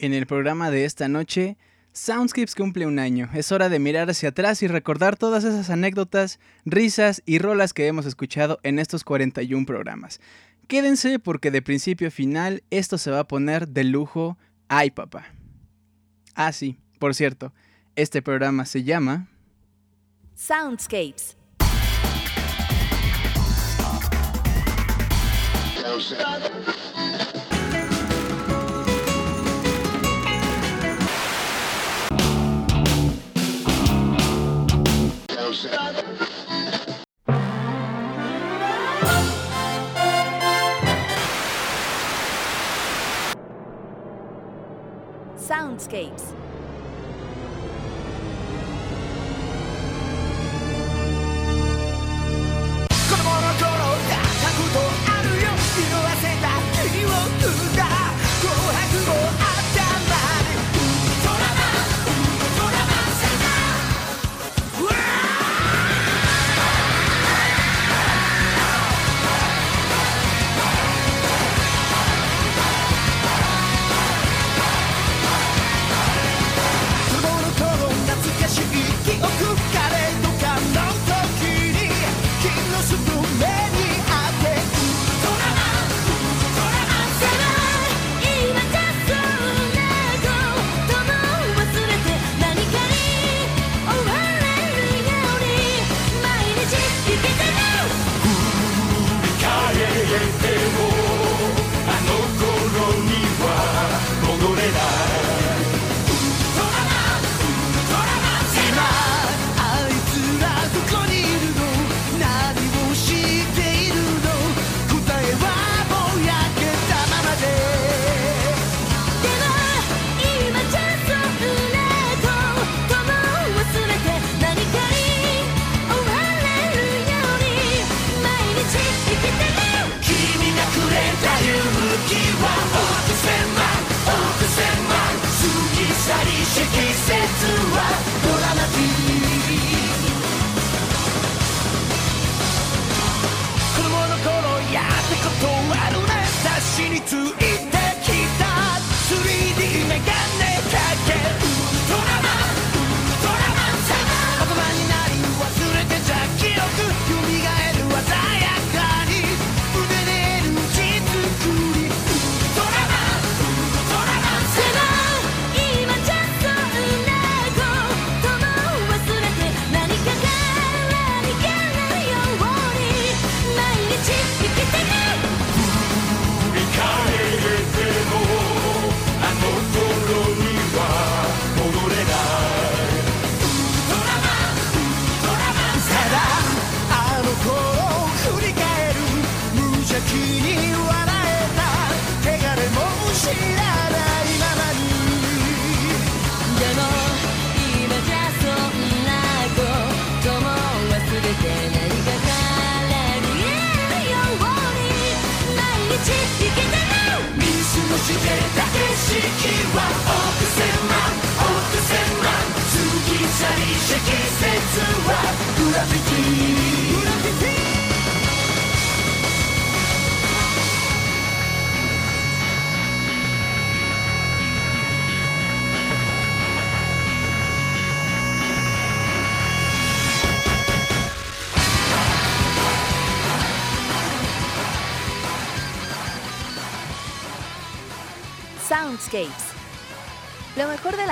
En el programa de esta noche, Soundscapes cumple un año. Es hora de mirar hacia atrás y recordar todas esas anécdotas, risas y rolas que hemos escuchado en estos 41 programas. Quédense porque de principio a final esto se va a poner de lujo. ¡Ay, papá! Ah, sí, por cierto, este programa se llama Soundscapes. Soundscapes. Lo mejor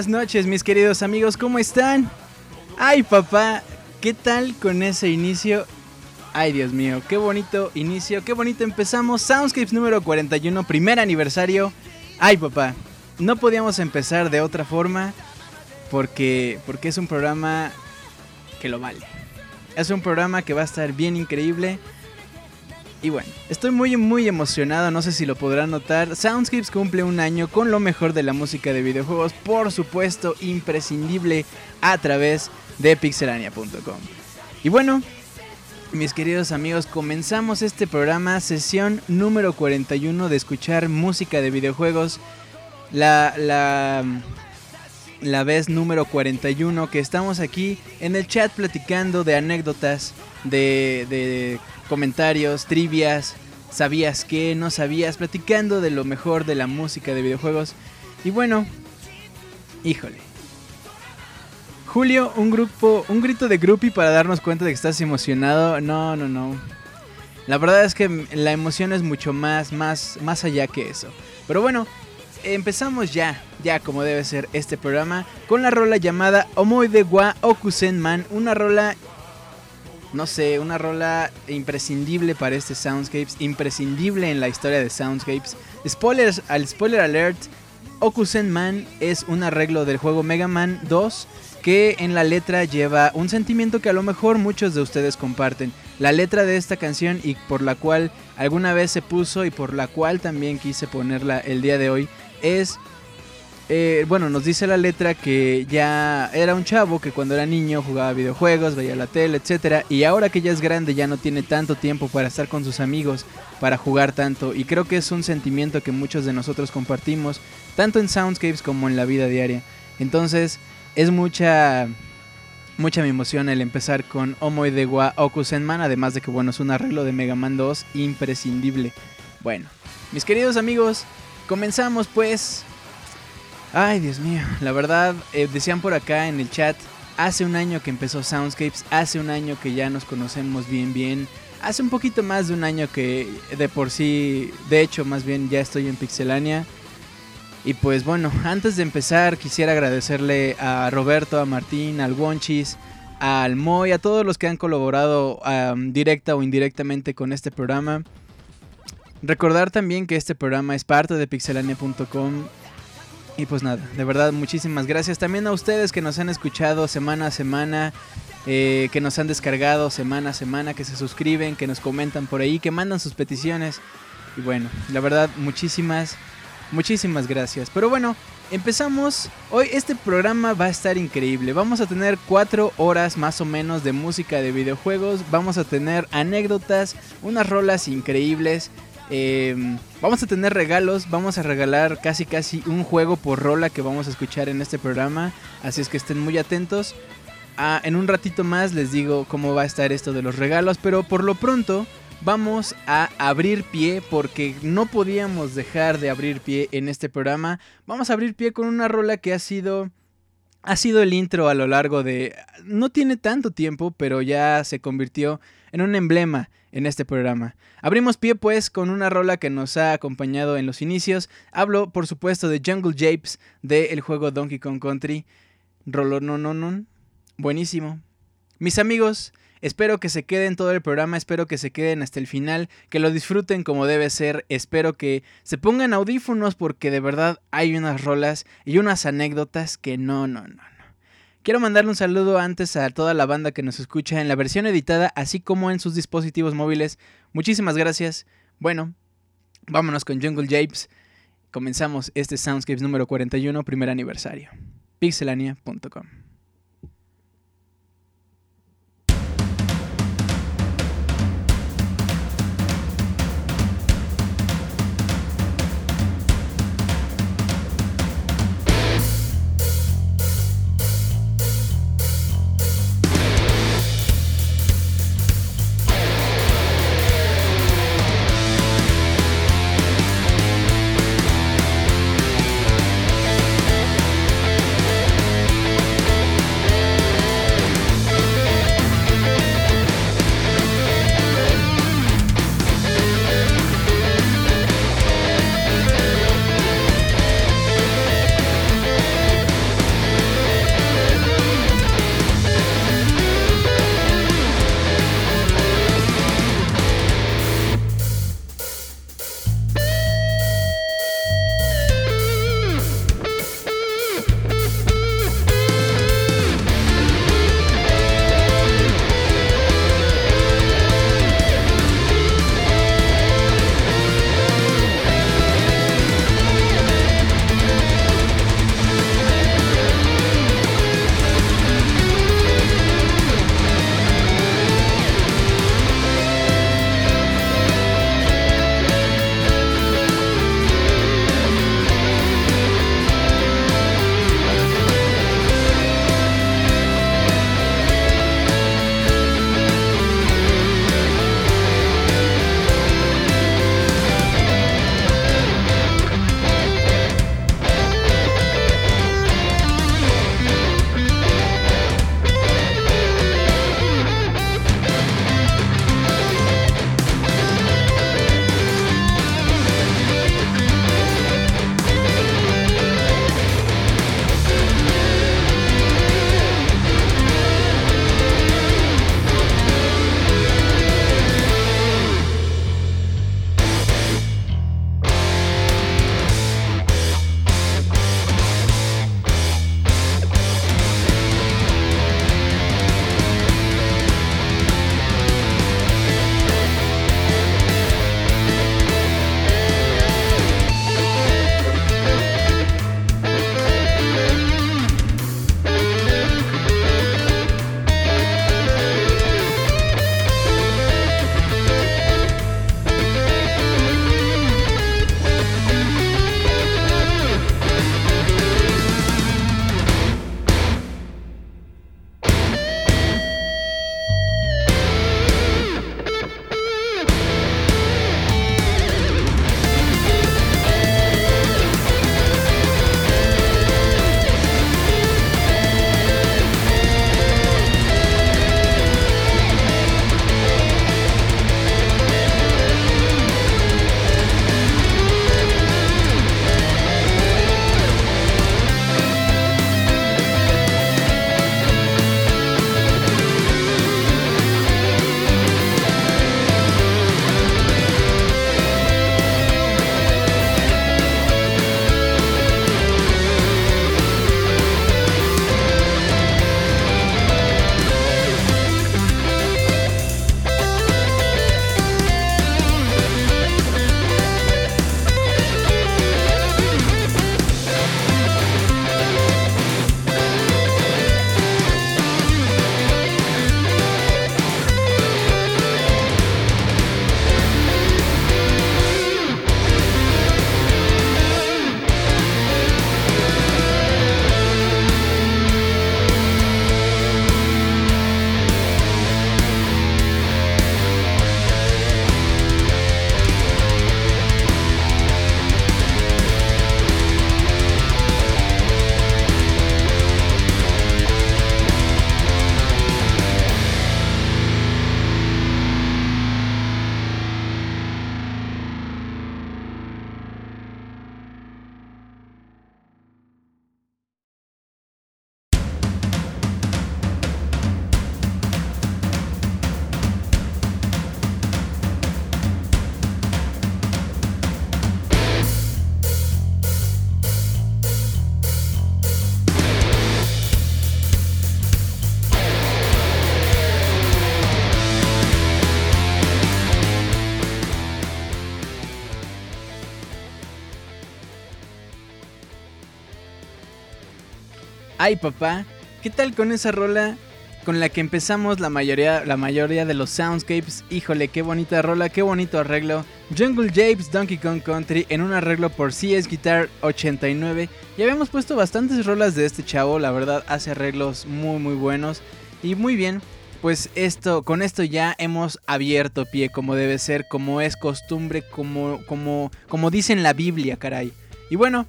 Buenas noches mis queridos amigos, ¿cómo están? Ay papá, ¿qué tal con ese inicio? Ay Dios mío, qué bonito inicio, qué bonito empezamos. Soundscapes número 41, primer aniversario. Ay papá, no podíamos empezar de otra forma porque, porque es un programa que lo vale. Es un programa que va a estar bien increíble. Y bueno, estoy muy muy emocionado, no sé si lo podrán notar. Soundscapes cumple un año con lo mejor de la música de videojuegos, por supuesto, imprescindible a través de pixelania.com. Y bueno, mis queridos amigos, comenzamos este programa, sesión número 41 de escuchar música de videojuegos. La, la, la vez número 41 que estamos aquí en el chat platicando de anécdotas, de, de comentarios, trivias, sabías que, no sabías, platicando de lo mejor de la música de videojuegos. Y bueno, híjole. Julio, un grupo, un grito de groupie para darnos cuenta de que estás emocionado. No, no, no. La verdad es que la emoción es mucho más, más, más allá que eso. Pero bueno, empezamos ya, ya como debe ser este programa, con la rola llamada Omoide wa Okusenman, una rola no sé, una rola imprescindible para este Soundscapes, imprescindible en la historia de Soundscapes. Spoilers, al spoiler alert, Okusen Man es un arreglo del juego Mega Man 2 que en la letra lleva un sentimiento que a lo mejor muchos de ustedes comparten. La letra de esta canción y por la cual alguna vez se puso y por la cual también quise ponerla el día de hoy es eh, bueno, nos dice la letra que ya era un chavo que cuando era niño jugaba videojuegos, veía la tele, etc. Y ahora que ya es grande ya no tiene tanto tiempo para estar con sus amigos, para jugar tanto. Y creo que es un sentimiento que muchos de nosotros compartimos, tanto en Soundscapes como en la vida diaria. Entonces, es mucha mucha mi emoción el empezar con Omoi de Wa además de que bueno, es un arreglo de Mega Man 2 imprescindible. Bueno, mis queridos amigos, comenzamos pues Ay, Dios mío, la verdad, eh, decían por acá en el chat, hace un año que empezó Soundscapes, hace un año que ya nos conocemos bien bien, hace un poquito más de un año que de por sí, de hecho más bien ya estoy en Pixelania. Y pues bueno, antes de empezar quisiera agradecerle a Roberto, a Martín, al Wonchis, al Moy, a todos los que han colaborado directa o indirectamente con este programa. Recordar también que este programa es parte de pixelania.com y pues nada, de verdad muchísimas gracias también a ustedes que nos han escuchado semana a semana, eh, que nos han descargado semana a semana, que se suscriben, que nos comentan por ahí, que mandan sus peticiones. Y bueno, la verdad muchísimas, muchísimas gracias. Pero bueno, empezamos. Hoy este programa va a estar increíble. Vamos a tener cuatro horas más o menos de música de videojuegos. Vamos a tener anécdotas, unas rolas increíbles. Em, vamos a tener regalos, vamos a regalar casi casi un juego por rola que vamos a escuchar en este programa, así es que estén muy atentos. Ah, en un ratito más les digo cómo va a estar esto de los regalos, pero por lo pronto vamos a abrir pie porque no podíamos dejar de abrir pie en este programa. Vamos a abrir pie con una rola que ha sido ha sido el intro a lo largo de no tiene tanto tiempo, pero ya se convirtió en un emblema en este programa. Abrimos pie pues con una rola que nos ha acompañado en los inicios. Hablo por supuesto de Jungle Japes del juego Donkey Kong Country. Rolo no no no. Buenísimo. Mis amigos, espero que se queden todo el programa, espero que se queden hasta el final, que lo disfruten como debe ser, espero que se pongan audífonos porque de verdad hay unas rolas y unas anécdotas que no, no, no. Quiero mandarle un saludo antes a toda la banda que nos escucha en la versión editada, así como en sus dispositivos móviles. Muchísimas gracias. Bueno, vámonos con Jungle Japes. Comenzamos este Soundscapes número 41, primer aniversario. pixelania.com Ay papá, ¿qué tal con esa rola con la que empezamos la mayoría, la mayoría de los soundscapes? Híjole, qué bonita rola, qué bonito arreglo. Jungle Japes Donkey Kong Country en un arreglo por CS Guitar 89. Ya habíamos puesto bastantes rolas de este chavo, la verdad hace arreglos muy muy buenos y muy bien. Pues esto, con esto ya hemos abierto pie como debe ser, como es costumbre, como, como, como la Biblia, caray. Y bueno,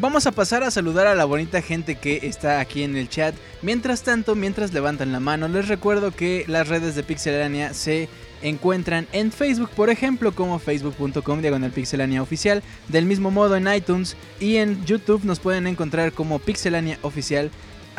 vamos a pasar a saludar a la bonita gente que está aquí en el chat. Mientras tanto, mientras levantan la mano, les recuerdo que las redes de Pixelania se encuentran en Facebook, por ejemplo, como facebook.com diagonal pixelania oficial, del mismo modo en iTunes y en YouTube nos pueden encontrar como pixelania oficial.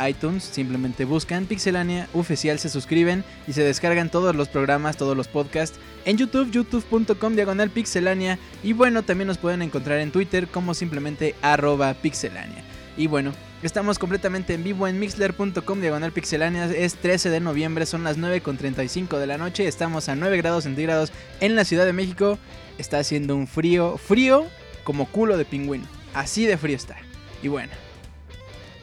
iTunes, simplemente buscan Pixelania Oficial, se suscriben y se descargan todos los programas, todos los podcasts en YouTube, youtube.com diagonal pixelania y bueno, también nos pueden encontrar en Twitter como simplemente arroba pixelania. Y bueno, estamos completamente en vivo en mixler.com diagonal pixelania, es 13 de noviembre, son las 9.35 de la noche, estamos a 9 grados centígrados en la Ciudad de México, está haciendo un frío, frío como culo de pingüino, así de frío está. Y bueno,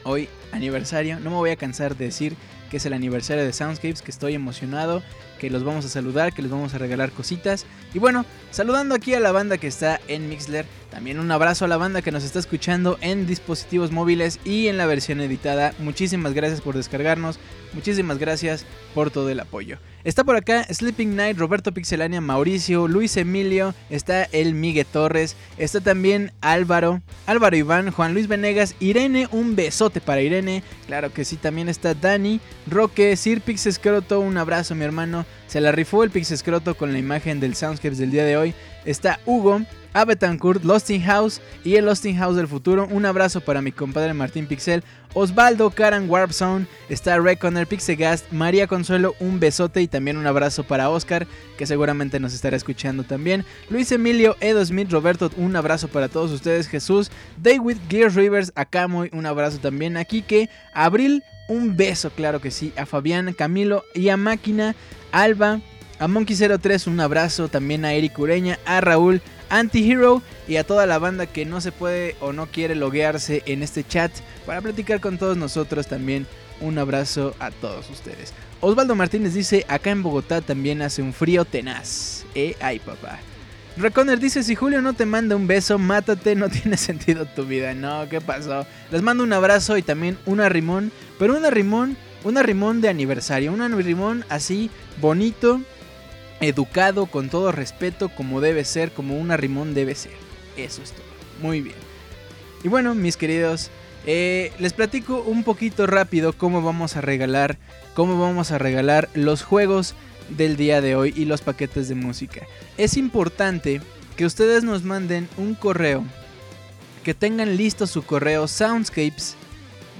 hoy aniversario. No me voy a cansar de decir que es el aniversario de Soundscapes, que estoy emocionado, que los vamos a saludar, que les vamos a regalar cositas. Y bueno, saludando aquí a la banda que está en Mixler, también un abrazo a la banda que nos está escuchando en dispositivos móviles y en la versión editada. Muchísimas gracias por descargarnos, muchísimas gracias por todo el apoyo. Está por acá Sleeping Night, Roberto Pixelania, Mauricio, Luis Emilio, está el Miguel Torres, está también Álvaro, Álvaro Iván, Juan Luis Venegas, Irene, un besote para Irene, claro que sí, también está Dani, Roque, Sir Pixescroto, un abrazo mi hermano, se la rifó el Pixescroto con la imagen del Soundscapes del día de hoy, está Hugo, a Betancourt, House y el Losting House del futuro. Un abrazo para mi compadre Martín Pixel, Osvaldo, Karan Warp Zone, está Reconer, Pixegast, María Consuelo, un besote y también un abrazo para Oscar, que seguramente nos estará escuchando también. Luis Emilio, Edo Smith, Roberto, un abrazo para todos ustedes. Jesús, David Gear Rivers, Akamoy, un abrazo también. A Kike, Abril, un beso, claro que sí. A Fabián, Camilo y a Máquina, Alba. A Monkey03 un abrazo, también a Eric Ureña, a Raúl, Antihero y a toda la banda que no se puede o no quiere loguearse en este chat para platicar con todos nosotros también. Un abrazo a todos ustedes. Osvaldo Martínez dice, acá en Bogotá también hace un frío tenaz. Eh, ay papá. Reconer dice, si Julio no te manda un beso, mátate, no tiene sentido tu vida. No, ¿qué pasó? Les mando un abrazo y también un arrimón, pero un arrimón, un arrimón de aniversario, un arrimón así bonito, educado, con todo respeto, como debe ser, como un arrimón debe ser. Eso es todo. Muy bien. Y bueno, mis queridos, eh, les platico un poquito rápido cómo vamos a regalar, cómo vamos a regalar los juegos del día de hoy y los paquetes de música. Es importante que ustedes nos manden un correo, que tengan listo su correo soundscapes,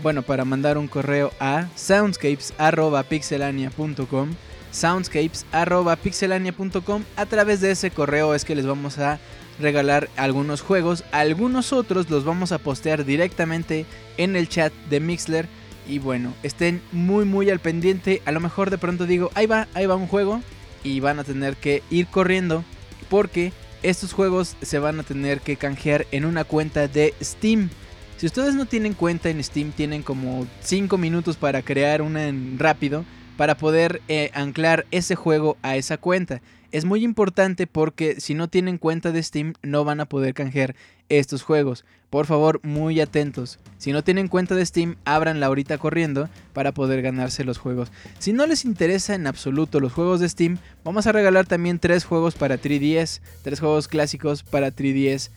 bueno, para mandar un correo a soundscapes@pixelania.com soundscapes.pixelania.com. A través de ese correo es que les vamos a regalar algunos juegos. Algunos otros los vamos a postear directamente en el chat de Mixler. Y bueno, estén muy muy al pendiente. A lo mejor de pronto digo, ahí va, ahí va un juego. Y van a tener que ir corriendo. Porque estos juegos se van a tener que canjear en una cuenta de Steam. Si ustedes no tienen cuenta en Steam, tienen como 5 minutos para crear una en rápido para poder eh, anclar ese juego a esa cuenta. Es muy importante porque si no tienen cuenta de Steam no van a poder canjear estos juegos. Por favor, muy atentos. Si no tienen cuenta de Steam, abranla ahorita corriendo para poder ganarse los juegos. Si no les interesa en absoluto los juegos de Steam, vamos a regalar también tres juegos para 3DS, tres juegos clásicos para 3DS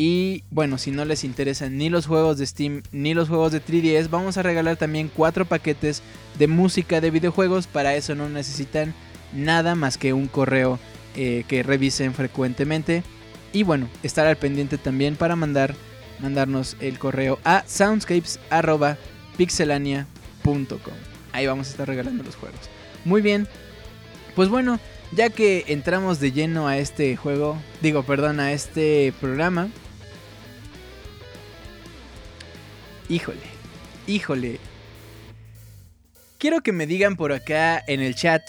y bueno, si no les interesan ni los juegos de Steam ni los juegos de 3DS, vamos a regalar también cuatro paquetes de música de videojuegos. Para eso no necesitan nada más que un correo eh, que revisen frecuentemente. Y bueno, estar al pendiente también para mandar, mandarnos el correo a soundscapes.pixelania.com. Ahí vamos a estar regalando los juegos. Muy bien, pues bueno, ya que entramos de lleno a este juego, digo, perdón, a este programa Híjole, híjole. Quiero que me digan por acá en el chat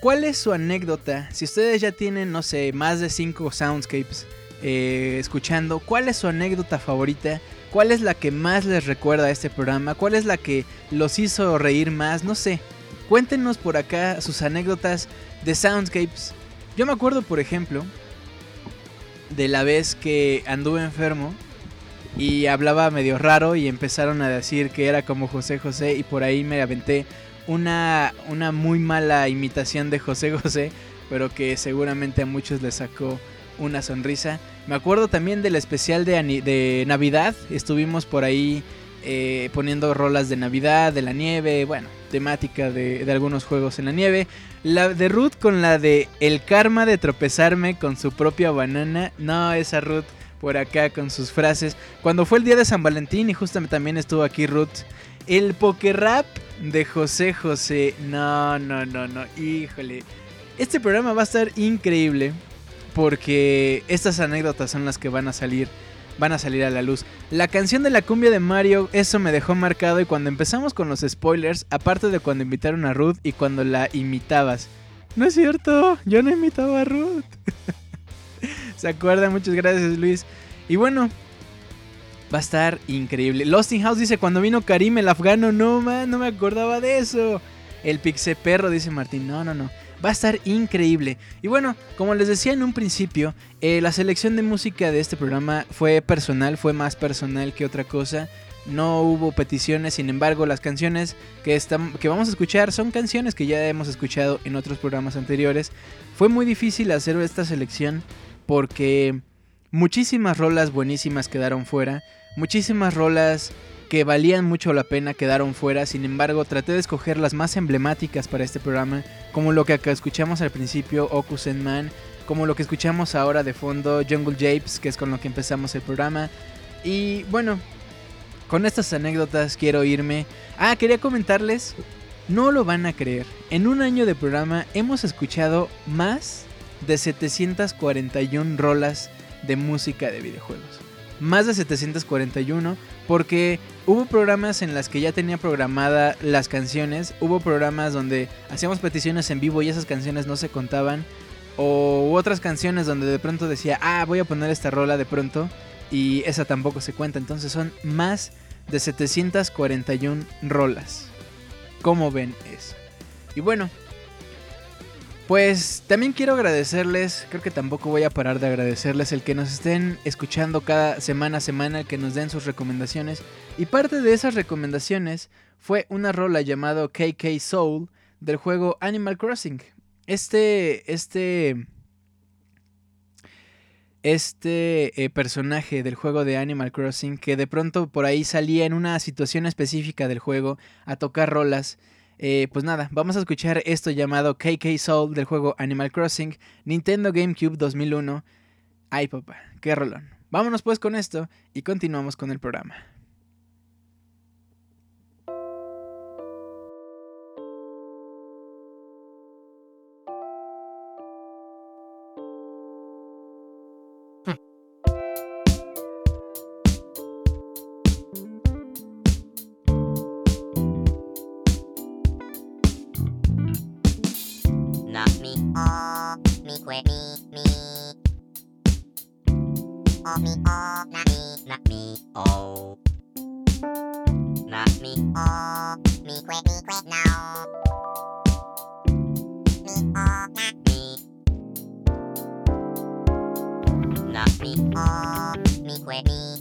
cuál es su anécdota. Si ustedes ya tienen, no sé, más de 5 soundscapes eh, escuchando, ¿cuál es su anécdota favorita? ¿Cuál es la que más les recuerda a este programa? ¿Cuál es la que los hizo reír más? No sé. Cuéntenos por acá sus anécdotas de Soundscapes. Yo me acuerdo, por ejemplo, de la vez que anduve enfermo y hablaba medio raro y empezaron a decir que era como José José y por ahí me aventé una, una muy mala imitación de José José, pero que seguramente a muchos les sacó una sonrisa. Me acuerdo también del especial de, de Navidad. Estuvimos por ahí eh, poniendo rolas de Navidad, de la nieve, bueno, temática de, de, algunos juegos en la nieve. La de Ruth con la de El karma de tropezarme con su propia banana. No, esa Ruth por acá con sus frases. Cuando fue el día de San Valentín y justamente también estuvo aquí Ruth. El poker rap de José José. No, no, no, no. Híjole. Este programa va a estar increíble porque estas anécdotas son las que van a salir van a salir a la luz. La canción de la cumbia de Mario, eso me dejó marcado y cuando empezamos con los spoilers, aparte de cuando invitaron a Ruth y cuando la imitabas. No es cierto, yo no imitaba a Ruth. ¿Se acuerdan? Muchas gracias Luis. Y bueno, va a estar increíble. Lost in House dice, cuando vino Karim el afgano, no man, no me acordaba de eso. El pixe perro dice Martín, no, no, no. Va a estar increíble. Y bueno, como les decía en un principio, eh, la selección de música de este programa fue personal, fue más personal que otra cosa. No hubo peticiones, sin embargo, las canciones que, que vamos a escuchar son canciones que ya hemos escuchado en otros programas anteriores. Fue muy difícil hacer esta selección porque muchísimas rolas buenísimas quedaron fuera. Muchísimas rolas que valían mucho la pena quedaron fuera, sin embargo traté de escoger las más emblemáticas para este programa, como lo que escuchamos al principio, Okus Man, como lo que escuchamos ahora de fondo, Jungle Japes, que es con lo que empezamos el programa. Y bueno, con estas anécdotas quiero irme. Ah, quería comentarles, no lo van a creer, en un año de programa hemos escuchado más de 741 rolas de música de videojuegos. Más de 741 porque hubo programas en las que ya tenía programada las canciones, hubo programas donde hacíamos peticiones en vivo y esas canciones no se contaban, o otras canciones donde de pronto decía, ah, voy a poner esta rola de pronto y esa tampoco se cuenta, entonces son más de 741 rolas. ¿Cómo ven eso? Y bueno, pues también quiero agradecerles, creo que tampoco voy a parar de agradecerles el que nos estén escuchando cada semana a semana, el que nos den sus recomendaciones. Y parte de esas recomendaciones fue una rola llamado KK Soul del juego Animal Crossing. Este, este, este eh, personaje del juego de Animal Crossing que de pronto por ahí salía en una situación específica del juego a tocar rolas eh, pues nada, vamos a escuchar esto llamado KK Soul del juego Animal Crossing, Nintendo GameCube 2001. Ay papá, qué rolón. Vámonos pues con esto y continuamos con el programa. 声みみおみおなみなみおなみおみくえみくえなおみおなみなみおみくえみ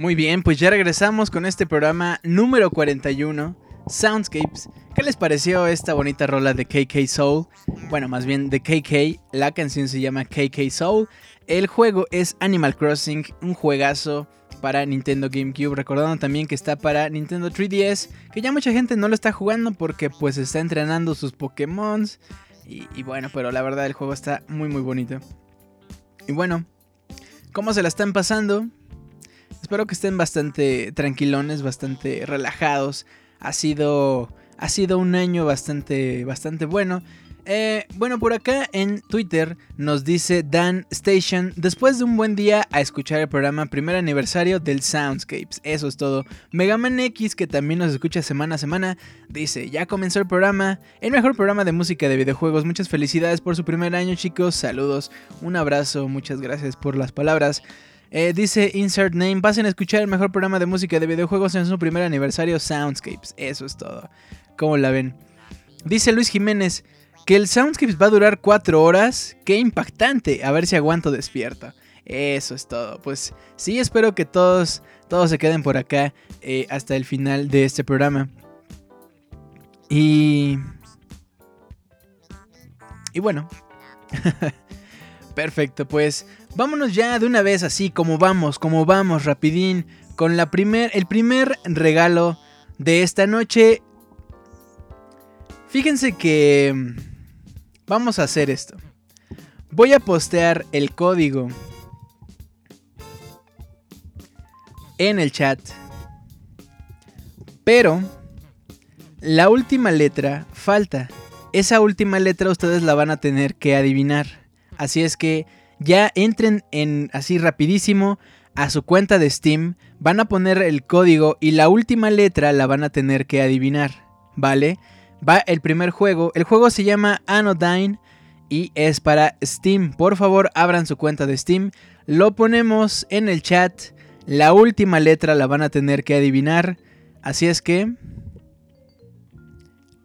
Muy bien, pues ya regresamos con este programa número 41, Soundscapes. ¿Qué les pareció esta bonita rola de KK Soul? Bueno, más bien de KK, la canción se llama KK Soul. El juego es Animal Crossing, un juegazo para Nintendo GameCube, recordando también que está para Nintendo 3DS, que ya mucha gente no lo está jugando porque pues está entrenando sus Pokémon. Y, y bueno, pero la verdad el juego está muy muy bonito. Y bueno, ¿cómo se la están pasando? Espero que estén bastante tranquilones, bastante relajados. Ha sido, ha sido un año bastante, bastante bueno. Eh, bueno, por acá en Twitter nos dice Dan Station, después de un buen día a escuchar el programa primer aniversario del Soundscapes, eso es todo. Megaman X, que también nos escucha semana a semana, dice, ya comenzó el programa, el mejor programa de música de videojuegos, muchas felicidades por su primer año chicos, saludos, un abrazo, muchas gracias por las palabras. Eh, dice Insert Name, pasen a escuchar el mejor programa de música de videojuegos en su primer aniversario Soundscapes. Eso es todo. ¿Cómo la ven? Dice Luis Jiménez que el Soundscapes va a durar 4 horas. Qué impactante. A ver si aguanto despierto. Eso es todo. Pues sí, espero que todos, todos se queden por acá eh, hasta el final de este programa. Y... Y bueno. Perfecto, pues vámonos ya de una vez así como vamos, como vamos, rapidín, con la primer, el primer regalo de esta noche. Fíjense que vamos a hacer esto. Voy a postear el código en el chat. Pero la última letra falta. Esa última letra ustedes la van a tener que adivinar. Así es que ya entren en así rapidísimo a su cuenta de Steam, van a poner el código y la última letra la van a tener que adivinar, ¿vale? Va el primer juego, el juego se llama Anodyne y es para Steam. Por favor, abran su cuenta de Steam, lo ponemos en el chat la última letra la van a tener que adivinar. Así es que...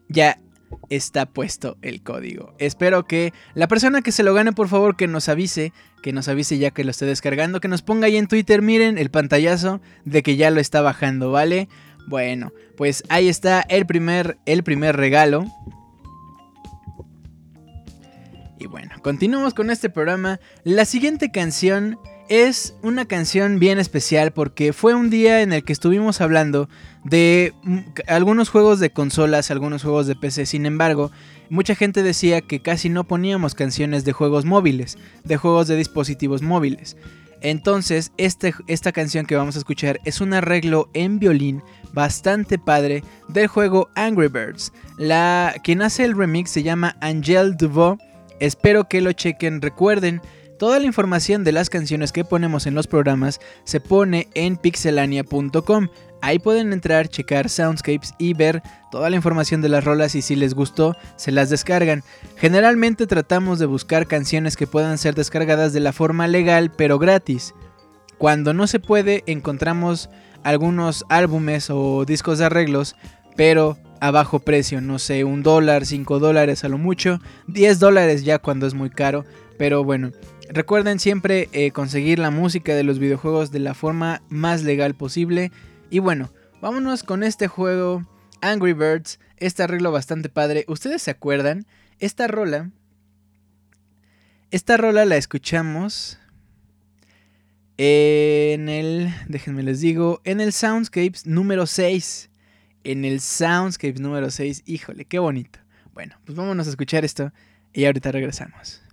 Ya está puesto el código. Espero que la persona que se lo gane, por favor, que nos avise, que nos avise ya que lo esté descargando, que nos ponga ahí en Twitter, miren el pantallazo de que ya lo está bajando, ¿vale? Bueno, pues ahí está el primer, el primer regalo. Y bueno, continuamos con este programa. La siguiente canción es una canción bien especial porque fue un día en el que estuvimos hablando de algunos juegos de consolas, algunos juegos de PC. Sin embargo, mucha gente decía que casi no poníamos canciones de juegos móviles, de juegos de dispositivos móviles. Entonces, este, esta canción que vamos a escuchar es un arreglo en violín bastante padre del juego Angry Birds. La, quien hace el remix se llama Angel Duveau. Espero que lo chequen. Recuerden Toda la información de las canciones que ponemos en los programas se pone en pixelania.com. Ahí pueden entrar, checar soundscapes y ver toda la información de las rolas y si les gustó, se las descargan. Generalmente tratamos de buscar canciones que puedan ser descargadas de la forma legal pero gratis. Cuando no se puede, encontramos algunos álbumes o discos de arreglos, pero a bajo precio, no sé, un dólar, cinco dólares a lo mucho, 10 dólares ya cuando es muy caro, pero bueno, Recuerden siempre eh, conseguir la música de los videojuegos de la forma más legal posible. Y bueno, vámonos con este juego Angry Birds, este arreglo bastante padre. ¿Ustedes se acuerdan? Esta rola... Esta rola la escuchamos en el... Déjenme les digo, en el Soundscapes número 6. En el Soundscapes número 6. Híjole, qué bonito. Bueno, pues vámonos a escuchar esto y ahorita regresamos.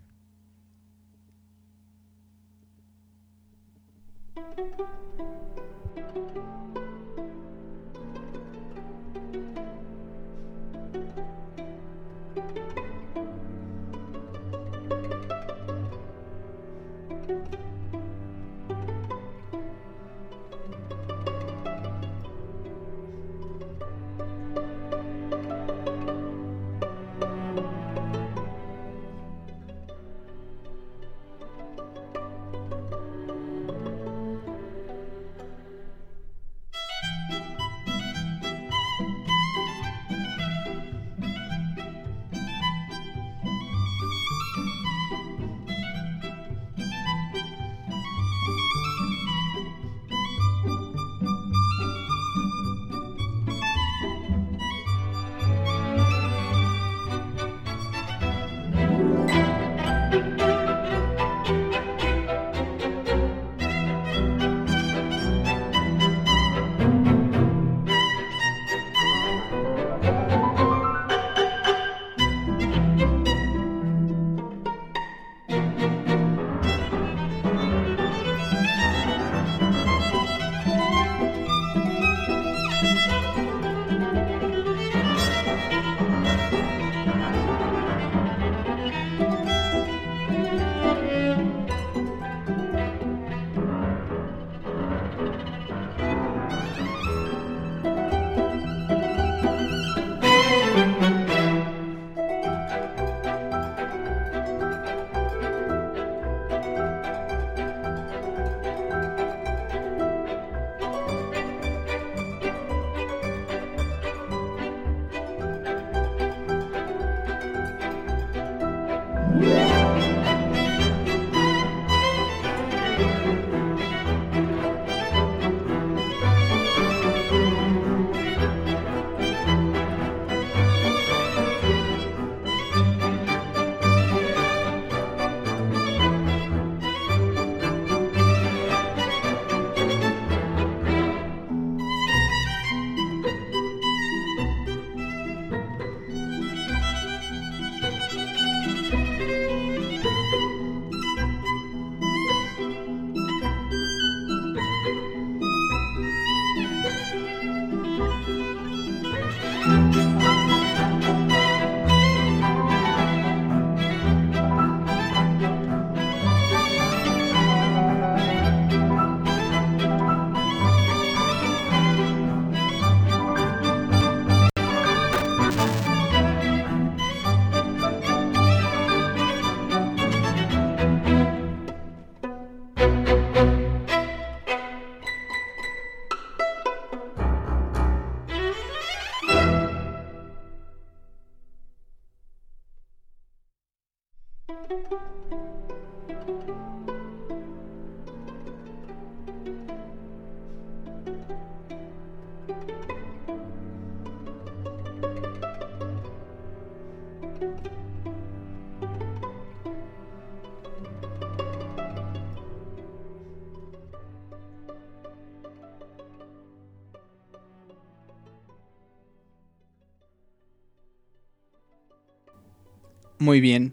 Muy bien.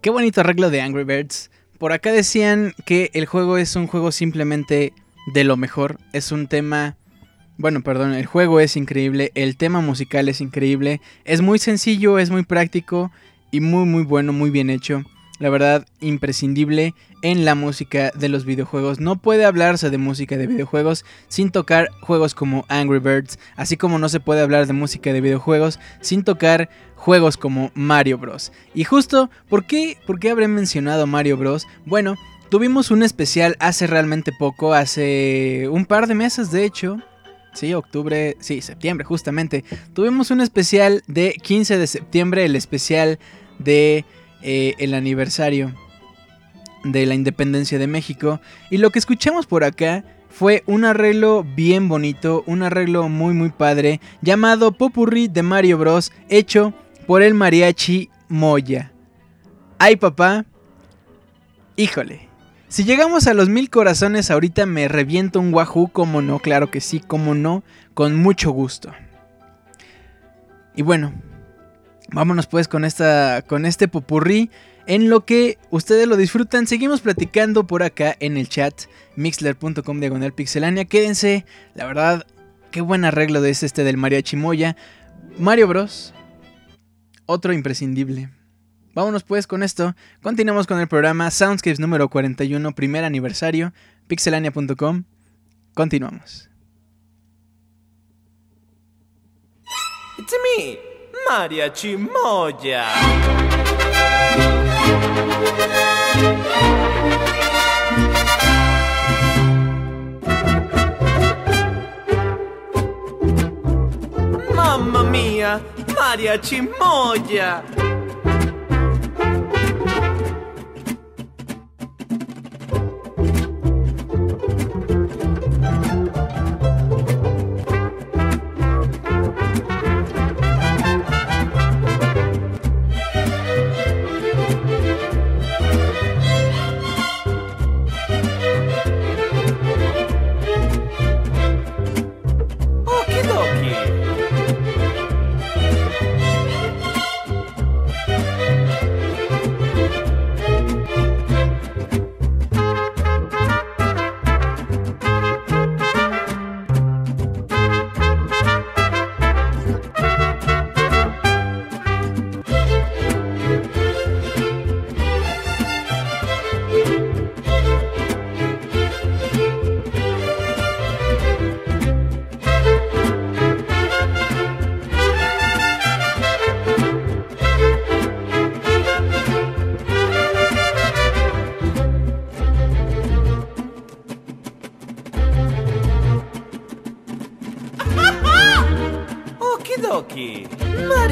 Qué bonito arreglo de Angry Birds. Por acá decían que el juego es un juego simplemente de lo mejor. Es un tema... Bueno, perdón, el juego es increíble, el tema musical es increíble, es muy sencillo, es muy práctico y muy muy bueno, muy bien hecho. La verdad, imprescindible en la música de los videojuegos. No puede hablarse de música de videojuegos sin tocar juegos como Angry Birds, así como no se puede hablar de música de videojuegos sin tocar juegos como Mario Bros. Y justo, ¿por qué, ¿por qué habré mencionado Mario Bros? Bueno, tuvimos un especial hace realmente poco, hace un par de meses de hecho. Sí, octubre, sí, septiembre justamente. Tuvimos un especial de 15 de septiembre, el especial de eh, el aniversario de la independencia de México. Y lo que escuchamos por acá fue un arreglo bien bonito, un arreglo muy muy padre, llamado Popurrí de Mario Bros, hecho por el mariachi Moya. Ay papá, híjole. Si llegamos a los mil corazones ahorita me reviento un wahoo, como no, claro que sí, como no, con mucho gusto. Y bueno, vámonos pues con esta con este popurrí en lo que ustedes lo disfrutan. Seguimos platicando por acá en el chat mixler.com diagonal pixelania. Quédense, la verdad, qué buen arreglo de este del mariachi Moya. Mario Bros otro imprescindible. Vámonos pues con esto. Continuamos con el programa Soundscapes número 41, primer aniversario, pixelania.com. Continuamos. It's me, Maria Chimoya. Mamma mia, Maria Chimoya.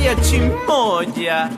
Maria Chimoya.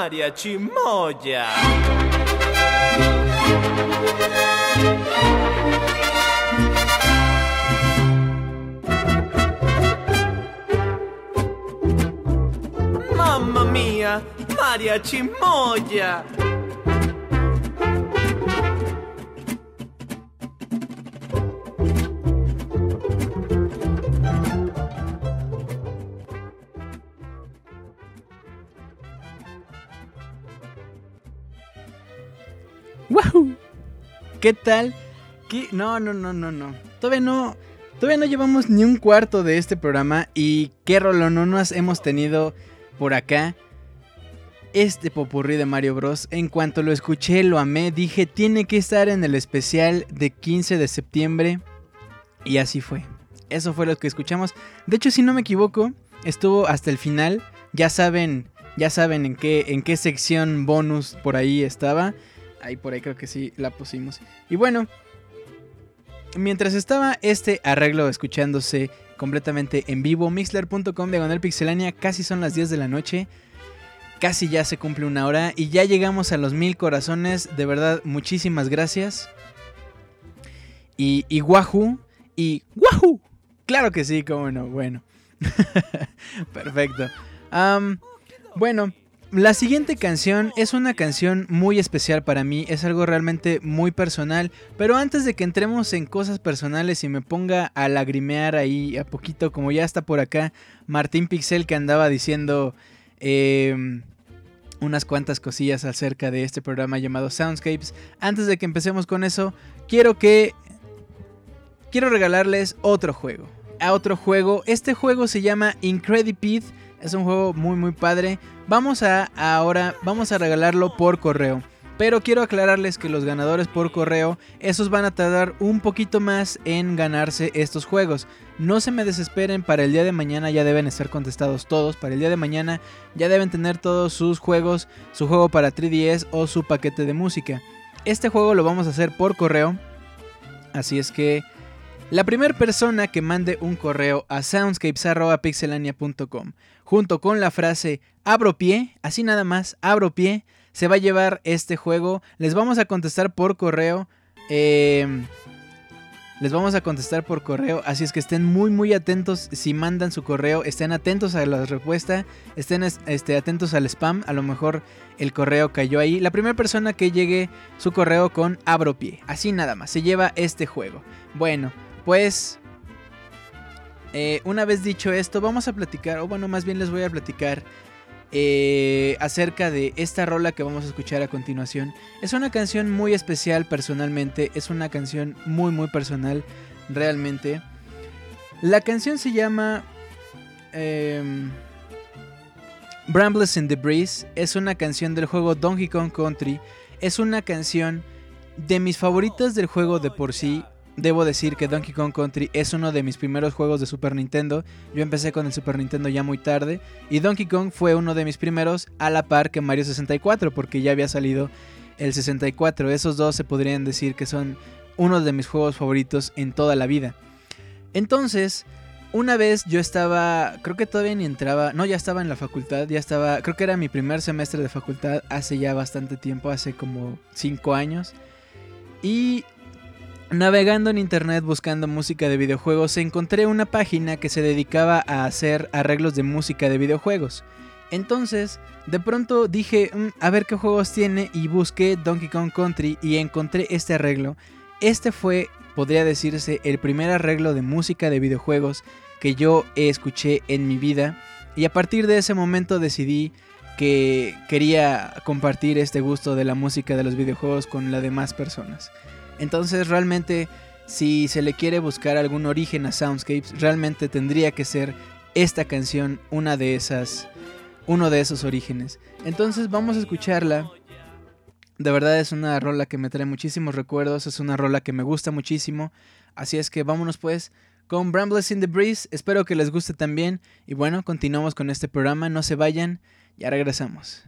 Maria Cimoya. Mamma mia, Maria Cimoya. ¿Qué tal? No, no, no, no, no. Todavía no. Todavía no llevamos ni un cuarto de este programa y qué rolononas hemos tenido por acá. Este popurrí de Mario Bros. En cuanto lo escuché, lo amé. Dije, tiene que estar en el especial de 15 de septiembre. Y así fue. Eso fue lo que escuchamos. De hecho, si no me equivoco, estuvo hasta el final. Ya saben, ya saben en qué, en qué sección bonus por ahí estaba. Ahí por ahí creo que sí la pusimos. Y bueno, mientras estaba este arreglo escuchándose completamente en vivo, mixler.com diagonal pixelania, casi son las 10 de la noche. Casi ya se cumple una hora y ya llegamos a los mil corazones. De verdad, muchísimas gracias. Y, y. Y Wahoo. Claro que sí, cómo no. Bueno. Perfecto. Bueno, la siguiente canción es una canción muy especial para mí, es algo realmente muy personal, pero antes de que entremos en cosas personales y me ponga a lagrimear ahí a poquito, como ya está por acá Martín Pixel que andaba diciendo eh, unas cuantas cosillas acerca de este programa llamado Soundscapes, antes de que empecemos con eso, quiero que... Quiero regalarles otro juego. A otro juego. Este juego se llama Incredipede. Es un juego muy muy padre. Vamos a ahora vamos a regalarlo por correo. Pero quiero aclararles que los ganadores por correo, esos van a tardar un poquito más en ganarse estos juegos. No se me desesperen, para el día de mañana ya deben estar contestados todos. Para el día de mañana ya deben tener todos sus juegos, su juego para 3DS o su paquete de música. Este juego lo vamos a hacer por correo. Así es que la primera persona que mande un correo a soundscapes.pixelania.com junto con la frase abro pie, así nada más, abro pie, se va a llevar este juego. Les vamos a contestar por correo. eh, les vamos a contestar por correo, así es que estén muy muy atentos si mandan su correo, estén atentos a la respuesta, estén este, atentos al spam, a lo mejor el correo cayó ahí. La primera persona que llegue su correo con abro pie, así nada más, se lleva este juego. Bueno, pues eh, una vez dicho esto, vamos a platicar, o bueno, más bien les voy a platicar eh, acerca de esta rola que vamos a escuchar a continuación. Es una canción muy especial personalmente, es una canción muy muy personal realmente. La canción se llama em, Brambles in the Breeze, es una canción del juego Donkey Kong Country, es una canción de mis favoritas del juego de por sí. Debo decir que Donkey Kong Country es uno de mis primeros juegos de Super Nintendo. Yo empecé con el Super Nintendo ya muy tarde y Donkey Kong fue uno de mis primeros a la par que Mario 64 porque ya había salido el 64. Esos dos se podrían decir que son uno de mis juegos favoritos en toda la vida. Entonces, una vez yo estaba, creo que todavía ni entraba, no, ya estaba en la facultad, ya estaba, creo que era mi primer semestre de facultad hace ya bastante tiempo, hace como 5 años. Y Navegando en internet buscando música de videojuegos, encontré una página que se dedicaba a hacer arreglos de música de videojuegos. Entonces, de pronto dije, mm, a ver qué juegos tiene y busqué Donkey Kong Country y encontré este arreglo. Este fue, podría decirse, el primer arreglo de música de videojuegos que yo escuché en mi vida. Y a partir de ese momento decidí que quería compartir este gusto de la música de los videojuegos con las demás personas. Entonces realmente si se le quiere buscar algún origen a Soundscapes, realmente tendría que ser esta canción una de esas, uno de esos orígenes. Entonces vamos a escucharla. De verdad es una rola que me trae muchísimos recuerdos, es una rola que me gusta muchísimo. Así es que vámonos pues con Brambles in the Breeze. Espero que les guste también. Y bueno, continuamos con este programa. No se vayan, ya regresamos.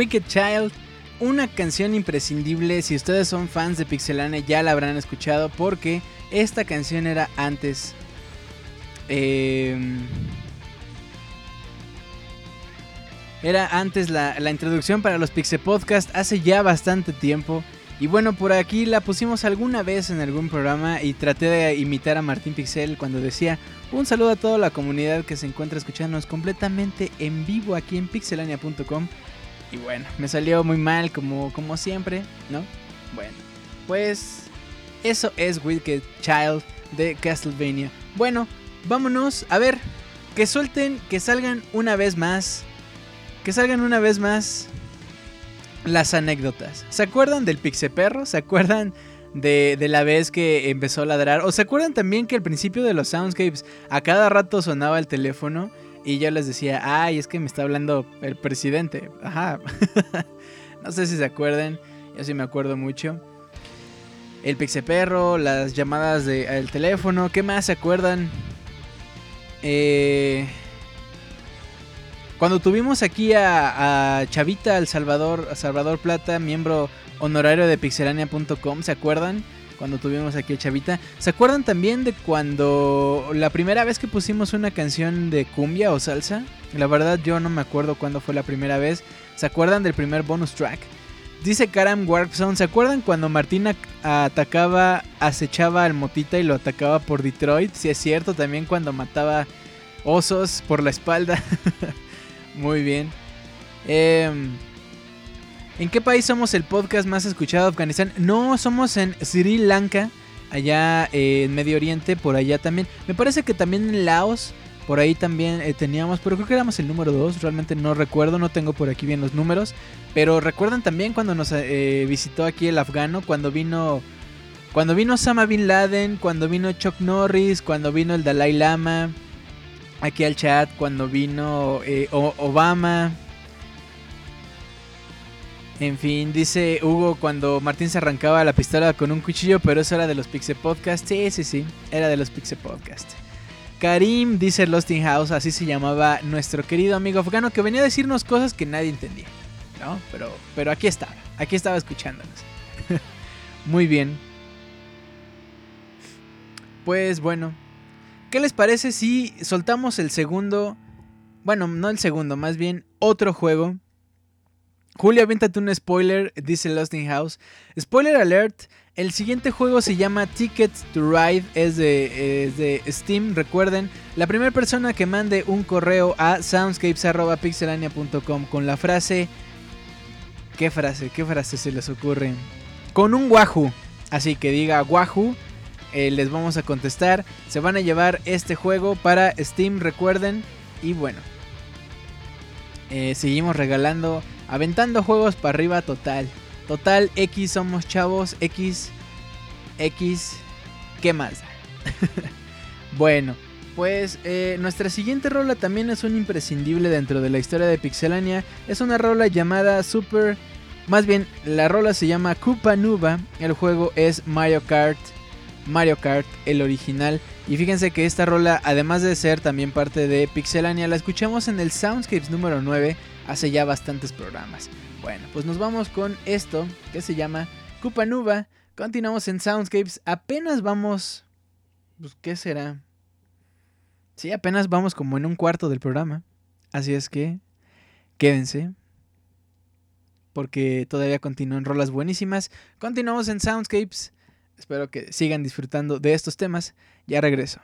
Wicked Child, una canción imprescindible. Si ustedes son fans de Pixelania ya la habrán escuchado porque esta canción era antes. em, era antes la, la introducción para los Pixel Podcast hace ya bastante tiempo. Y bueno, por aquí la pusimos alguna vez en algún programa y traté de imitar a Martín Pixel cuando decía un saludo a toda la comunidad que se encuentra escuchándonos completamente en vivo aquí en pixelania.com. Y bueno, me salió muy mal como, como siempre, ¿no? Bueno, pues eso es Wicked Child de Castlevania. Bueno, vámonos, a ver, que suelten, que salgan una vez más, que salgan una vez más las anécdotas. ¿Se acuerdan del Pixeperro? ¿Se acuerdan de, de, la vez que empezó a ladrar? ¿O se acuerdan también que al principio de los soundscapes a cada rato sonaba el teléfono y yo les decía, ay, es que me está hablando el presidente? Ajá. no sé si se acuerdan, yo sí me acuerdo mucho. El Pixeperro, las llamadas del teléfono, ¿qué más se acuerdan? Eh... Cuando tuvimos aquí a, Chavita, al Salvador, Salvador Plata, miembro honorario de pixelania.com, ¿se acuerdan? Cuando tuvimos aquí a Chavita. ¿Se acuerdan también de cuando la primera vez que pusimos una canción de cumbia o salsa? La verdad yo no me acuerdo cuándo fue la primera vez. ¿Se acuerdan del primer bonus track? Dice Karam Warpzone, ¿se acuerdan cuando Martina atacaba, acechaba al Motita y lo atacaba por Detroit? Si sí, es cierto, también cuando mataba osos por la espalda. Muy bien. Eh, ¿En qué país somos el podcast más escuchado de Afganistán? No, somos en Sri Lanka, allá eh, en Medio Oriente, por allá también. Me parece que también en Laos, por ahí también eh, teníamos, pero creo que éramos el número 2, realmente no recuerdo, no tengo por aquí bien los números. Pero recuerdan también cuando nos eh, visitó aquí el afgano, cuando vino... Cuando vino Osama Bin Laden, cuando vino Chuck Norris, cuando vino el Dalai Lama, aquí al chat cuando vino eh, Obama. En fin, dice Hugo cuando Martín se arrancaba la pistola con un cuchillo, pero eso era de los Pixel Podcast. Sí, sí, sí, era de los Pixel Podcast. Karim dice Lost in House, así se llamaba nuestro querido amigo afgano que venía a decirnos cosas que nadie entendía. ¿No? Pero, pero aquí estaba, aquí estaba escuchándonos. Muy bien. Pues bueno, ¿Qué les parece si soltamos el segundo? Bueno, no el segundo, más bien otro juego. Julio, aviéntate un spoiler, dice Lost in House. Spoiler alert, el siguiente juego se llama Tickets to Ride, es de, es de Steam, recuerden. La primera persona que mande un correo a soundscapes.pixelania.com con la frase... ¿Qué frase? ¿Qué frase se les ocurre? Con un Wahoo. Así que diga Wahoo eh, les vamos a contestar. Se van a llevar este juego para Steam, recuerden. Y bueno, eh, seguimos regalando, aventando juegos para arriba total. Total, X somos chavos, X, X, ¿qué más? bueno, pues eh, nuestra siguiente rola también es un imprescindible dentro de la historia de Pixelania. Es una rola llamada Super... Más bien, la rola se llama Koopa Nuba. El juego es Mario Kart Mario Kart, el original. Y fíjense que esta rola, además de ser también parte de Pixelania, la escuchamos en el Soundscapes número 9 hace ya bastantes programas. Bueno, pues nos vamos con esto que se llama Cupa Nuba. Continuamos en Soundscapes. Apenas vamos. Pues, ¿qué será? Sí, apenas vamos como en un cuarto del programa. Así es que. Quédense. Porque todavía continúan rolas buenísimas. Continuamos en Soundscapes. Espero que sigan disfrutando de estos temas. Ya regreso.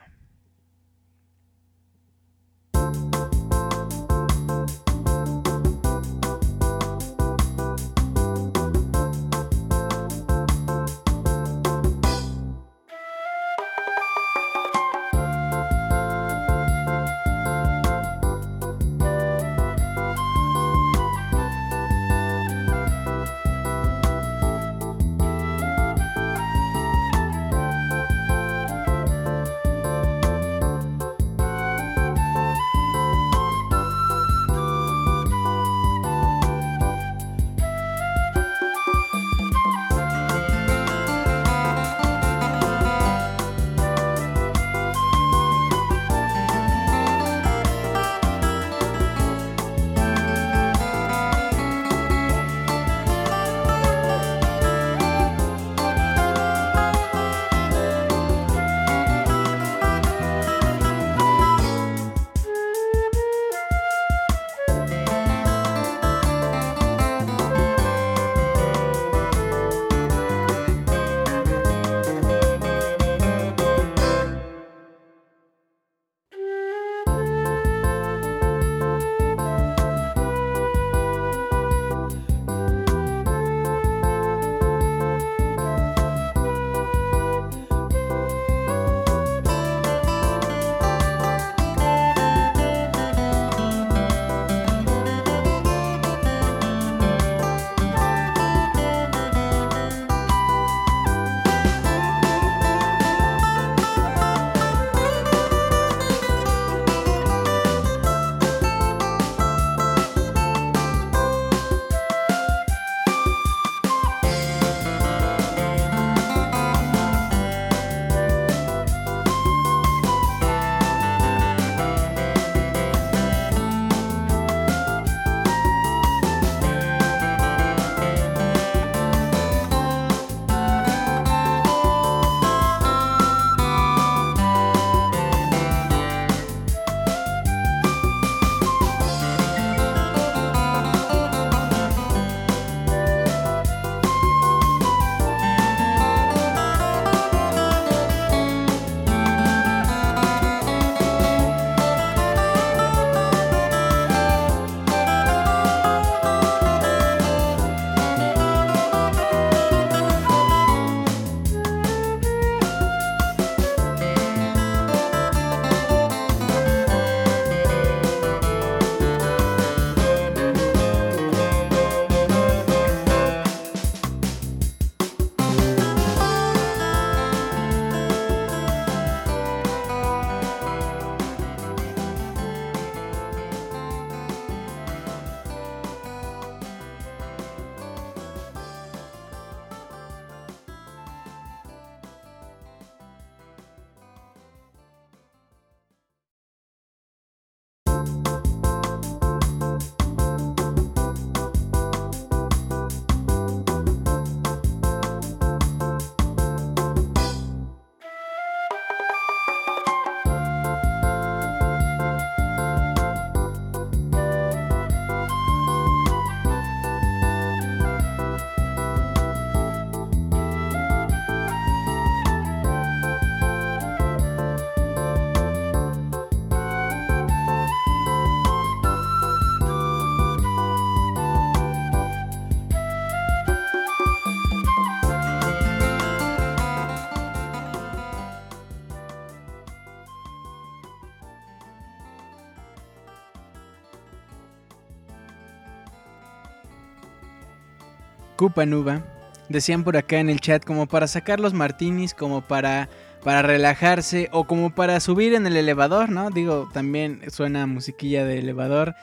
Cupanuba. Decían por acá en el chat como para sacar los martinis, como para, para relajarse o como para subir en el elevador, ¿no? Digo, también suena musiquilla de elevador.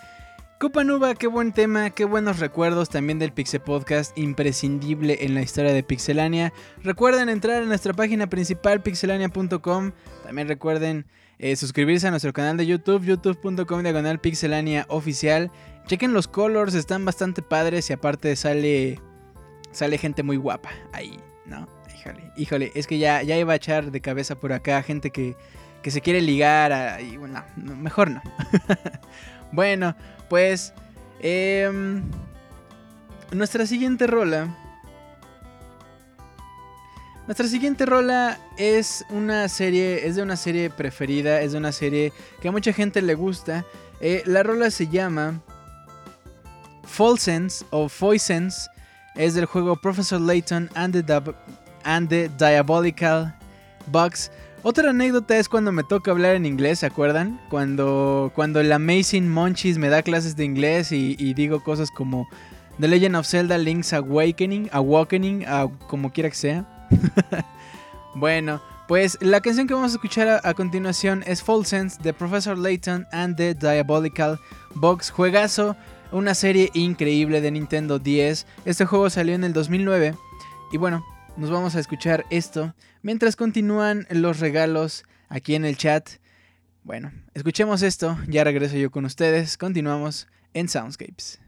Cupanuba, qué buen tema, qué buenos recuerdos también del Pixel Podcast, imprescindible en la historia de Pixelania. Recuerden entrar a nuestra página principal pixelania.com. También recuerden eh, suscribirse a nuestro canal de YouTube, youtube.com diagonal pixelania oficial. Chequen los colors, están bastante padres y aparte sale sale gente muy guapa ahí, ¿no? Híjole, híjole, es que ya, ya iba a echar de cabeza por acá gente que, que se quiere ligar y bueno, mejor no. bueno, pues em, nuestra siguiente rola nuestra siguiente rola es una serie, es de una serie preferida, es de una serie que a mucha gente le gusta. Eh, la rola se llama Fall Sense o Sense. Es del juego Professor Layton and the, and the Diabolical Box. Otra anécdota es cuando me toca hablar en inglés, ¿se acuerdan? Cuando, cuando el Amazing Monchis me da clases de inglés y, digo cosas como The Legend of Zelda Link's Awakening, Awakening, como quiera que sea. bueno, pues la canción que vamos a escuchar a, continuación es Fall Sense de Professor Layton and the Diabolical Box. Juegazo, una serie increíble de Nintendo 10. Este juego salió en el 2009. Y bueno, nos vamos a escuchar esto mientras continúan los regalos aquí en el chat. Bueno, escuchemos esto, ya regreso yo con ustedes. Continuamos en Soundscapes.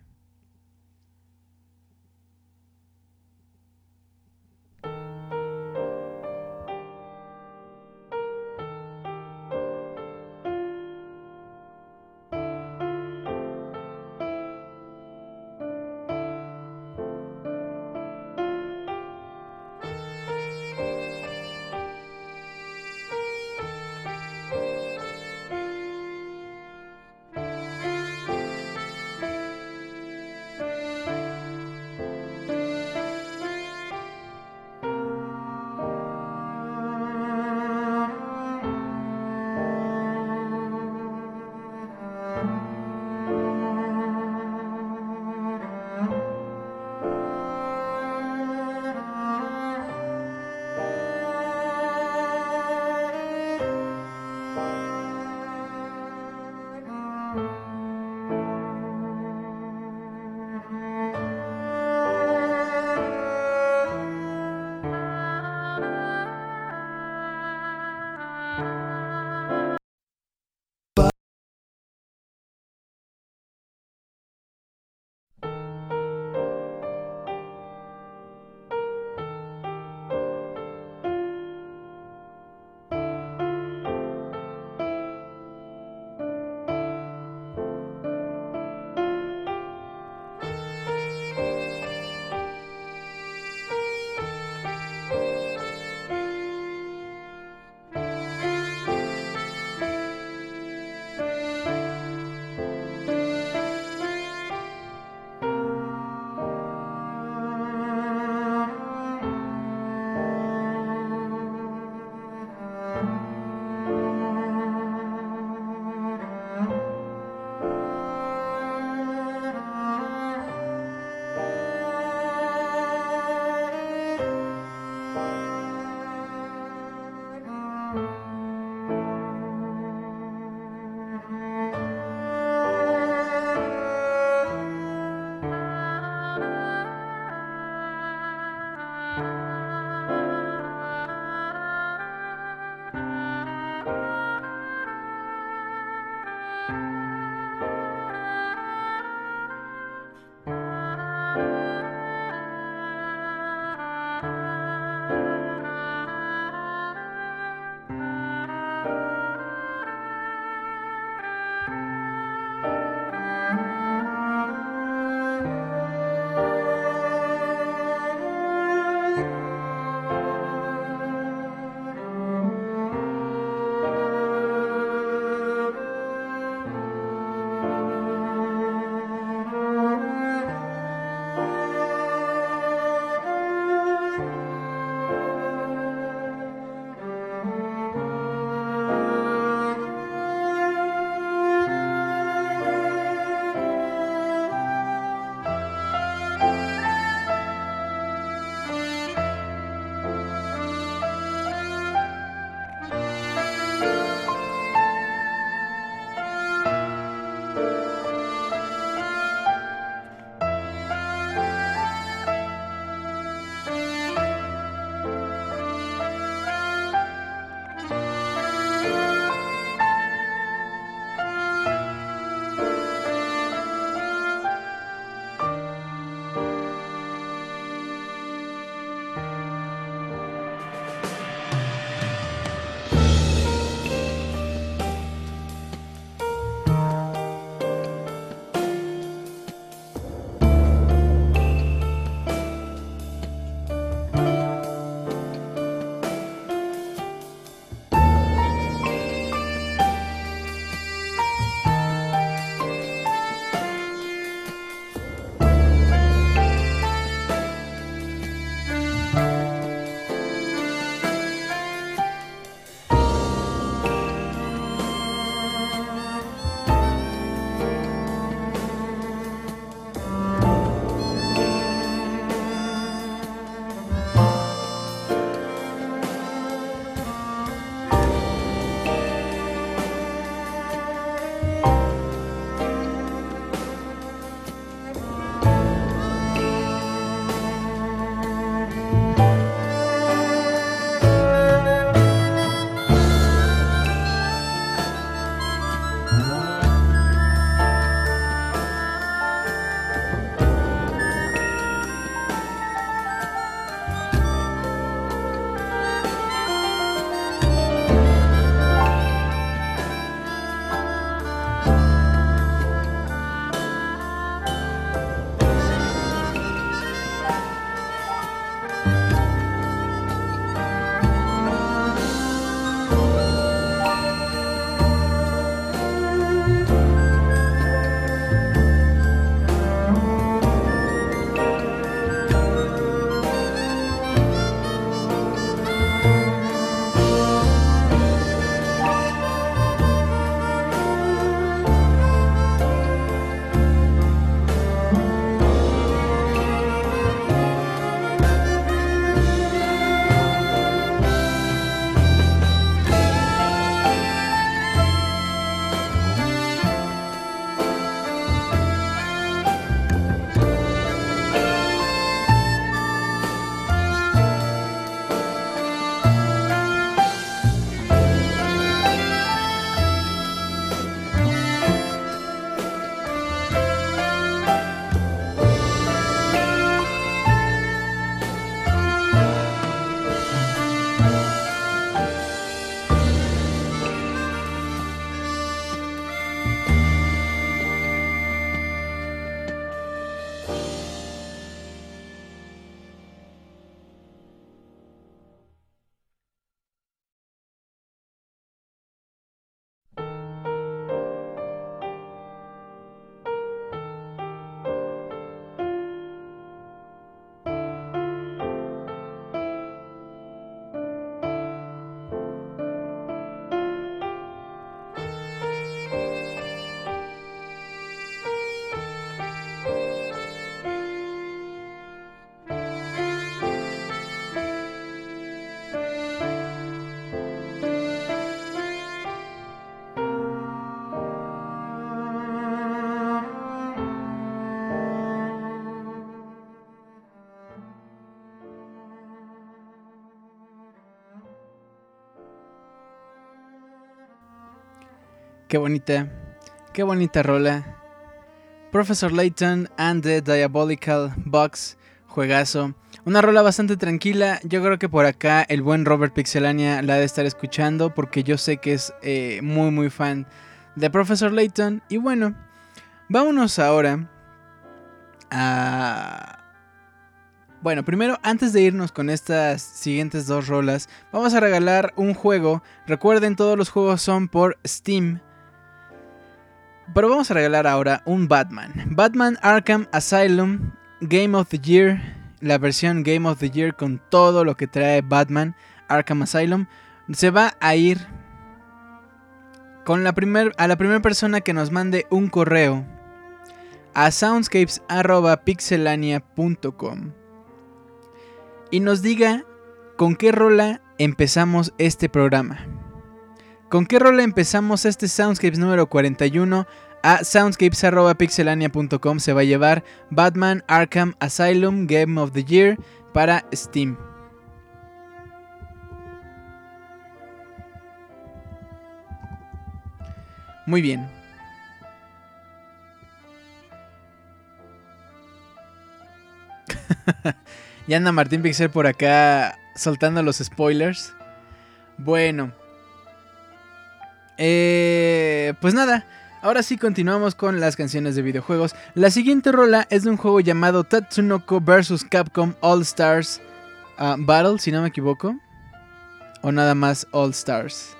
Qué bonita, qué bonita rola. Professor Layton and the Diabolical Box, juegazo. Una rola bastante tranquila. Yo creo que por acá el buen Robert Pixelania la ha de estar escuchando porque yo sé que es eh, muy muy fan de Professor Layton. Y bueno, vámonos ahora a... Bueno, primero, antes de irnos con estas siguientes dos rolas, vamos a regalar un juego. Recuerden, todos los juegos son por Steam. Pero vamos a regalar ahora un Batman. Batman Arkham Asylum Game of the Year. La versión Game of the Year con todo lo que trae Batman Arkham Asylum. Se va a ir con la primer, a la primera persona que nos mande un correo a soundscapes.pixelania.com y nos diga con qué rola empezamos este programa. ¿Con qué rola empezamos este Soundscapes número 41? A soundscapes.pixelania.com se va a llevar Batman Arkham Asylum Game of the Year para Steam. Muy bien. ya anda Martín Pixel por acá soltando los spoilers. Bueno. Eh, pues nada, ahora sí continuamos con las canciones de videojuegos. La siguiente rola es de un juego llamado Tatsunoko vs. Capcom All Stars ah, Battle, si no me equivoco. O nada más All Stars.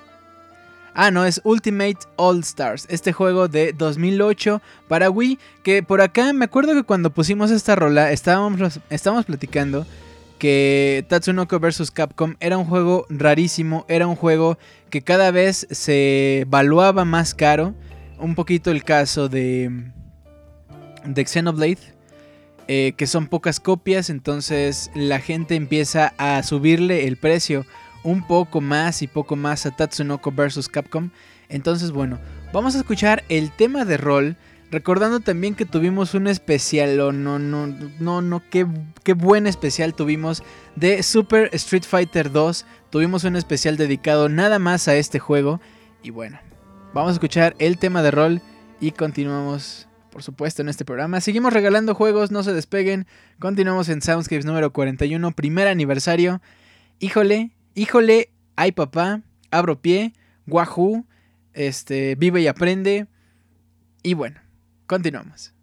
Ah, no, es Ultimate All Stars, este juego de 2008 para Wii, que por acá me acuerdo que cuando pusimos esta rola estábamos, estábamos platicando que Tatsunoko vs. Capcom era un juego rarísimo, era un juego que cada vez se valuaba más caro, un poquito el caso de, de Xenoblade. Eh, que son pocas copias, entonces la gente empieza a subirle el precio un poco más y poco más a Tatsunoko vs. Capcom. Entonces, bueno, vamos a escuchar el tema de rol. Recordando también que tuvimos un especial, o no, no, no, no, qué, qué buen especial tuvimos de Super Street Fighter 2. Tuvimos un especial dedicado nada más a este juego. Y bueno, vamos a escuchar el tema de rol y continuamos, por supuesto, en este programa. Seguimos regalando juegos, no se despeguen. Continuamos en Soundscapes número 41, primer aniversario. Híjole, Híjole, ay papá, abro pie, guajú, este, vive y aprende. Y bueno, Continuamos.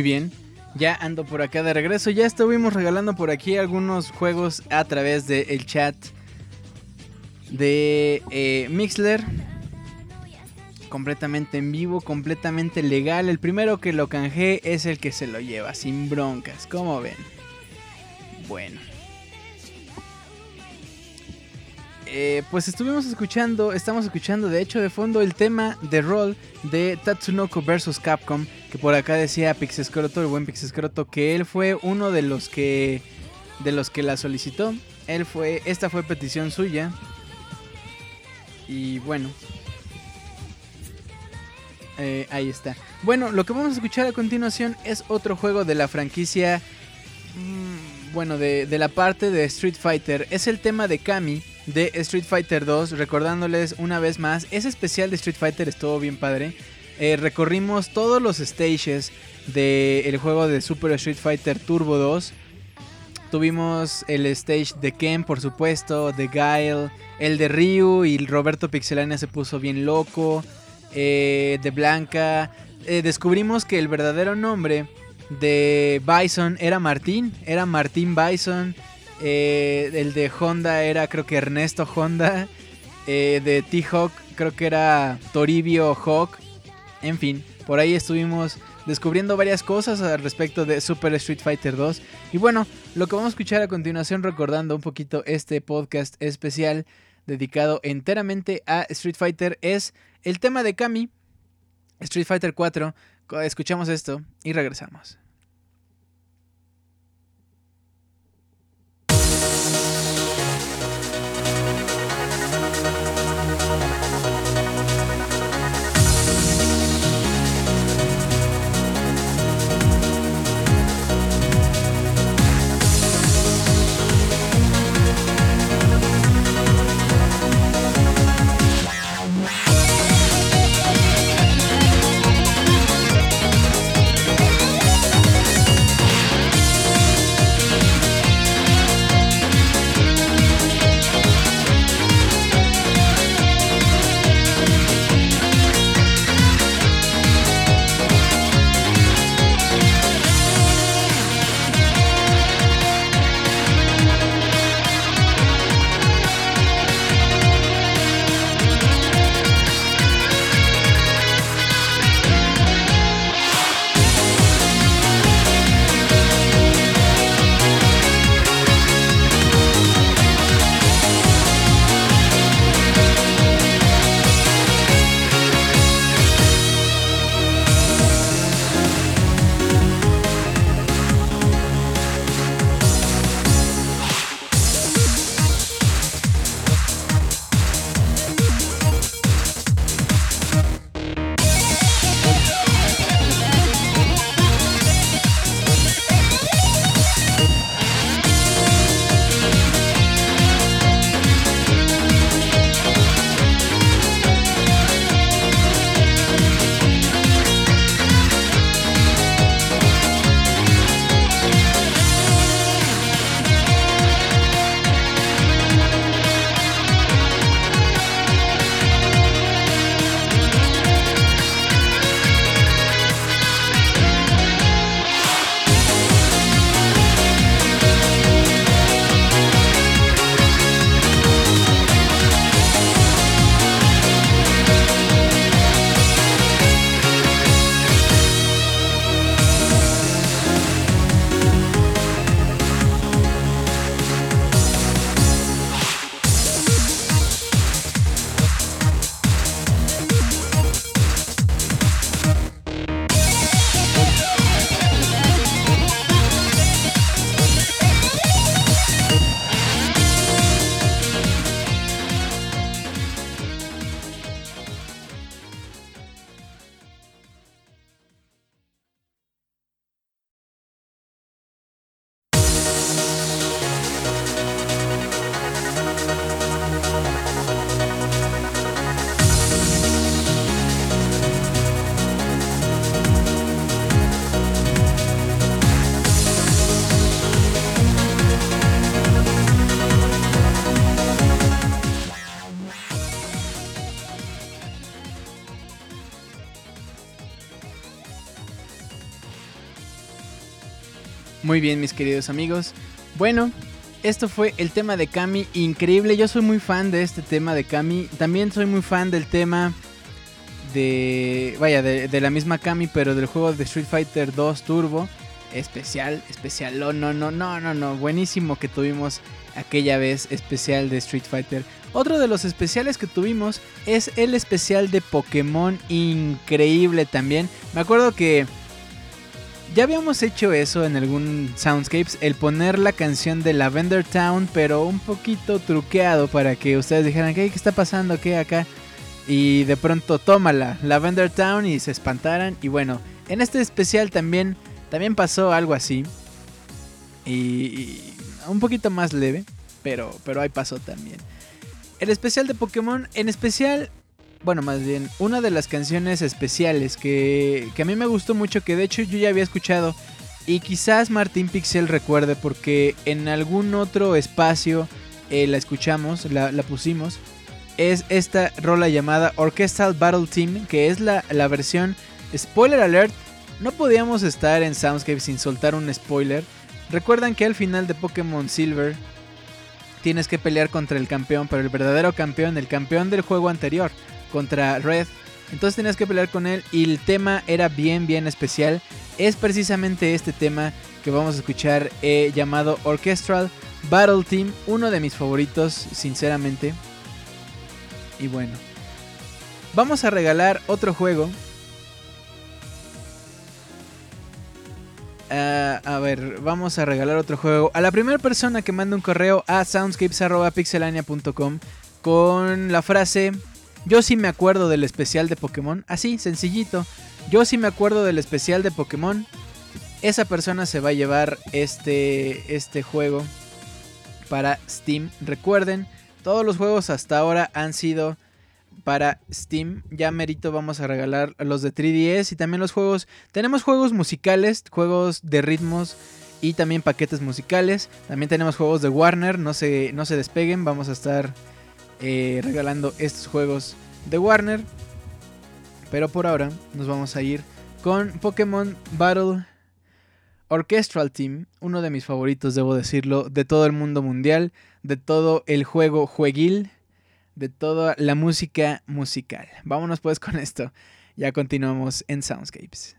Muy bien. Ya ando por acá de regreso. Ya estuvimos regalando por aquí algunos juegos a través del chat de eh, Mixler. Completamente en vivo, completamente legal. El primero que lo canjee es el que se lo lleva, sin broncas. ¿Cómo ven? Bueno. Eh, pues estuvimos escuchando, estamos escuchando de hecho de fondo el tema de rol de Tatsunoko vs Capcom, que por acá decía Pixescroto, el buen Pixescroto, que él fue uno de los que de los que la solicitó. Él fue, esta fue petición suya. Y bueno, eh, ahí está. Bueno, lo que vamos a escuchar a continuación es otro juego de la franquicia. mm, Bueno, de, de la parte de Street Fighter. Es el tema de Kami de Street Fighter 2. Recordándoles una vez más, ese especial de Street Fighter estuvo bien padre. Eh, recorrimos todos los stages del juego de Super Street Fighter Turbo 2. Tuvimos el stage de Ken, por supuesto, de Guile, el de Ryu y Roberto Pixelania se puso bien loco. eh, de Blanca. Eh, descubrimos que el verdadero nombre de Bison era Martín, era Martín Bison. El de Honda era creo que Ernesto Honda. De T-Hawk creo que era Toribio Hawk. En fin, por ahí estuvimos descubriendo varias cosas al respecto de Super Street Fighter 2. Y bueno, lo que vamos a escuchar a continuación recordando un poquito este podcast especial dedicado enteramente a Street Fighter es el tema de Kami, Street Fighter 4. Co- Escuchamos esto y regresamos.「Muy bien, mis queridos amigos. Bueno, esto fue el tema de Kami, increíble. Yo soy muy fan de este tema de Kami. También soy muy fan del tema de. Vaya, de, la misma Kami, pero del juego de Street Fighter 2 Turbo. Especial, especial. No, no, no, no, no, no. Buenísimo que tuvimos aquella vez especial de Street Fighter. Otro de los especiales que tuvimos es el especial de Pokémon. Increíble también. Me acuerdo que. Ya habíamos hecho eso en algún Soundscapes, el poner la canción de Lavender Town, pero un poquito truqueado para que ustedes dijeran, ¿qué, qué está pasando? ¿Qué acá? Y de pronto tómala, Lavender Town y se espantaran. Y bueno, en este especial también, también pasó algo así. Y, y un poquito más leve, pero, pero ahí pasó también. El especial de Pokémon, en especial bueno, más bien, una de las canciones especiales que, que, a mí me gustó mucho, que de hecho yo ya había escuchado, y quizás Martín Pixel recuerde porque en algún otro espacio eh, la escuchamos, la, pusimos, es esta rola llamada Orchestral Battle Team, que es la, la versión, spoiler alert, no podíamos estar en Soundscape sin soltar un spoiler. Recuerdan que al final de Pokémon Silver tienes que pelear contra el campeón, pero el verdadero campeón, el campeón del juego anterior contra Red. Entonces tenías que pelear con él y el tema era bien, bien especial. Es precisamente este tema que vamos a escuchar eh, llamado Orchestral Battle Team, uno de mis favoritos, sinceramente. Y bueno, vamos a regalar otro juego. Uh, a ver, vamos a regalar otro juego a la primera persona que mande un correo a soundscapes.pixelania.com con la frase yo sí me acuerdo del especial de Pokémon. Así, sencillito. Yo sí me acuerdo del especial de Pokémon. Esa persona se va a llevar este, este juego para Steam. Recuerden, todos los juegos hasta ahora han sido para Steam. Ya merito vamos a regalar los de 3DS y también los juegos. Tenemos juegos musicales, juegos de ritmos y también paquetes musicales. También tenemos juegos de Warner. No se, no se despeguen. Vamos a estar eh, regalando estos juegos de Warner. Pero por ahora nos vamos a ir con Pokémon Battle Orchestral Team, uno de mis favoritos, debo decirlo, de todo el mundo mundial, de todo el juego jueguil, de toda la música musical. Vámonos pues con esto. Ya continuamos en Soundscapes.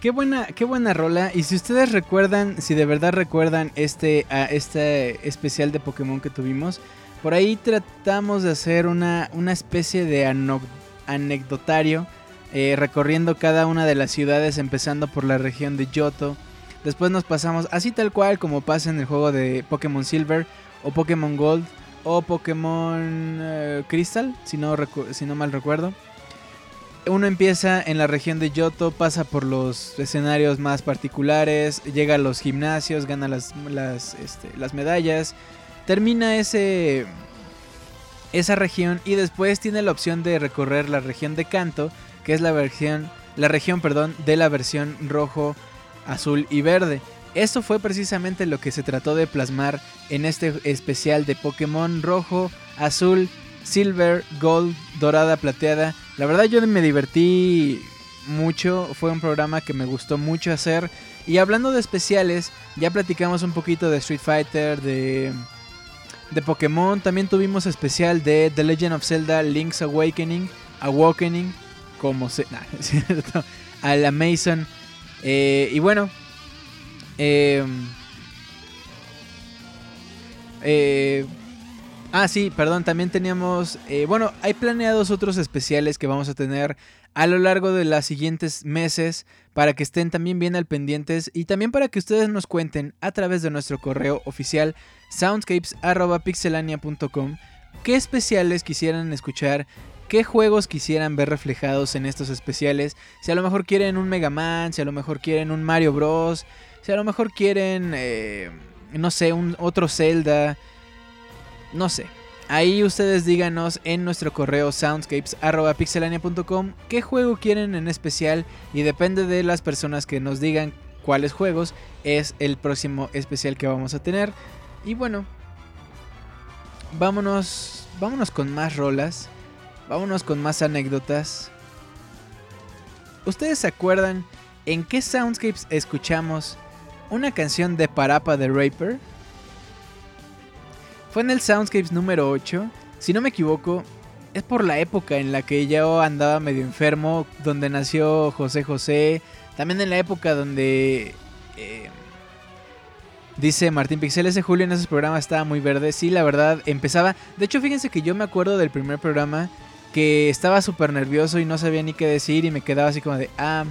Qué buena, qué buena rola. Y si ustedes recuerdan, si de verdad recuerdan este, a este especial de Pokémon que tuvimos, por ahí tratamos de hacer una, una especie de anecdotario, eh, recorriendo cada una de las ciudades, empezando por la región de Johto. Después nos pasamos, así tal cual como pasa en el juego de Pokémon Silver o Pokémon Gold o Pokémon eh, Crystal, si no mal recuerdo. Uno empieza en la región de Yoto, pasa por los escenarios más particulares, llega a los gimnasios, gana las, este, las medallas, termina ese, esa región y después tiene la opción de recorrer la región de Kanto, que es la versión, la región, perdón, de la versión rojo, azul y verde. Esto fue precisamente lo que se trató de plasmar en este especial de Pokémon rojo, azul, silver, gold, dorada, plateada. La verdad yo me divertí mucho, fue un programa que me gustó mucho hacer. Y hablando de especiales, ya platicamos un poquito de Street Fighter, de, de Pokémon. También tuvimos especial de The Legend of Zelda Link's Awakening, Awakening, como se... nah, es cierto, a la Mason. Eh, y bueno, eh, eh, ah, sí, perdón, también teníamos, eh, bueno, hay planeados otros especiales que vamos a tener a lo largo de los siguientes meses para que estén también bien al pendientes y también para que ustedes nos cuenten a través de nuestro correo oficial soundscapes.pixelania.com qué especiales quisieran escuchar, qué juegos quisieran ver reflejados en estos especiales, si a lo mejor quieren un Mega Man, si a lo mejor quieren un Mario Bros, si a lo mejor quieren, eh, no sé, un otro Zelda, no sé. Ahí ustedes díganos en nuestro correo soundscapes.pixelania.com qué juego quieren en especial y depende de las personas que nos digan cuáles juegos es el próximo especial que vamos a tener. Y bueno, vámonos, vámonos con más rolas, vámonos con más anécdotas. ¿Ustedes se acuerdan en qué Soundscapes escuchamos una canción de Parapa de Raper? Fue en el Soundscapes número 8. Si no me equivoco, es por la época en la que yo andaba medio enfermo, donde nació José José. También en la época donde... eh, dice Martín Pixel, ese Julio en esos programas estaba muy verde. Sí, la verdad, empezaba... De hecho, fíjense que yo me acuerdo del primer programa que estaba súper nervioso y no sabía ni qué decir y me quedaba así como de... Ah,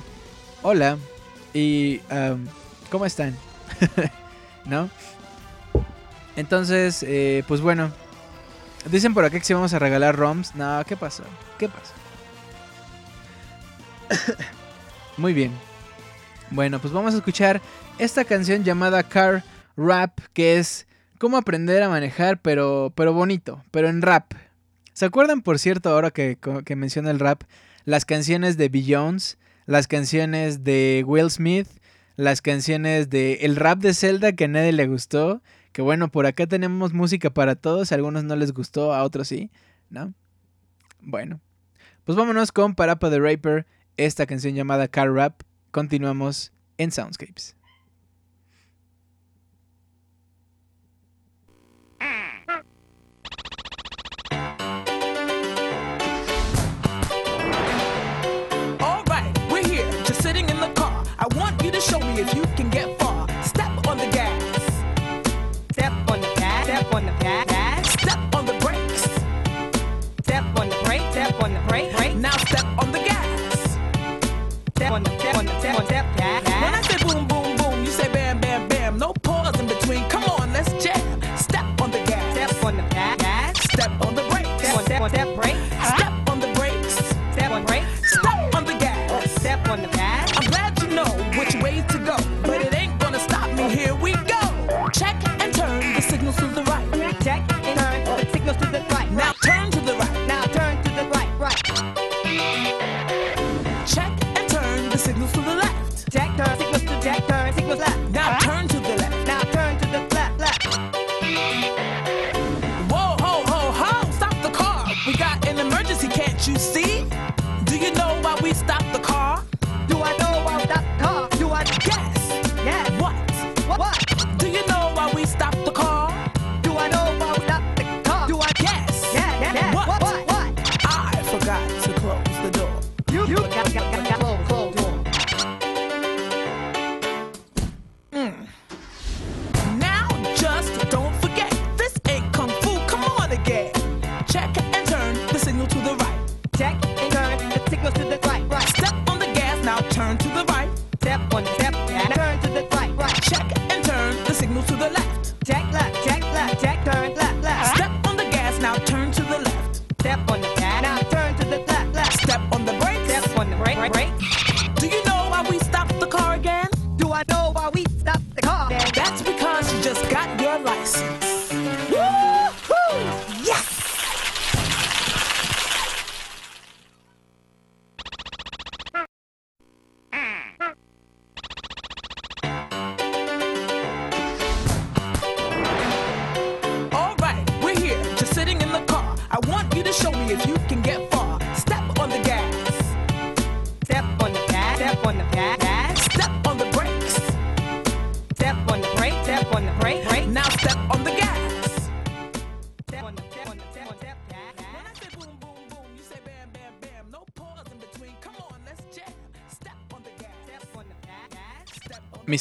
hola. Y... am, ¿Cómo están? ¿No? Entonces, eh, pues bueno. Dicen por acá que si vamos a regalar ROMs. No, ¿qué pasó? ¿Qué pasó? Muy bien. Bueno, pues vamos a escuchar esta canción llamada Car Rap, que es cómo aprender a manejar, pero, pero bonito, pero en rap. ¿Se acuerdan, por cierto, ahora que, que menciona el rap, las canciones de Beyoncé, las canciones de Will Smith, las canciones de el rap de Zelda que a nadie le gustó? Que bueno, por acá tenemos música para todos, a algunos no les gustó, a otros sí, ¿no? Bueno, pues vámonos con Parapa de Raper, esta canción llamada Car Rap. Continuamos en Soundscapes. All right, we're here, just sitting in the car. I want you to show me if you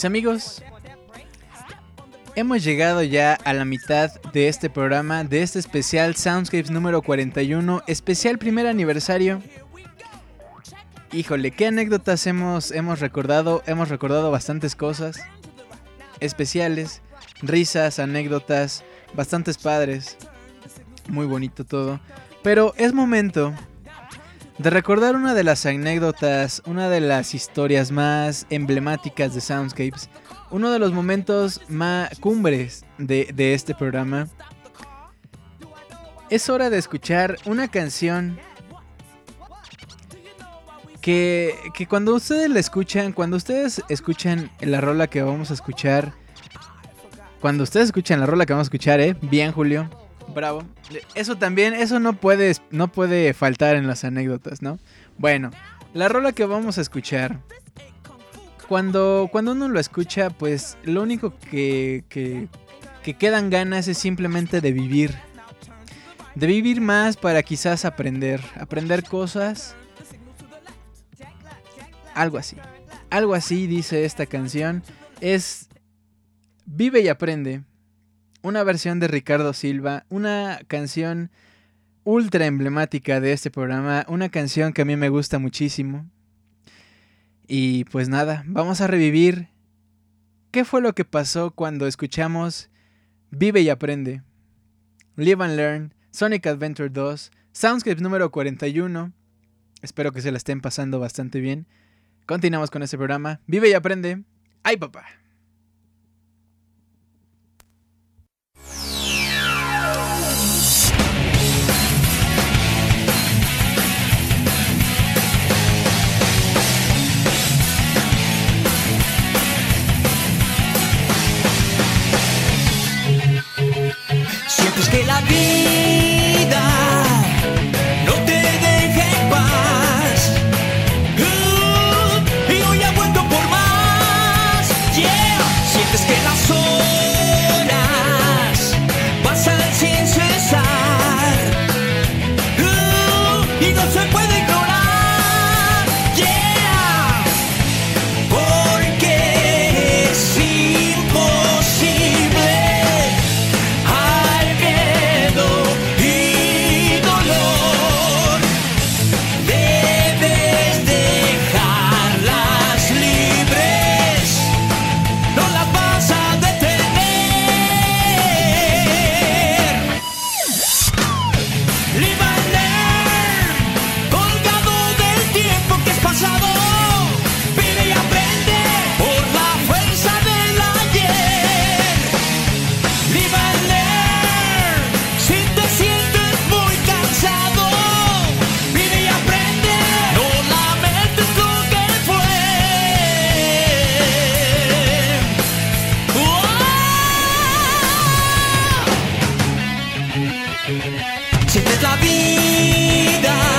Amigos, hemos llegado ya a la mitad de este programa, de este especial Soundscapes número 41, especial primer aniversario. Híjole, qué anécdotas hemos, hemos recordado. Hemos recordado bastantes cosas especiales, risas, anécdotas, bastantes padres. Muy bonito todo. Pero es momento de recordar una de las anécdotas, una de las historias más emblemáticas de Soundscapes. Uno de los momentos más cumbres de, de este programa. Es hora de escuchar una canción que, que cuando ustedes la escuchan, cuando ustedes escuchan la rola que vamos a escuchar, cuando ustedes escuchan la rola que vamos a escuchar, ¿eh? Bien, Julio. Bravo. Eso también, eso no puede, no puede faltar en las anécdotas, ¿no? Bueno, la rola que vamos a escuchar. Cuando, cuando uno lo escucha, pues lo único que, que, que quedan ganas es simplemente de vivir. De vivir más para quizás aprender. Aprender cosas. Algo así. Algo así dice esta canción. Es Vive y aprende. Una versión de Ricardo Silva. Una canción ultra emblemática de este programa. Una canción que a mí me gusta muchísimo. Y pues nada, vamos a revivir qué fue lo que pasó cuando escuchamos Vive y aprende. Live and Learn, Sonic Adventure 2, Soundscapes número 41. Espero que se la estén pasando bastante bien. Continuamos con este programa. Vive y aprende. ¡Ay, papá! Sientes que la vida Siempre es la vida.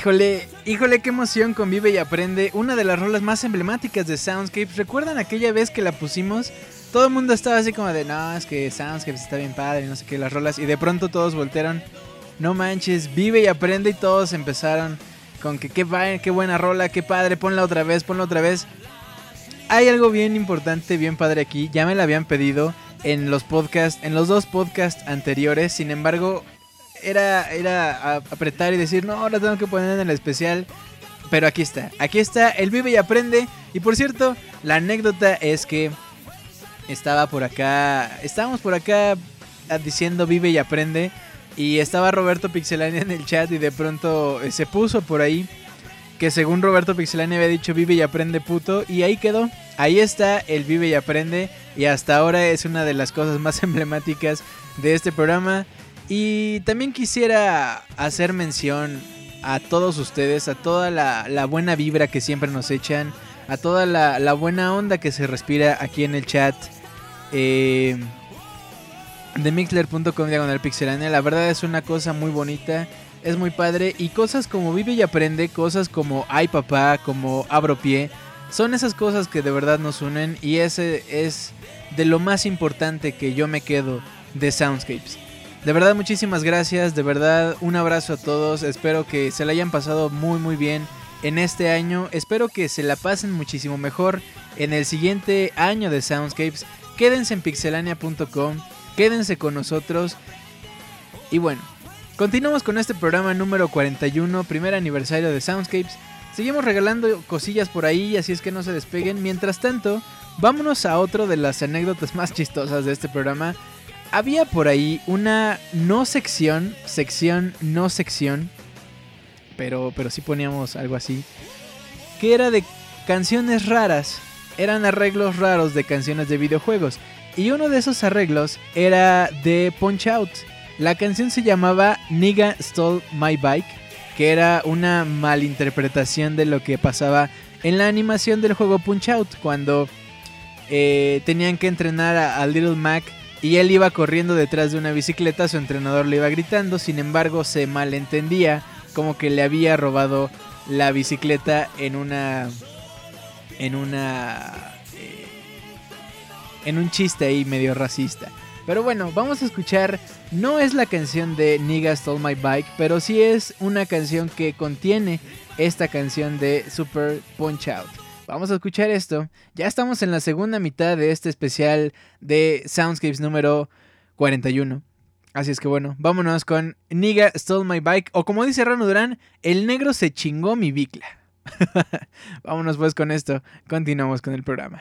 Híjole, híjole, qué emoción con Vive y Aprende, una de las rolas más emblemáticas de Soundscapes. ¿Recuerdan aquella vez que la pusimos? Todo el mundo estaba así como de, no, es que Soundscapes está bien padre, no sé qué, las rolas. Y de pronto todos voltearon, no manches, Vive y Aprende y todos empezaron con que qué, qué buena rola, qué padre, ponla otra vez, ponla otra vez. Hay algo bien importante, bien padre aquí, ya me la habían pedido en los podcasts, en los dos podcasts anteriores, sin embargo, era, era apretar y decir, no, ahora tengo que poner en el especial. Pero aquí está, aquí está el Vive y Aprende. Y por cierto, la anécdota es que estaba por acá, estábamos por acá diciendo Vive y Aprende. Y estaba Roberto Pixelania en el chat y de pronto eh, se puso por ahí que según Roberto Pixelania había dicho Vive y Aprende puto. Y ahí quedó, ahí está el Vive y Aprende. Y hasta ahora es una de las cosas más emblemáticas de este programa. Y también quisiera hacer mención a todos ustedes, a toda la, buena vibra que siempre nos echan, a toda la, la buena onda que se respira aquí en el chat eh, de mixler.com diagonal pixelania. La verdad es una cosa muy bonita, es muy padre y cosas como Vive y Aprende, cosas como Ay Papá, como Abro Pie, son esas cosas que de verdad nos unen y ese es de lo más importante que yo me quedo de Soundscapes. De verdad muchísimas gracias, de verdad un abrazo a todos, espero que se la hayan pasado muy muy bien en este año, espero que se la pasen muchísimo mejor en el siguiente año de Soundscapes. Quédense en pixelania.com, quédense con nosotros y bueno, continuamos con este programa número 41, primer aniversario de Soundscapes. Seguimos regalando cosillas por ahí, así es que no se despeguen. Mientras tanto, vámonos a otro de las anécdotas más chistosas de este programa. Había por ahí una no sección, sección, no sección, pero, pero sí poníamos algo así, que era de canciones raras. Eran arreglos raros de canciones de videojuegos. Y uno de esos arreglos era de Punch Out. La canción se llamaba Nigga Stole My Bike, que era una malinterpretación de lo que pasaba en la animación del juego Punch Out, cuando eh, tenían que entrenar a, a Little Mac y él iba corriendo detrás de una bicicleta, su entrenador le iba gritando, sin embargo se malentendía como que le había robado la bicicleta en una en una eh, en un chiste ahí medio racista. Pero bueno, vamos a escuchar. No es la canción de Nigga Stole My Bike, pero sí es una canción que contiene esta canción de Super Punch Out. Vamos a escuchar esto. Ya estamos en la segunda mitad de este especial de Soundscapes número 41. Así es que bueno, vámonos con Nigga Stole My Bike. O como dice Rano Durán, el negro se chingó mi bicla. vámonos pues con esto. Continuamos con el programa.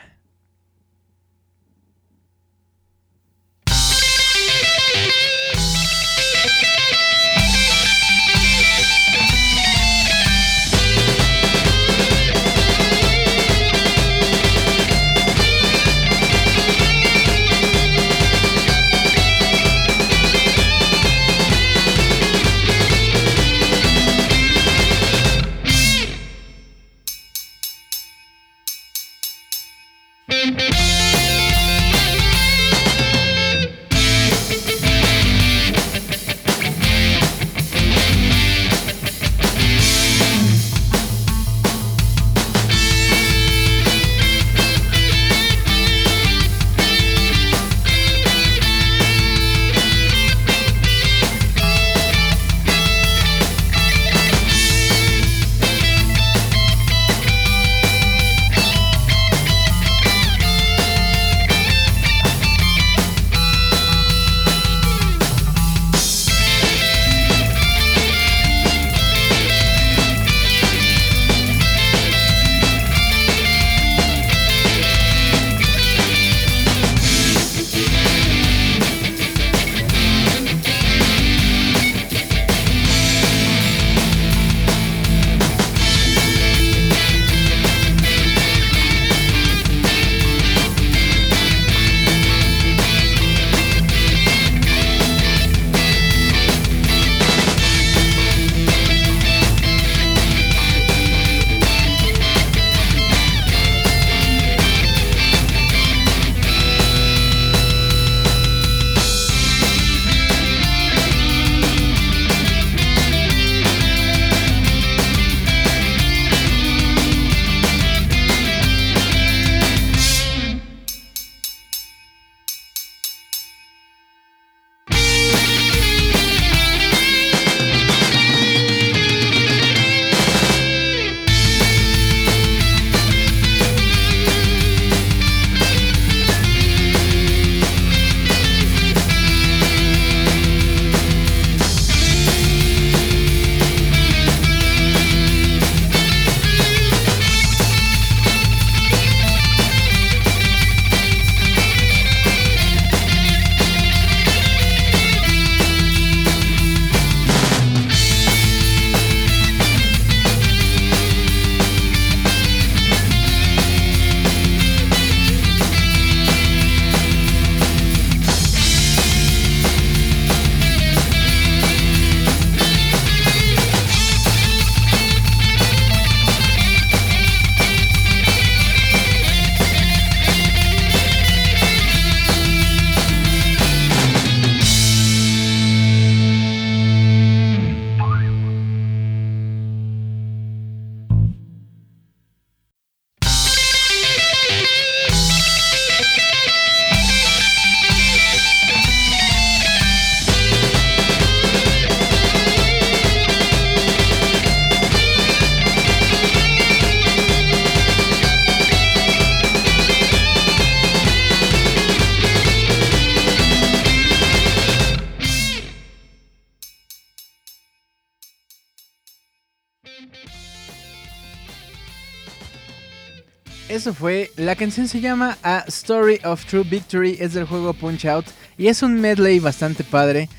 Fue, la canción se llama A Story of True Victory, es del juego Punch Out y es un medley bastante padre.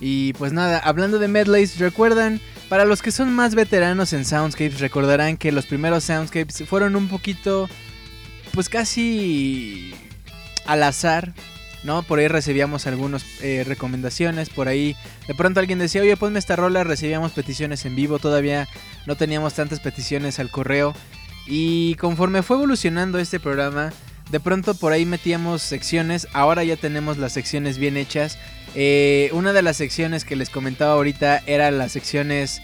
Y pues nada, hablando de medleys, recuerdan, para los que son más veteranos en Soundscapes, recordarán que los primeros Soundscapes fueron un poquito, pues casi al azar, ¿no? Por ahí recibíamos algunas recomendaciones, por ahí de pronto alguien decía, oye, ponme esta rola, recibíamos peticiones en vivo, todavía no teníamos tantas peticiones al correo. Y conforme fue evolucionando este programa, de pronto por ahí metíamos secciones, ahora ya tenemos las secciones bien hechas. Eh, una de las secciones que les comentaba ahorita era las secciones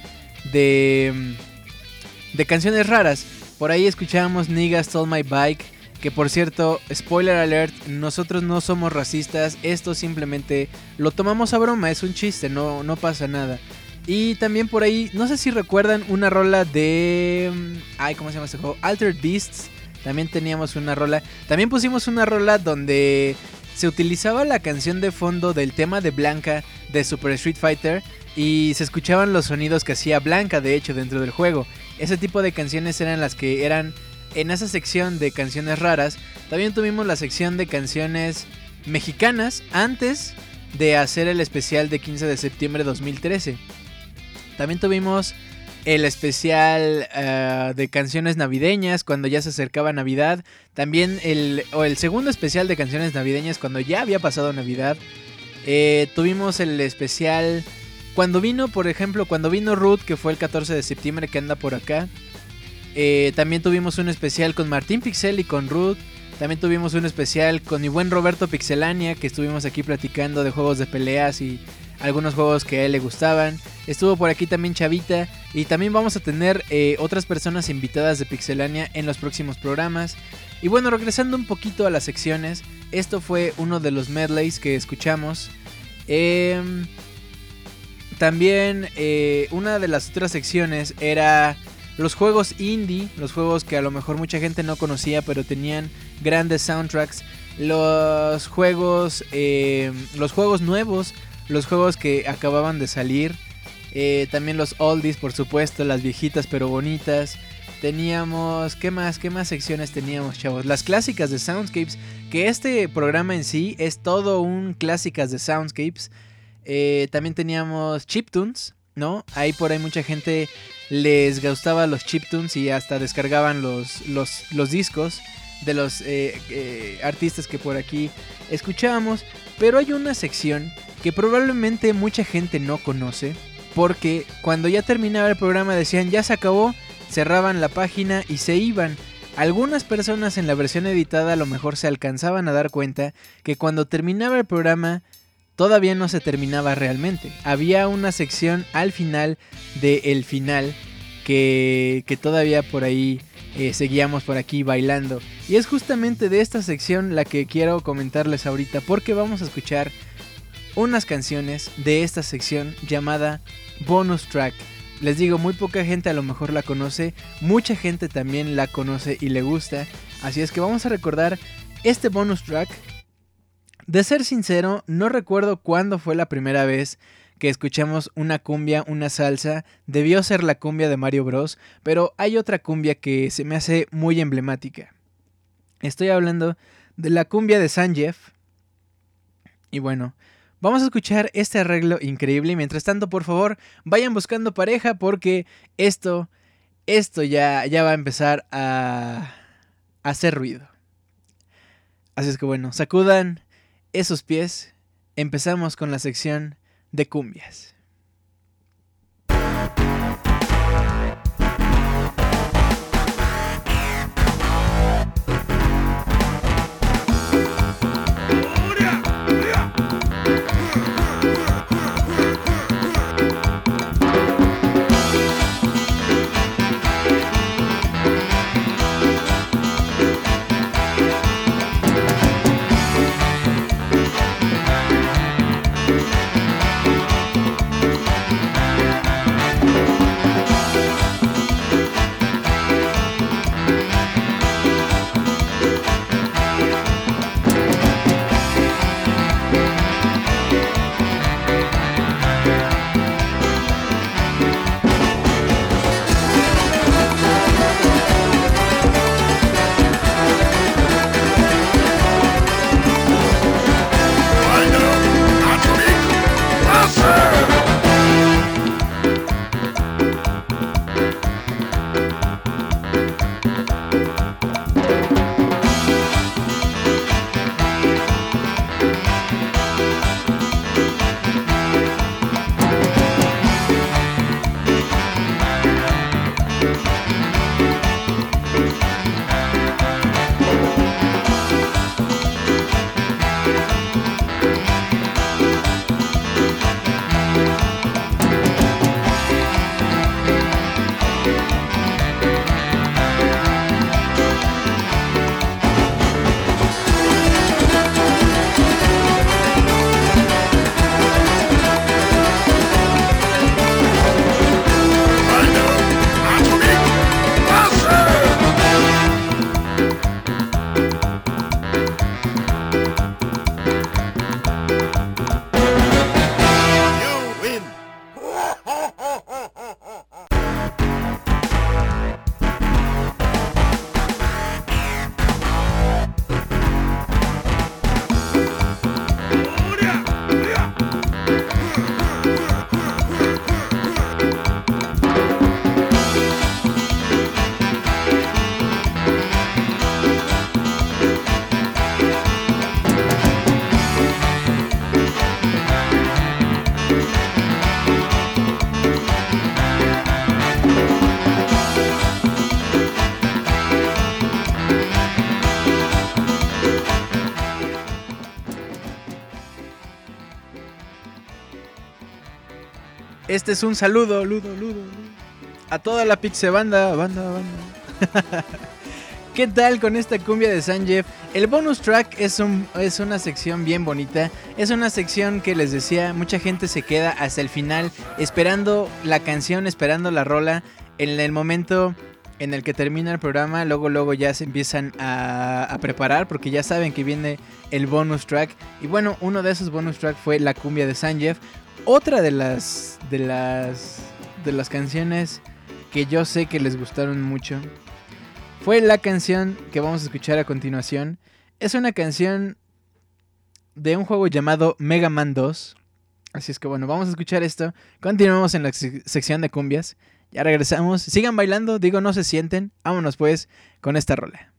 de, de canciones raras. Por ahí escuchábamos Niggas Stole My Bike, que por cierto, spoiler alert, nosotros no somos racistas, esto simplemente lo tomamos a broma, es un chiste, no, no pasa nada. Y también por ahí, no sé si recuerdan una rola de... Ay, ¿cómo se llama este juego? Altered Beasts. También teníamos una rola. También pusimos una rola donde se utilizaba la canción de fondo del tema de Blanca de Super Street Fighter. Y se escuchaban los sonidos que hacía Blanca, de hecho, dentro del juego. Ese tipo de canciones eran las que eran en esa sección de canciones raras. También tuvimos la sección de canciones mexicanas antes de hacer el especial de 15 de septiembre de 2013. También tuvimos el especial uh, de canciones navideñas cuando ya se acercaba Navidad. También el, o el segundo especial de canciones navideñas cuando ya había pasado Navidad. Eh, tuvimos el especial cuando vino, por ejemplo, cuando vino Ruth, que fue el 14 de septiembre, que anda por acá. Eh, también tuvimos un especial con Martín Pixel y con Ruth. También tuvimos un especial con mi buen Roberto Pixelania, que estuvimos aquí platicando de juegos de peleas y algunos juegos que a él le gustaban. Estuvo por aquí también Chavita y también vamos a tener eh, otras personas invitadas de Pixelania en los próximos programas. Y bueno, regresando un poquito a las secciones, esto fue uno de los medleys que escuchamos. Eh, también eh, una de las otras secciones era los juegos indie, los juegos que a lo mejor mucha gente no conocía pero tenían grandes soundtracks. Los juegos, eh, los juegos nuevos los juegos que acababan de salir. Eh, también los oldies, por supuesto, las viejitas pero bonitas. Teníamos, ¿qué más? ¿Qué más secciones teníamos, chavos? Las clásicas de Soundscapes, que este programa en sí es todo un clásicas de Soundscapes. Eh, también teníamos chiptunes, ¿no? Ahí por ahí mucha gente les gustaba los chiptunes y hasta descargaban los, los, los discos de los eh, eh, artistas que por aquí escuchábamos. Pero hay una sección que probablemente mucha gente no conoce. Porque cuando ya terminaba el programa decían ya se acabó, cerraban la página y se iban. Algunas personas en la versión editada a lo mejor se alcanzaban a dar cuenta que cuando terminaba el programa todavía no se terminaba realmente. Había una sección al final de el final que, que todavía por ahí eh, seguíamos por aquí bailando. Y es justamente de esta sección la que quiero comentarles ahorita porque vamos a escuchar unas canciones de esta sección llamada Bonus Track. Les digo, muy poca gente a lo mejor la conoce, mucha gente también la conoce y le gusta, así es que vamos a recordar este bonus track. De ser sincero, no recuerdo cuándo fue la primera vez que escuchamos una cumbia, una salsa, debió ser la cumbia de Mario Bros, pero hay otra cumbia que se me hace muy emblemática. Estoy hablando de la cumbia de Sanjeev. Y bueno, Vamos a escuchar este arreglo increíble mientras tanto, por favor, vayan buscando pareja porque esto, esto ya, ya va a empezar a, a hacer ruido. Así es que bueno, sacudan esos pies. Empezamos con la sección de cumbias. Este es un saludo, ludo, ludo, a toda la Pixe banda, banda, banda. ¿Qué tal con esta cumbia de Sanjeev? El bonus track es, un, es una sección bien bonita. Es una sección que les decía, mucha gente se queda hasta el final esperando la canción, esperando la rola. En el momento en el que termina el programa, luego luego ya se empiezan a, a preparar porque ya saben que viene el bonus track. Y bueno, uno de esos bonus track fue la cumbia de Sanjeev. Otra de las de las de las canciones que yo sé que les gustaron mucho fue la canción que vamos a escuchar a continuación. Es una canción de un juego llamado Mega Man 2. Así es que bueno, vamos a escuchar esto. Continuamos en la sec- sección de cumbias. Ya regresamos. Sigan bailando, digo, no se sienten. Vámonos pues con esta rola.「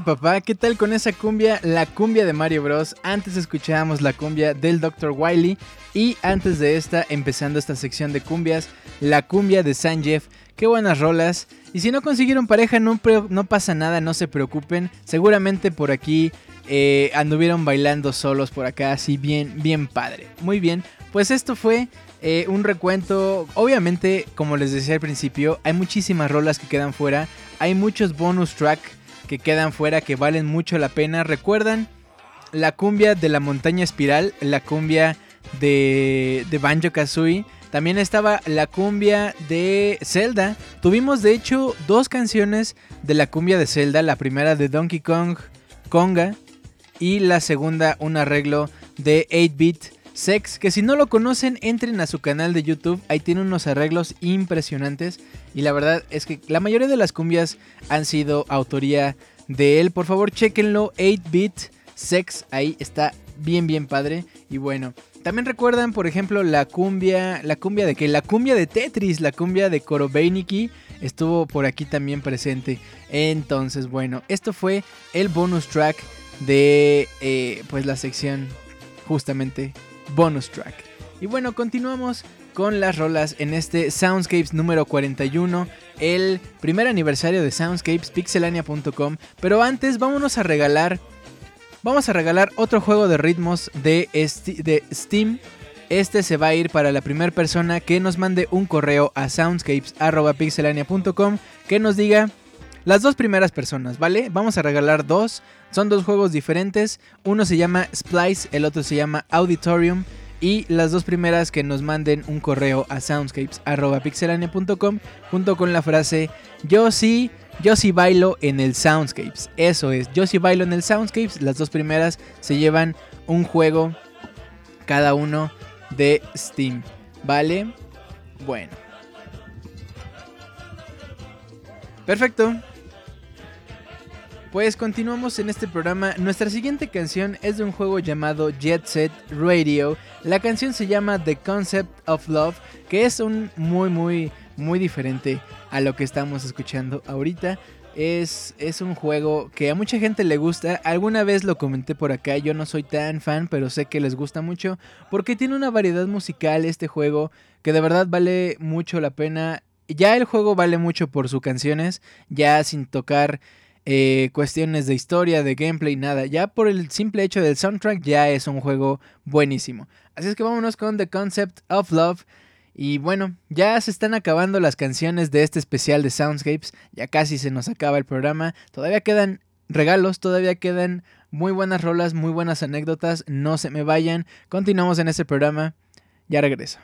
Papá, ¿qué tal con esa cumbia? La cumbia de Mario Bros. Antes escuchábamos la cumbia del Dr. Wily y antes de esta, empezando esta sección de cumbias, la cumbia de Sanjeev. Qué buenas rolas. Y si no consiguieron pareja, no pasa nada, no se preocupen. Seguramente por aquí eh, anduvieron bailando solos por acá, así bien, bien padre. Muy bien, pues esto fue eh, un recuento. Obviamente, como les decía al principio, hay muchísimas rolas que quedan fuera. Hay muchos bonus track que quedan fuera que valen mucho la pena. ¿Recuerdan? La cumbia de la montaña espiral, la cumbia de, de Banjo Kazooie. También estaba la cumbia de Zelda. Tuvimos de hecho dos canciones de la cumbia de Zelda. La primera de Donkey Kong Conga y la segunda un arreglo de 8-bit Sex, que si no lo conocen, entren a su canal de YouTube, ahí tiene unos arreglos impresionantes y la verdad es que la mayoría de las cumbias han sido autoría de él. Por favor, chequenlo, 8-bit Sex, ahí está bien bien padre y bueno, también recuerdan, por ejemplo, la cumbia, la cumbia de que la cumbia de Tetris, la cumbia de Korobeiniki estuvo por aquí también presente. Entonces, bueno, esto fue el bonus track de eh, pues la sección justamente bonus track. Y bueno, continuamos con las rolas en este Soundscapes número 41, el primer aniversario de Soundscapes, pixelania.com. Pero antes, vámonos a regalar. Vamos a regalar otro juego de ritmos de, de Steam. Este se va a ir para la primera persona que nos mande un correo a soundscapes.pixelania.com que nos diga las dos primeras personas, ¿vale? Vamos a regalar dos. Son dos juegos diferentes. Uno se llama Splice, el otro se llama Auditorium. Y las dos primeras que nos manden un correo a soundscapes.pixelania.com junto con la frase Yo sí, yo sí bailo en el Soundscapes. Eso es, yo sí bailo en el Soundscapes. Las dos primeras se llevan un juego cada uno de Steam. ¿Vale? Bueno. Perfecto. Pues continuamos en este programa. Nuestra siguiente canción es de un juego llamado Jet Set Radio. La canción se llama The Concept of Love, que es un muy muy muy diferente a lo que estamos escuchando ahorita. Es, es un juego que a mucha gente le gusta. Alguna vez lo comenté por acá. Yo no soy tan fan, pero sé que les gusta mucho. Porque tiene una variedad musical este juego que de verdad vale mucho la pena. Ya el juego vale mucho por sus canciones. Ya sin tocar eh, cuestiones de historia, de gameplay, nada. Ya por el simple hecho del soundtrack ya es un juego buenísimo. Así es que vámonos con The Concept of Love. Y bueno, ya se están acabando las canciones de este especial de Soundscapes. Ya casi se nos acaba el programa. Todavía quedan regalos, todavía quedan muy buenas rolas, muy buenas anécdotas. No se me vayan. Continuamos en este programa. Ya regreso.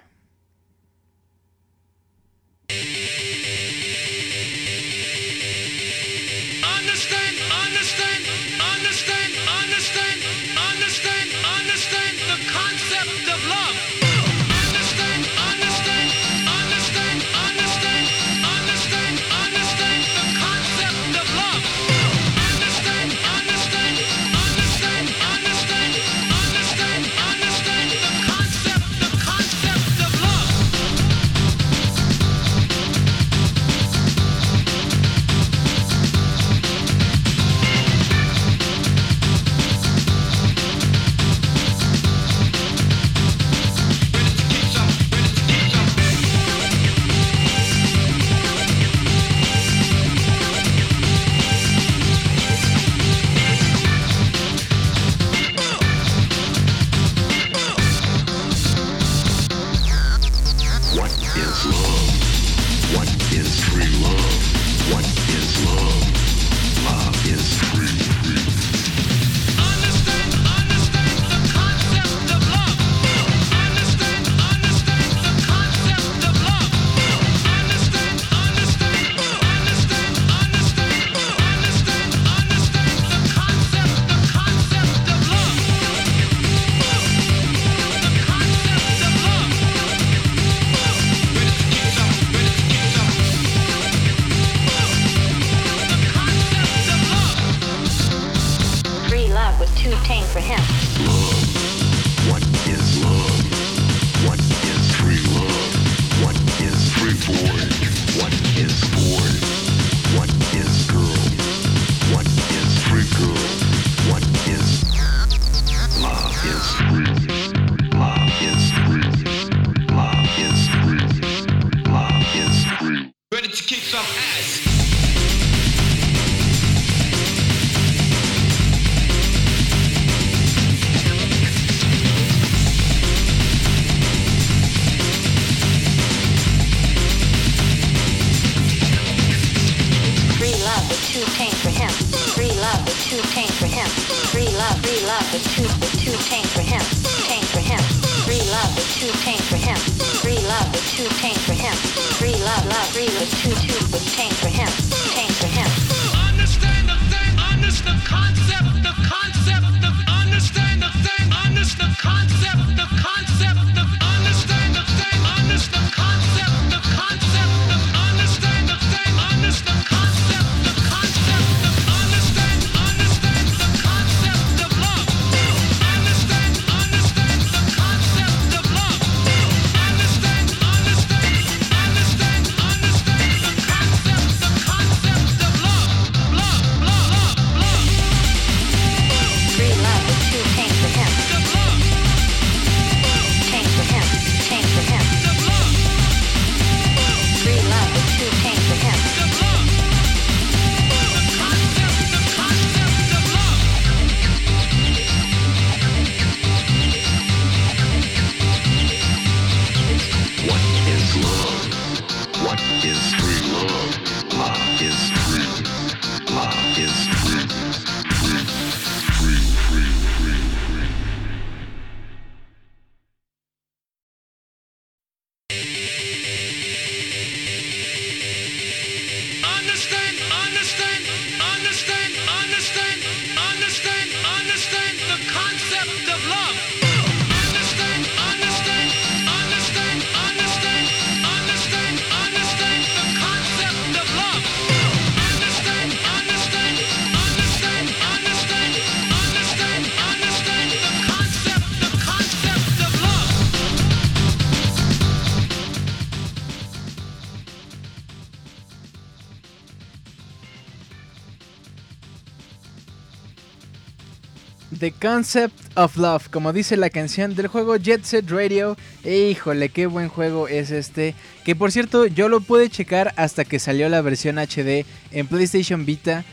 Concept of Love, como dice la canción del juego Jet Set Radio. Híjole, qué buen juego es este. Que por cierto, yo lo pude checar hasta que salió la versión HD en PlayStation Vita.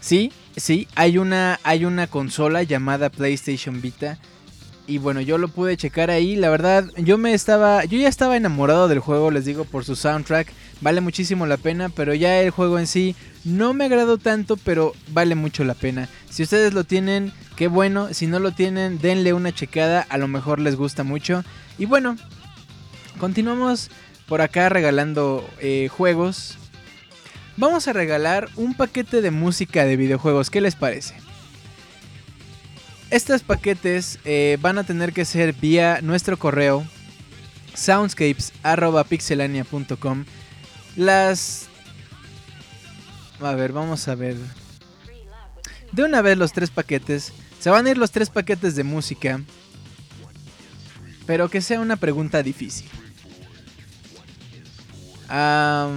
Sí, sí, hay una, hay una consola llamada PlayStation Vita. Y bueno, yo lo pude checar ahí. La verdad, yo me estaba. Yo ya estaba enamorado del juego, les digo, por su soundtrack. Vale muchísimo la pena. Pero ya el juego en sí no me agradó tanto, pero vale mucho la pena. Si ustedes lo tienen, qué bueno. Si no lo tienen, denle una checada. A lo mejor les gusta mucho. Y bueno, continuamos por acá regalando eh, juegos. Vamos a regalar un paquete de música de videojuegos. ¿Qué les parece? Estos paquetes eh, van a tener que ser vía nuestro correo soundscapes.pixelania.com. Las... A ver, vamos a ver. De una vez los tres paquetes. Se van a ir los tres paquetes de música. Pero que sea una pregunta difícil. A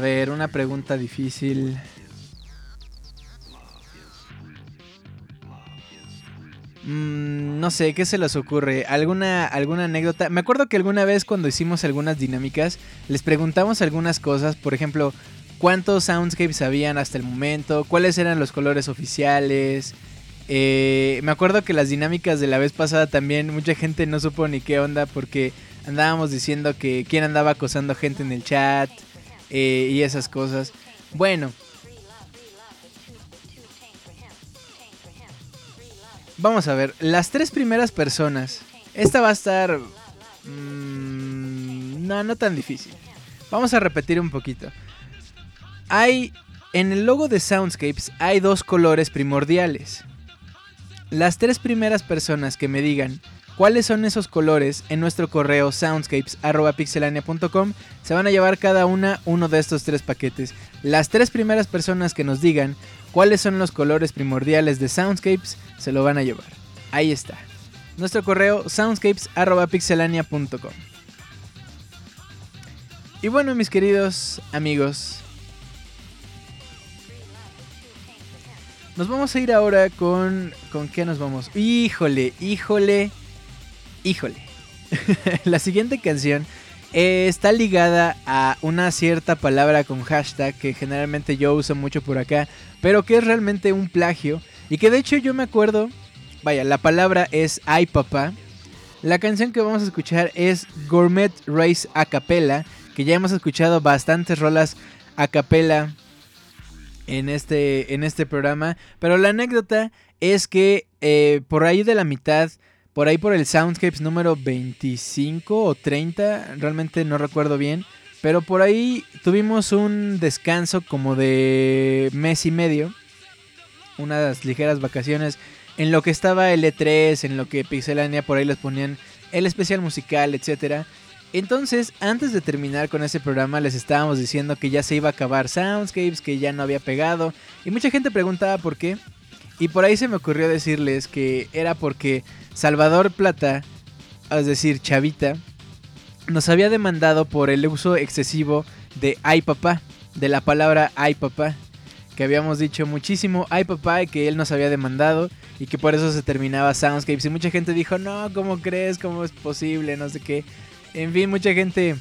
ver, una pregunta difícil. Mm, no sé, ¿qué se les ocurre? ¿Alguna, ¿Alguna anécdota? Me acuerdo que alguna vez cuando hicimos algunas dinámicas, les preguntamos algunas cosas, por ejemplo, ¿cuántos soundscapes habían hasta el momento? ¿Cuáles eran los colores oficiales? Eh, me acuerdo que las dinámicas de la vez pasada también mucha gente no supo ni qué onda porque andábamos diciendo que quién andaba acosando gente en el chat eh, y esas cosas. Bueno, Vamos a ver, las tres primeras personas. Esta va a estar... mm, no, no tan difícil. Vamos a repetir un poquito. Hay... En el logo de Soundscapes hay dos colores primordiales. Las tres primeras personas que me digan cuáles son esos colores en nuestro correo soundscapes.pixelania.com se van a llevar cada una uno de estos tres paquetes. Las tres primeras personas que nos digan cuáles son los colores primordiales de Soundscapes, se lo van a llevar. Ahí está. Nuestro correo soundscapes.pixelania.com. Y bueno, mis queridos amigos, nos vamos a ir ahora con... ¿Con qué nos vamos? Híjole, híjole, híjole. La siguiente canción eh, está ligada a una cierta palabra con hashtag que generalmente yo uso mucho por acá, pero que es realmente un plagio y que de hecho yo me acuerdo, vaya, la palabra es Ay Papá. La canción que vamos a escuchar es Gourmet Race a Capella, que ya hemos escuchado bastantes rolas a capela en este, en este programa, pero la anécdota es que eh, por ahí de la mitad por ahí por el Soundscapes número 25 o 30, realmente no recuerdo bien. Pero por ahí tuvimos un descanso como de mes y medio. Unas ligeras vacaciones en lo que estaba el E3, en lo que Pixelania por ahí les ponían el especial musical, etc. Entonces, antes de terminar con ese programa, les estábamos diciendo que ya se iba a acabar Soundscapes, que ya no había pegado. Y mucha gente preguntaba por qué. Y por ahí se me ocurrió decirles que era porque Salvador Plata, es decir, Chavita, nos había demandado por el uso excesivo de ay papá, de la palabra ay papá, que habíamos dicho muchísimo ay papá que él nos había demandado y que por eso se terminaba Soundscapes y mucha gente dijo, "No, ¿cómo crees? ¿Cómo es posible? No sé qué." En fin, mucha gente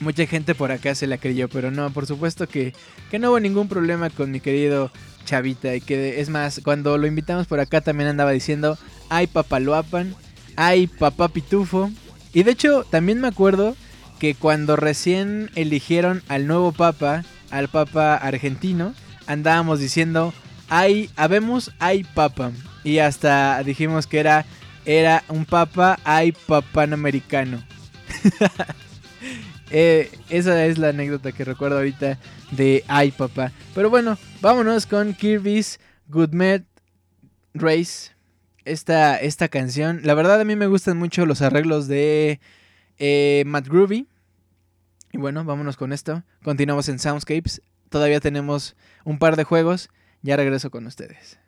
mucha gente por acá se la creyó, pero no, por supuesto que que no hubo ningún problema con mi querido Chavita y que es más, cuando lo invitamos por acá también andaba diciendo, ay papaloapan, ay papá pitufo. Y de hecho también me acuerdo que cuando recién eligieron al nuevo papa, al papa argentino, andábamos diciendo, ay, habemos, ay papa. Y hasta dijimos que era, era un papa, ay papanamericano. Esa es la anécdota que recuerdo ahorita de Ay Papá. Pero bueno, vámonos con Kirby's Goodmed Race. Esta, esta canción. La verdad a mí me gustan mucho los arreglos de Matt Groovy. Y bueno, vámonos con esto. Continuamos en Soundscapes. Todavía tenemos un par de juegos. Ya regreso con ustedes.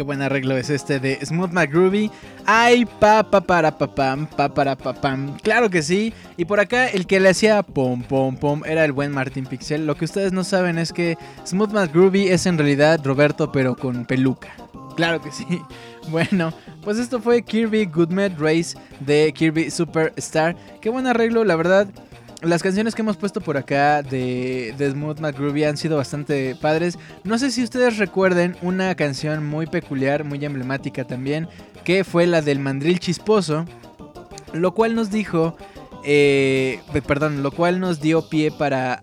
Qué buen arreglo es este de Smooth McGroovy. Ay, pa pa para pa pam, pa para pa pam. Claro que sí. Y por acá el que le hacía pom pom pom era el buen Martin Pixel. Lo que ustedes no saben es que Smooth McGroovy es en realidad Roberto pero con peluca. Claro que sí. Bueno, pues esto fue Kirby Goodmed Race de Kirby Superstar. Qué buen arreglo, la verdad. Las canciones que hemos puesto por acá de, de Smooth McGroovy han sido bastante padres. No sé si ustedes recuerden una canción muy peculiar, muy emblemática también, que fue la del mandril chisposo, lo cual nos dijo, eh, perdón, lo cual nos dio pie para,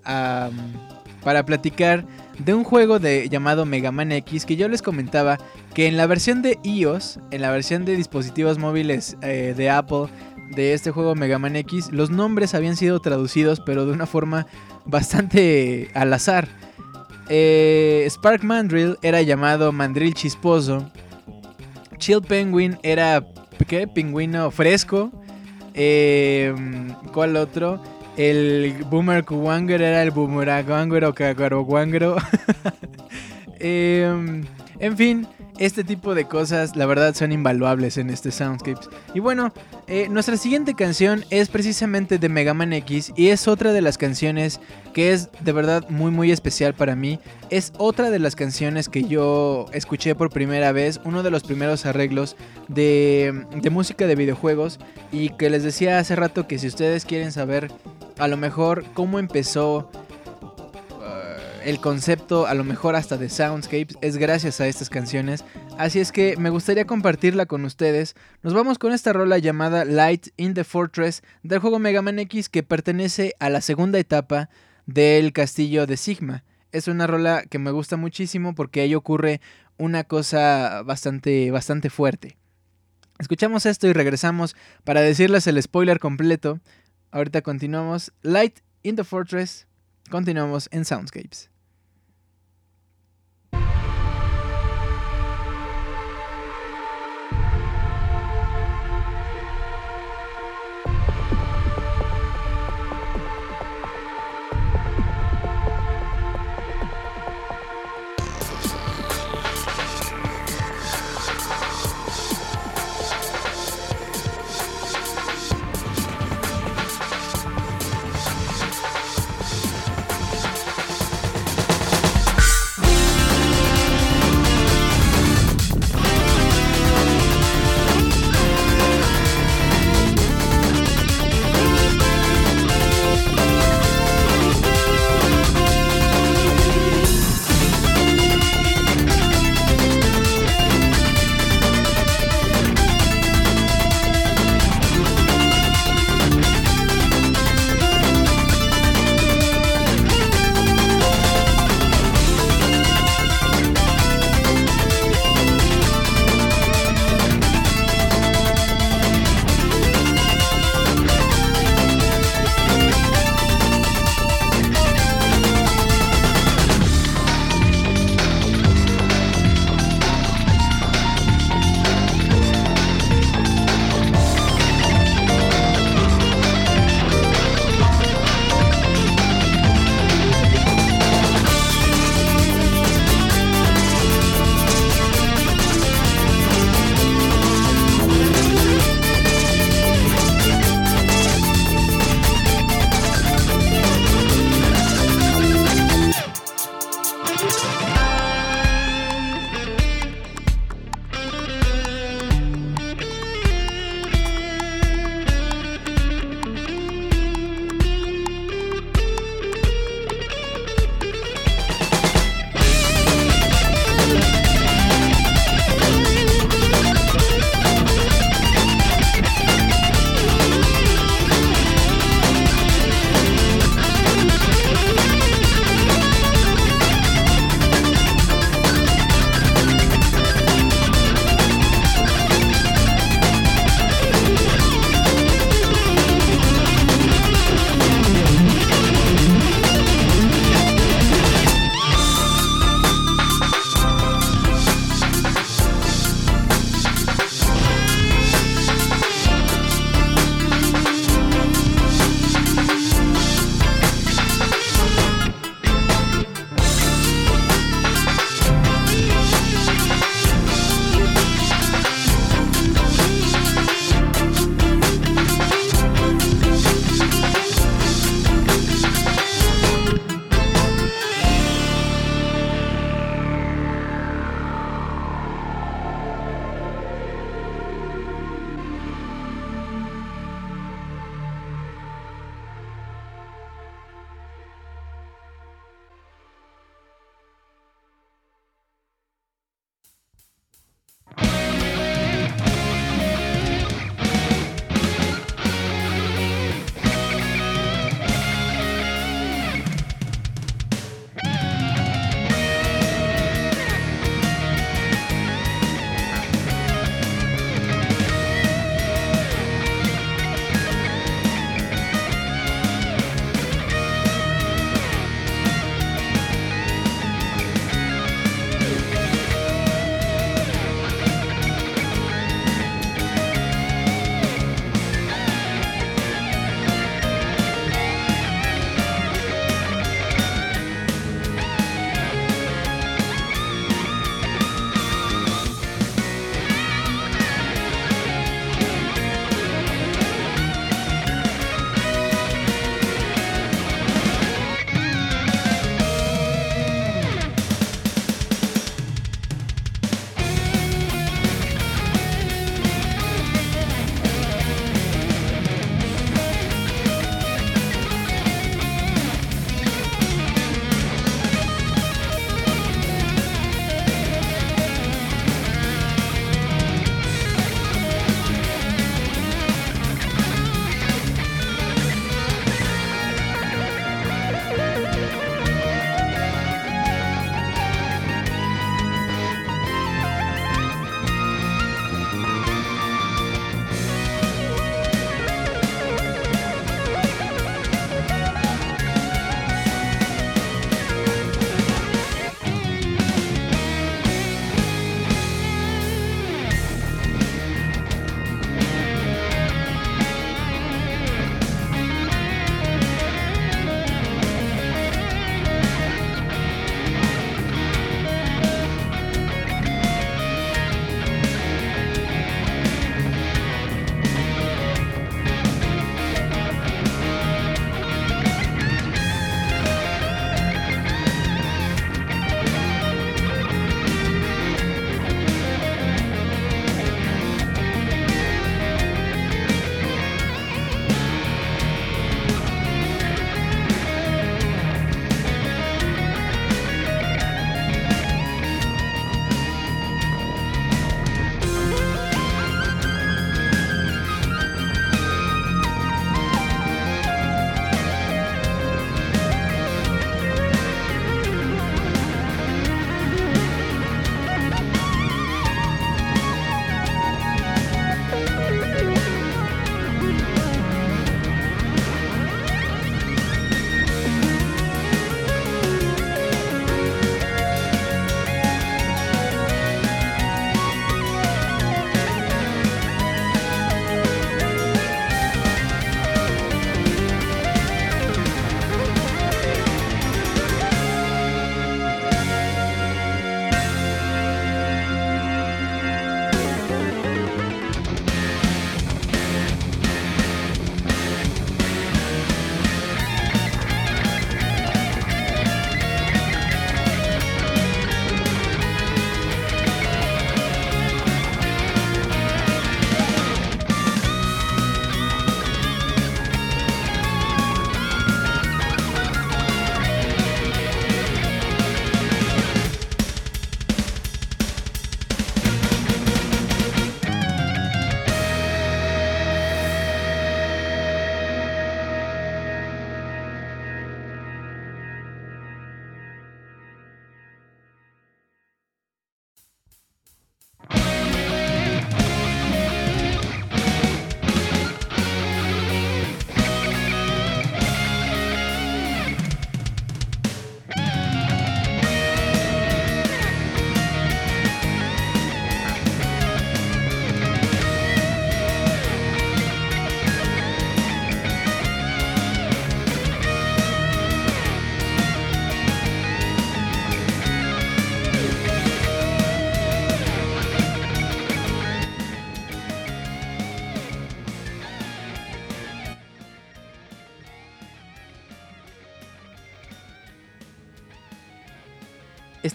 para platicar de un juego de, llamado Mega Man X que yo les comentaba que en la versión de iOS, en la versión de dispositivos móviles eh, de Apple, de este juego Mega Man X, los nombres habían sido traducidos, pero de una forma bastante al azar. Eh, Spark Mandrill era llamado Mandrill Chisposo. Chill Penguin era ¿qué? Pingüino fresco. Eh, ¿Cuál otro? El Boomer Kuwanger era el Boomerangwanger o Kagarowanger. eh, en fin, este tipo de cosas la verdad son invaluables en este Soundscapes. Y bueno, eh, nuestra siguiente canción es precisamente de Mega Man X y es otra de las canciones que es de verdad muy muy especial para mí. Es otra de las canciones que yo escuché por primera vez, uno de los primeros arreglos de, de música de videojuegos y que les decía hace rato que si ustedes quieren saber a lo mejor cómo empezó el concepto, a lo mejor hasta de Soundscapes, es gracias a estas canciones. Así es que me gustaría compartirla con ustedes. Nos vamos con esta rola llamada Light in the Fortress del juego Mega Man X que pertenece a la segunda etapa del castillo de Sigma. Es una rola que me gusta muchísimo porque ahí ocurre una cosa bastante, bastante fuerte. Escuchamos esto y regresamos para decirles el spoiler completo. Ahorita continuamos. Light in the Fortress. Continuamos en Soundscapes.「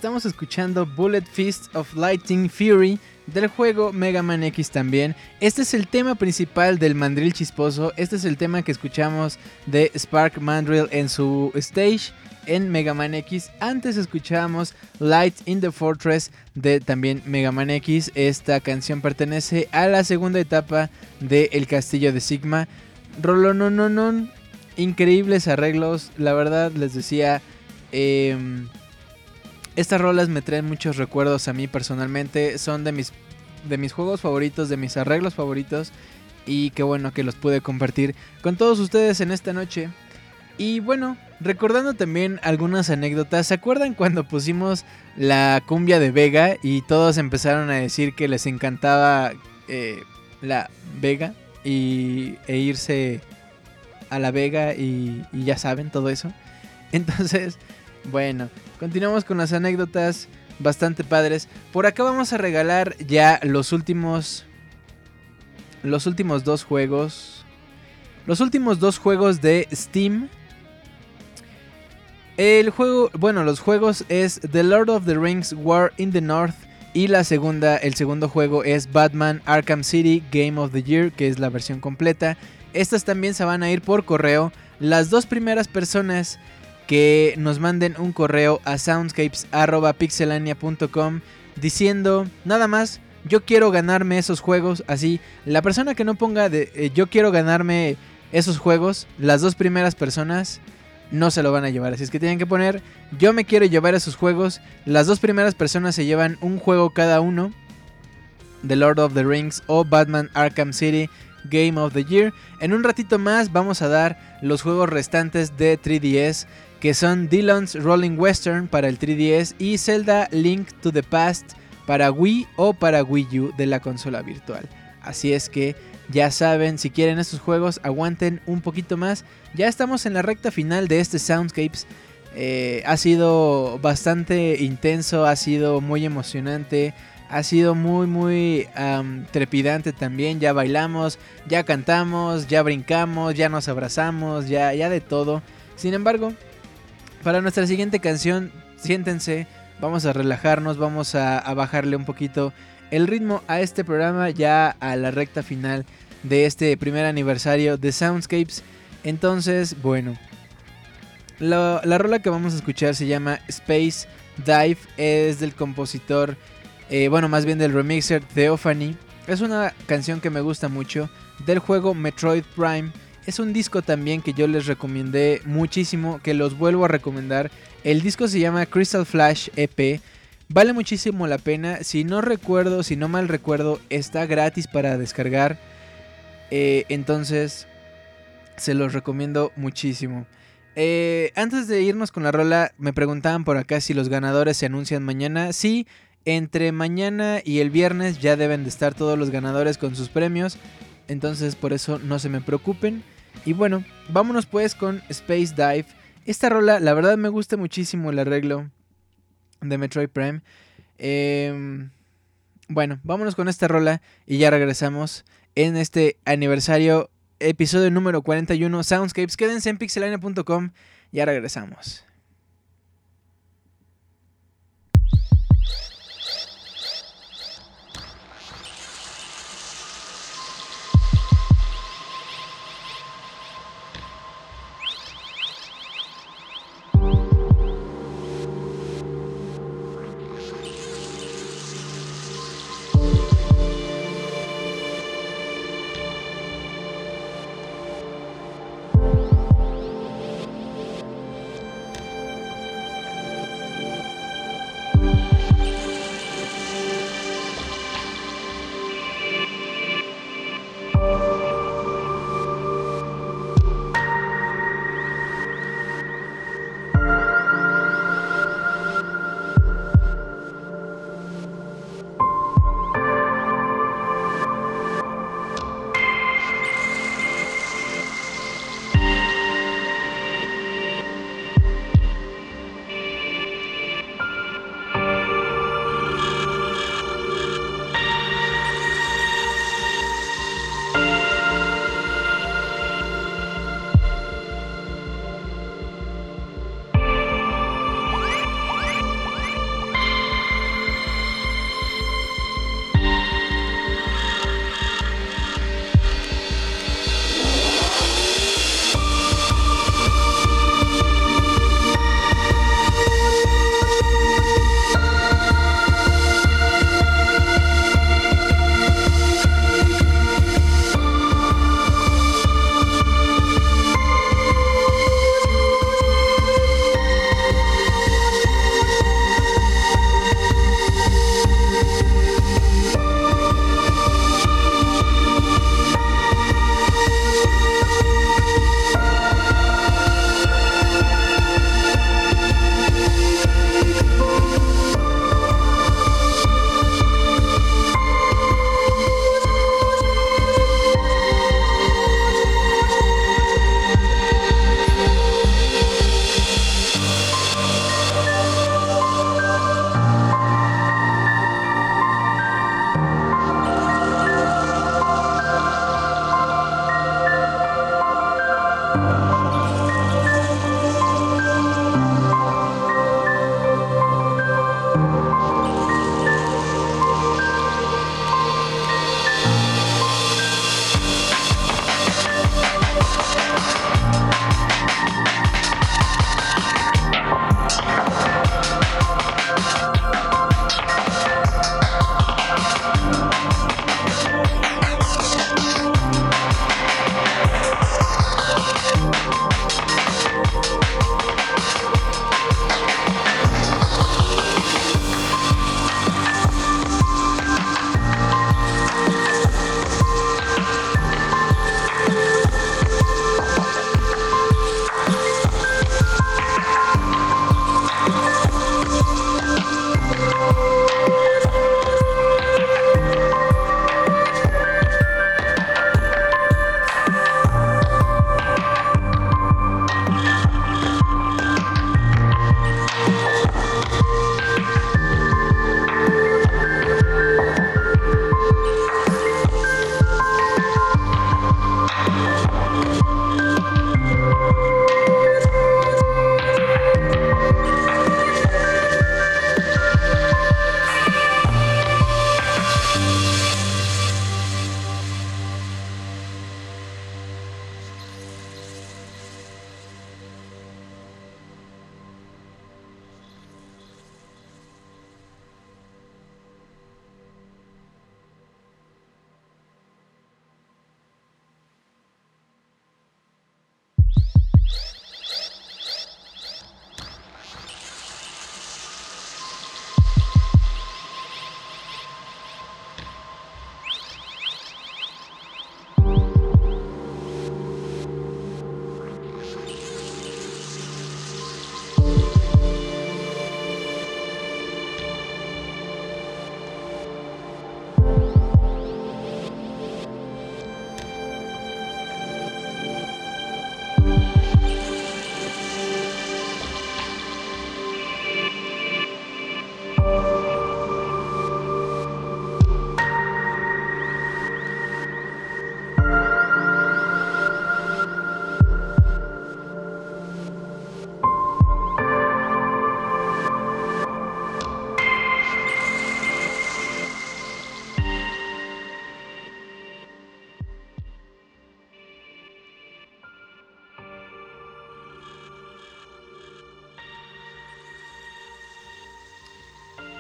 estamos escuchando Bullet Fist of Lightning Fury del juego Mega Man X también. Este es el tema principal del Mandrill Chisposo. Este es el tema que escuchamos de Spark Mandrill en su stage en Mega Man X. Antes escuchábamos Light in the Fortress de también Mega Man X. Esta canción pertenece a la segunda etapa de El Castillo de Sigma. Rolonononon, increíbles arreglos. La verdad les decía, em, estas rolas me traen muchos recuerdos a mí personalmente. Son de mis, de mis juegos favoritos, de mis arreglos favoritos. Y qué bueno que los pude compartir con todos ustedes en esta noche. Y bueno, recordando también algunas anécdotas, ¿se acuerdan cuando pusimos la cumbia de Vega y todos empezaron a decir que les encantaba eh, la Vega y, e irse a la Vega y, y ya saben todo eso? Entonces, bueno, continuamos con las anécdotas bastante padres. Por acá vamos a regalar ya los últimos los últimos dos juegos. Los últimos dos juegos de Steam. El juego, bueno, los juegos es The Lord of the Rings War in the North y la segunda, el segundo juego es Batman Arkham City Game of the Year, que es la versión completa. Estas también se van a ir por correo. Las dos primeras personas que nos manden un correo a soundscapes@pixelania.com diciendo nada más yo quiero ganarme esos juegos así la persona que no ponga de eh, yo quiero ganarme esos juegos las dos primeras personas no se lo van a llevar. Así es que tienen que poner yo me quiero llevar esos juegos las dos primeras personas se llevan un juego cada uno. The Lord of the Rings o Batman Arkham City Game of the Year. En un ratito más vamos a dar los juegos restantes de 3DS que son Dillon's Rolling Western para el 3DS y Zelda Link to the Past para Wii o para Wii U de la consola virtual. Así es que ya saben, si quieren estos juegos, aguanten un poquito más. Ya estamos en la recta final de este Soundscapes. Eh, ha sido bastante intenso, ha sido muy emocionante, ha sido muy, muy trepidante también. Ya bailamos, ya cantamos, ya brincamos, ya nos abrazamos, ya, ya de todo. Sin embargo, para nuestra siguiente canción, siéntense, vamos a relajarnos, vamos a, bajarle un poquito el ritmo a este programa ya a la recta final de este primer aniversario de Soundscapes. Entonces, bueno, la, la rola que vamos a escuchar se llama Space Dive, es del compositor, eh, bueno, más bien del remixer Theophany. Es una canción que me gusta mucho del juego Metroid Prime. Es un disco también que yo les recomendé muchísimo, que los vuelvo a recomendar. El disco se llama Crystal Flash EP. Vale muchísimo la pena. Si no recuerdo, si no mal recuerdo, está gratis para descargar. Eh, entonces, se los recomiendo muchísimo. Eh, antes de irnos con la rola, me preguntaban por acá si los ganadores se anuncian mañana. Sí, entre mañana y el viernes ya deben de estar todos los ganadores con sus premios. Entonces por eso no se me preocupen. Y bueno, vámonos pues con Space Dive. Esta rola, la verdad me gusta muchísimo el arreglo de Metroid Prime. Eh, bueno, vámonos con esta rola y ya regresamos en este aniversario, episodio número 41, Soundscapes. Quédense en pixelania.com, ya regresamos.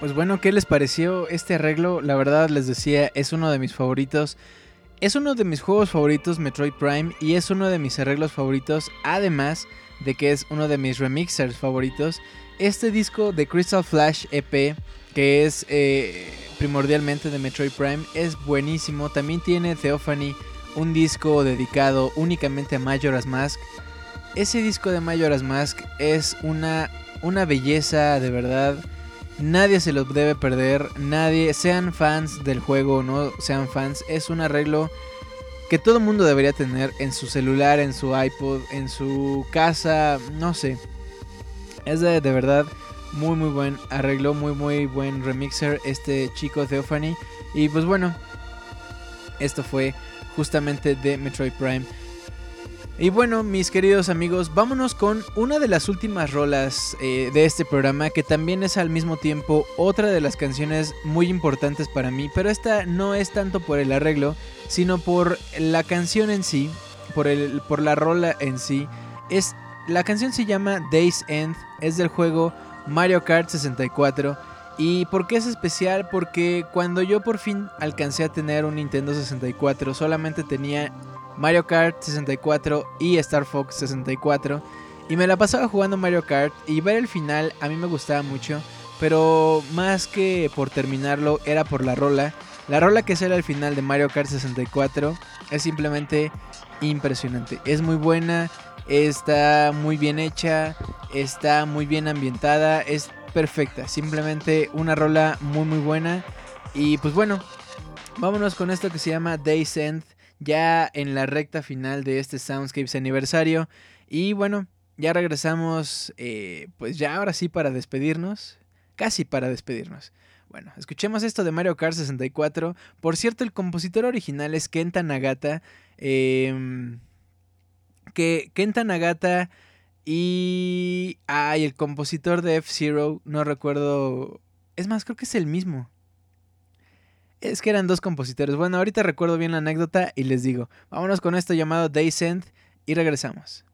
Pues bueno, ¿qué les pareció este arreglo? La verdad les decía, es uno de mis favoritos. Es uno de mis juegos favoritos, Metroid Prime, y es uno de mis arreglos favoritos, además de que es uno de mis remixers favoritos. Este disco de Crystal Flash EP, que es eh, primordialmente de Metroid Prime, es buenísimo. También tiene Theophany, un disco dedicado únicamente a Majora's Mask. Ese disco de Majora's Mask es una, una belleza de verdad. Nadie se lo debe perder, nadie, sean fans del juego o no sean fans, es un arreglo que todo mundo debería tener en su celular, en su iPod, en su casa, no sé. Es de, de verdad muy muy buen arreglo, muy muy buen remixer este chico Theophany. Y pues bueno, esto fue justamente de Metroid Prime. Y bueno, mis queridos amigos, vámonos con una de las últimas rolas eh, de este programa, que también es al mismo tiempo otra de las canciones muy importantes para mí, pero esta no es tanto por el arreglo, sino por la canción en sí, por, el, por la rola en sí. Es, la canción se llama Days End, es del juego Mario Kart 64. ¿Y por qué es especial? Porque cuando yo por fin alcancé a tener un Nintendo 64, solamente tenía Mario Kart 64 y Star Fox 64. Y me la pasaba jugando Mario Kart y ver el final a mí me gustaba mucho. Pero más que por terminarlo era por la rola. La rola que sale al final de Mario Kart 64 es simplemente impresionante. Es muy buena, está muy bien hecha, está muy bien ambientada, es perfecta. Simplemente una rola muy muy buena. Y pues bueno, vámonos con esto que se llama Days End ya en la recta final de este Soundscapes aniversario. Y bueno, ya regresamos, eh, pues ya ahora sí para despedirnos, casi para despedirnos. Bueno, escuchemos esto de Mario Kart 64. Por cierto, el compositor original es Kenta Nagata. em, que Kenta Nagata y... Ay, el compositor de F-Zero, no recuerdo... Es más, creo que es el mismo. Es que eran dos compositores. Bueno, ahorita recuerdo bien la anécdota y les digo. Vámonos con esto llamado Daysend y regresamos.「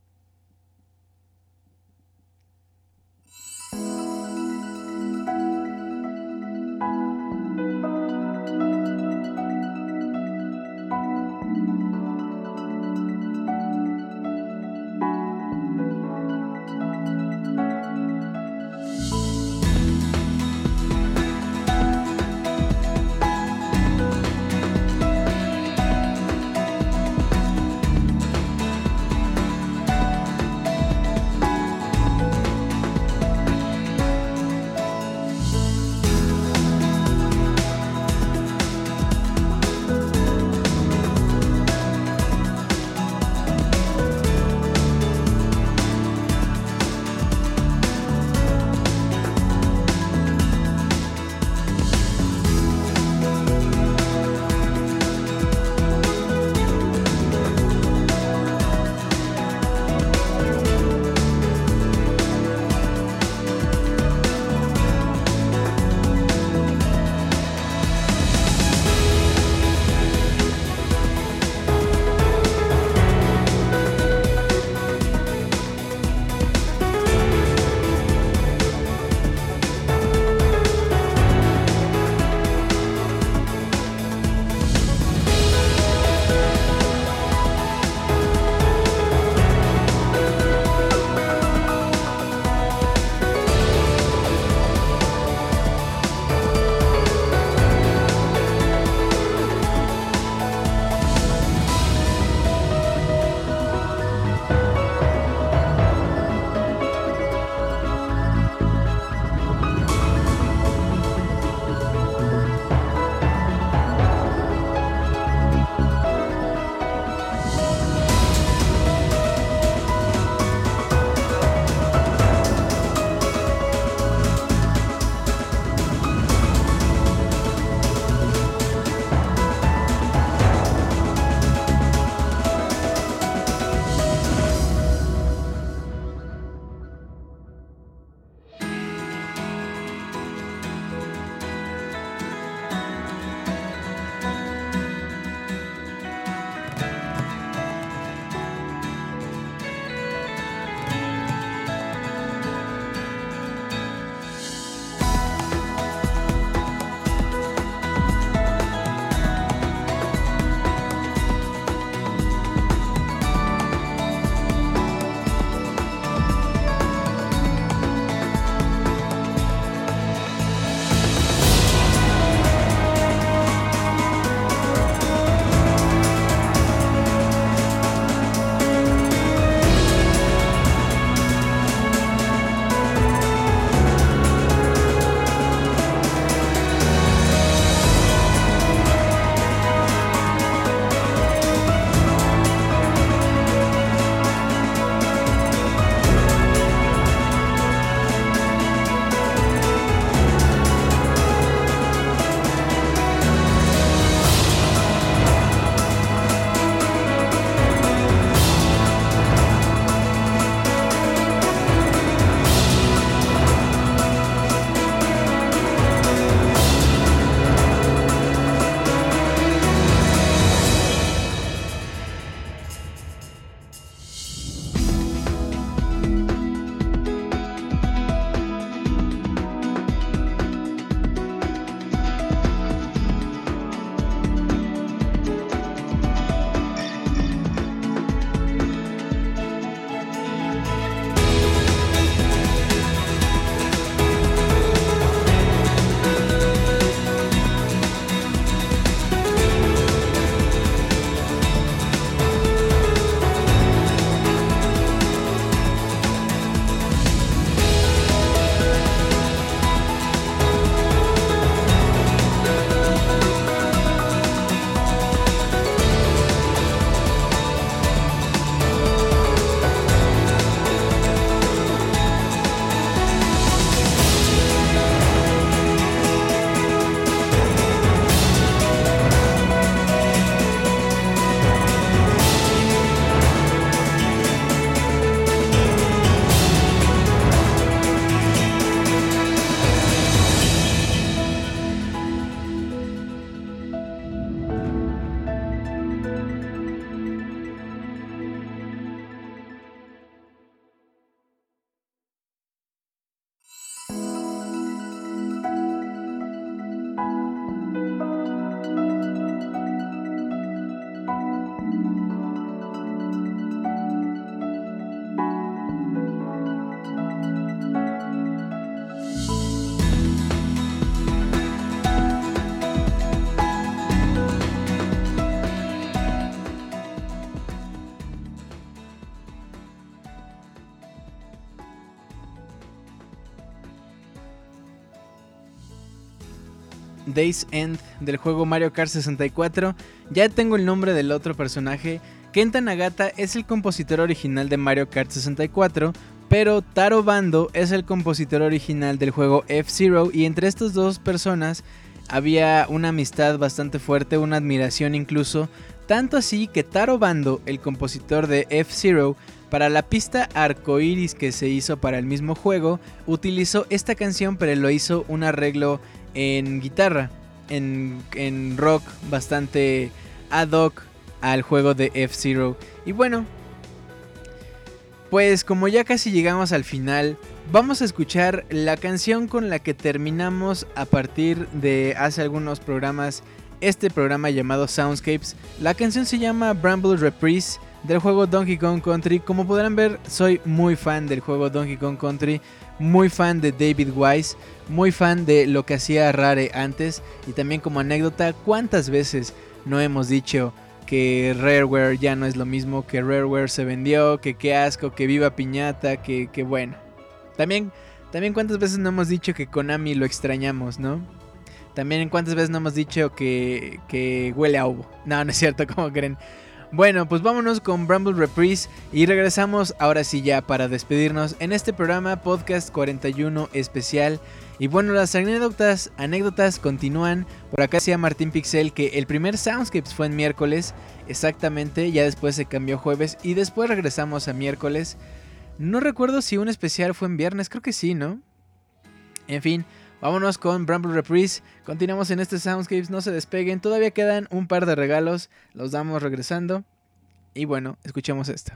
Days End del juego Mario Kart 64. Ya tengo el nombre del otro personaje. Kenta Nagata es el compositor original de Mario Kart 64, pero Taro Bando es el compositor original del juego F-Zero y entre estas dos personas había una amistad bastante fuerte, una admiración incluso, tanto así que Taro Bando, el compositor de F-Zero, para la pista arcoiris que se hizo para el mismo juego, utilizó esta canción, pero lo hizo un arreglo en guitarra, en, en rock bastante ad hoc al juego de F-Zero. Y bueno, pues como ya casi llegamos al final, vamos a escuchar la canción con la que terminamos a partir de hace algunos programas este programa llamado Soundscapes. La canción se llama Bramble Reprise del juego Donkey Kong Country. Como podrán ver, soy muy fan del juego Donkey Kong Country, muy fan de David Wise, muy fan de lo que hacía Rare antes y también como anécdota, cuántas veces no hemos dicho que Rareware ya no es lo mismo, que Rareware se vendió, que qué asco, que viva piñata, que, que bueno. También, también cuántas veces no hemos dicho que Konami lo extrañamos, ¿no? También cuántas veces no hemos dicho que, que huele a ovo. No, no es cierto, ¿cómo creen? Bueno, pues vámonos con Bramble Reprise y regresamos ahora sí ya para despedirnos en este programa Podcast 41 especial. Y bueno, las anécdotas, anécdotas continúan. Por acá decía Martín Pixel que el primer Soundscapes fue en miércoles, exactamente, ya después se cambió jueves y después regresamos a miércoles. No recuerdo si un especial fue en viernes, creo que sí, ¿no? En fin, Vámonos con Bramble Reprise. Continuamos en este Soundscapes, no se despeguen. Todavía quedan un par de regalos, los damos regresando. Y bueno, escuchemos esto.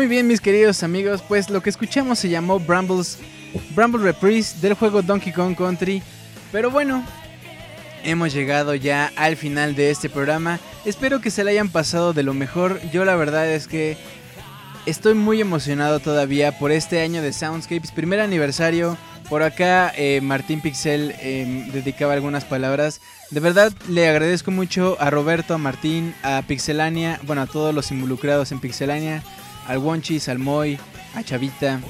Muy bien, mis queridos amigos, pues lo que escuchamos se llamó Brambles, Bramble Reprise del juego Donkey Kong Country. Pero bueno, hemos llegado ya al final de este programa. Espero que se le hayan pasado de lo mejor. Yo la verdad es que estoy muy emocionado todavía por este año de Soundscapes, primer aniversario. Por acá eh, Martín Pixel eh, dedicaba algunas palabras. De verdad le agradezco mucho a Roberto, a Martín, a Pixelania, bueno, a todos los involucrados en Pixelania, al Wonchis, al Moy, a Chavita,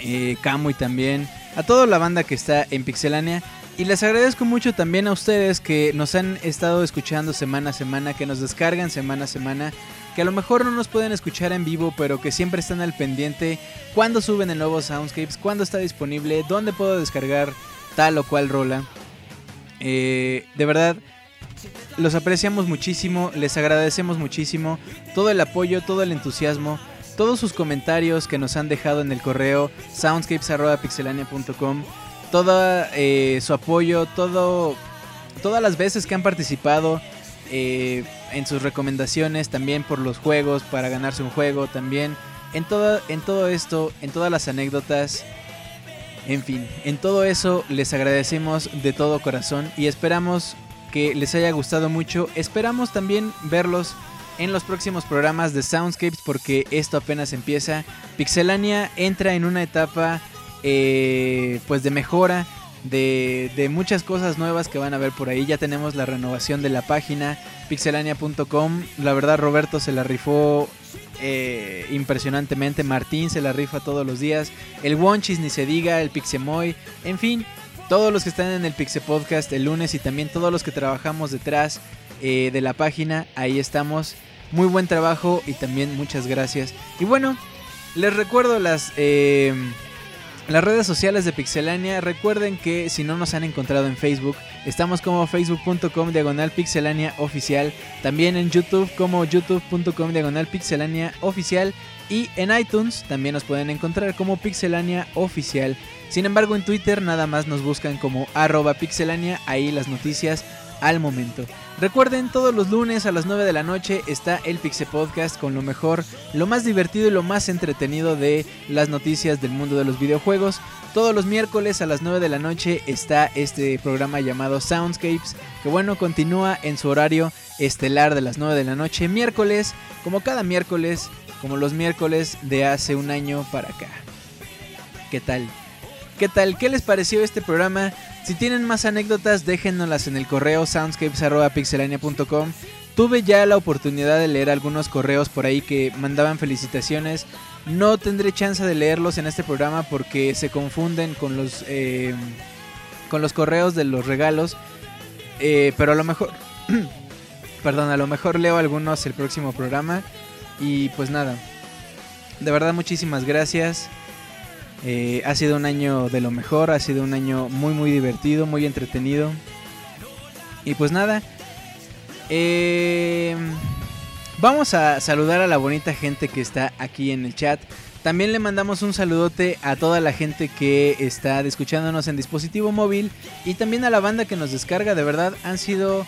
eh, Camuy también, a toda la banda que está en Pixelania. Y les agradezco mucho también a ustedes que nos han estado escuchando semana a semana, que nos descargan semana a semana, que a lo mejor no nos pueden escuchar en vivo, pero que siempre están al pendiente cuando suben el nuevo Soundscapes, cuándo está disponible, dónde puedo descargar tal o cual rola. Eh, de verdad, los apreciamos muchísimo, les agradecemos muchísimo todo el apoyo, todo el entusiasmo, todos sus comentarios que nos han dejado en el correo soundscapes.pixelania.com, todo eh, su apoyo, todo, todas las veces que han participado eh, en sus recomendaciones, también por los juegos, para ganarse un juego, también en todo, en todo esto, en todas las anécdotas. En fin, en todo eso les agradecemos de todo corazón y esperamos que les haya gustado mucho. Esperamos también verlos en los próximos programas de Soundscapes porque esto apenas empieza. Pixelania entra en una etapa eh, pues de mejora, de, de muchas cosas nuevas que van a ver por ahí. Ya tenemos la renovación de la página pixelania.com. La verdad Roberto se la rifó eh, impresionantemente. Martín se la rifa todos los días. El Wonchis ni se diga, el Pixemoy. En fin, todos los que están en el Pixe Podcast el lunes y también todos los que trabajamos detrás eh, de la página. Ahí estamos. Muy buen trabajo y también muchas gracias. Y bueno, les recuerdo las... eh, las redes sociales de Pixelania, recuerden que si no nos han encontrado en Facebook, estamos como facebook.com diagonal pixelania oficial, también en YouTube como youtube.com diagonal pixelania oficial y en iTunes también nos pueden encontrar como pixelania oficial. Sin embargo en Twitter nada más nos buscan como arroba pixelania, ahí las noticias al momento. Recuerden, todos los lunes a las 9 de la noche está el Pixe Podcast con lo mejor, lo más divertido y lo más entretenido de las noticias del mundo de los videojuegos. Todos los miércoles a las 9 de la noche está este programa llamado Soundscapes, que bueno, continúa en su horario estelar de las 9 de la noche, miércoles, como cada miércoles, como los miércoles de hace un año para acá. ¿Qué tal? ¿Qué tal? ¿Qué les pareció este programa? Si tienen más anécdotas, déjennoslas en el correo soundscapes.pixelania.com. Tuve ya la oportunidad de leer algunos correos por ahí que mandaban felicitaciones. No tendré chance de leerlos en este programa porque se confunden con los, eh, con los correos de los regalos. Eh, pero a lo mejor... perdón, a lo mejor leo algunos el próximo programa. Y pues nada. De verdad, muchísimas gracias. Eh, ha sido un año de lo mejor, ha sido un año muy muy divertido, muy entretenido. Y pues nada, eh, vamos a saludar a la bonita gente que está aquí en el chat. También le mandamos un saludote a toda la gente que está escuchándonos en dispositivo móvil y también a la banda que nos descarga. De verdad han sido,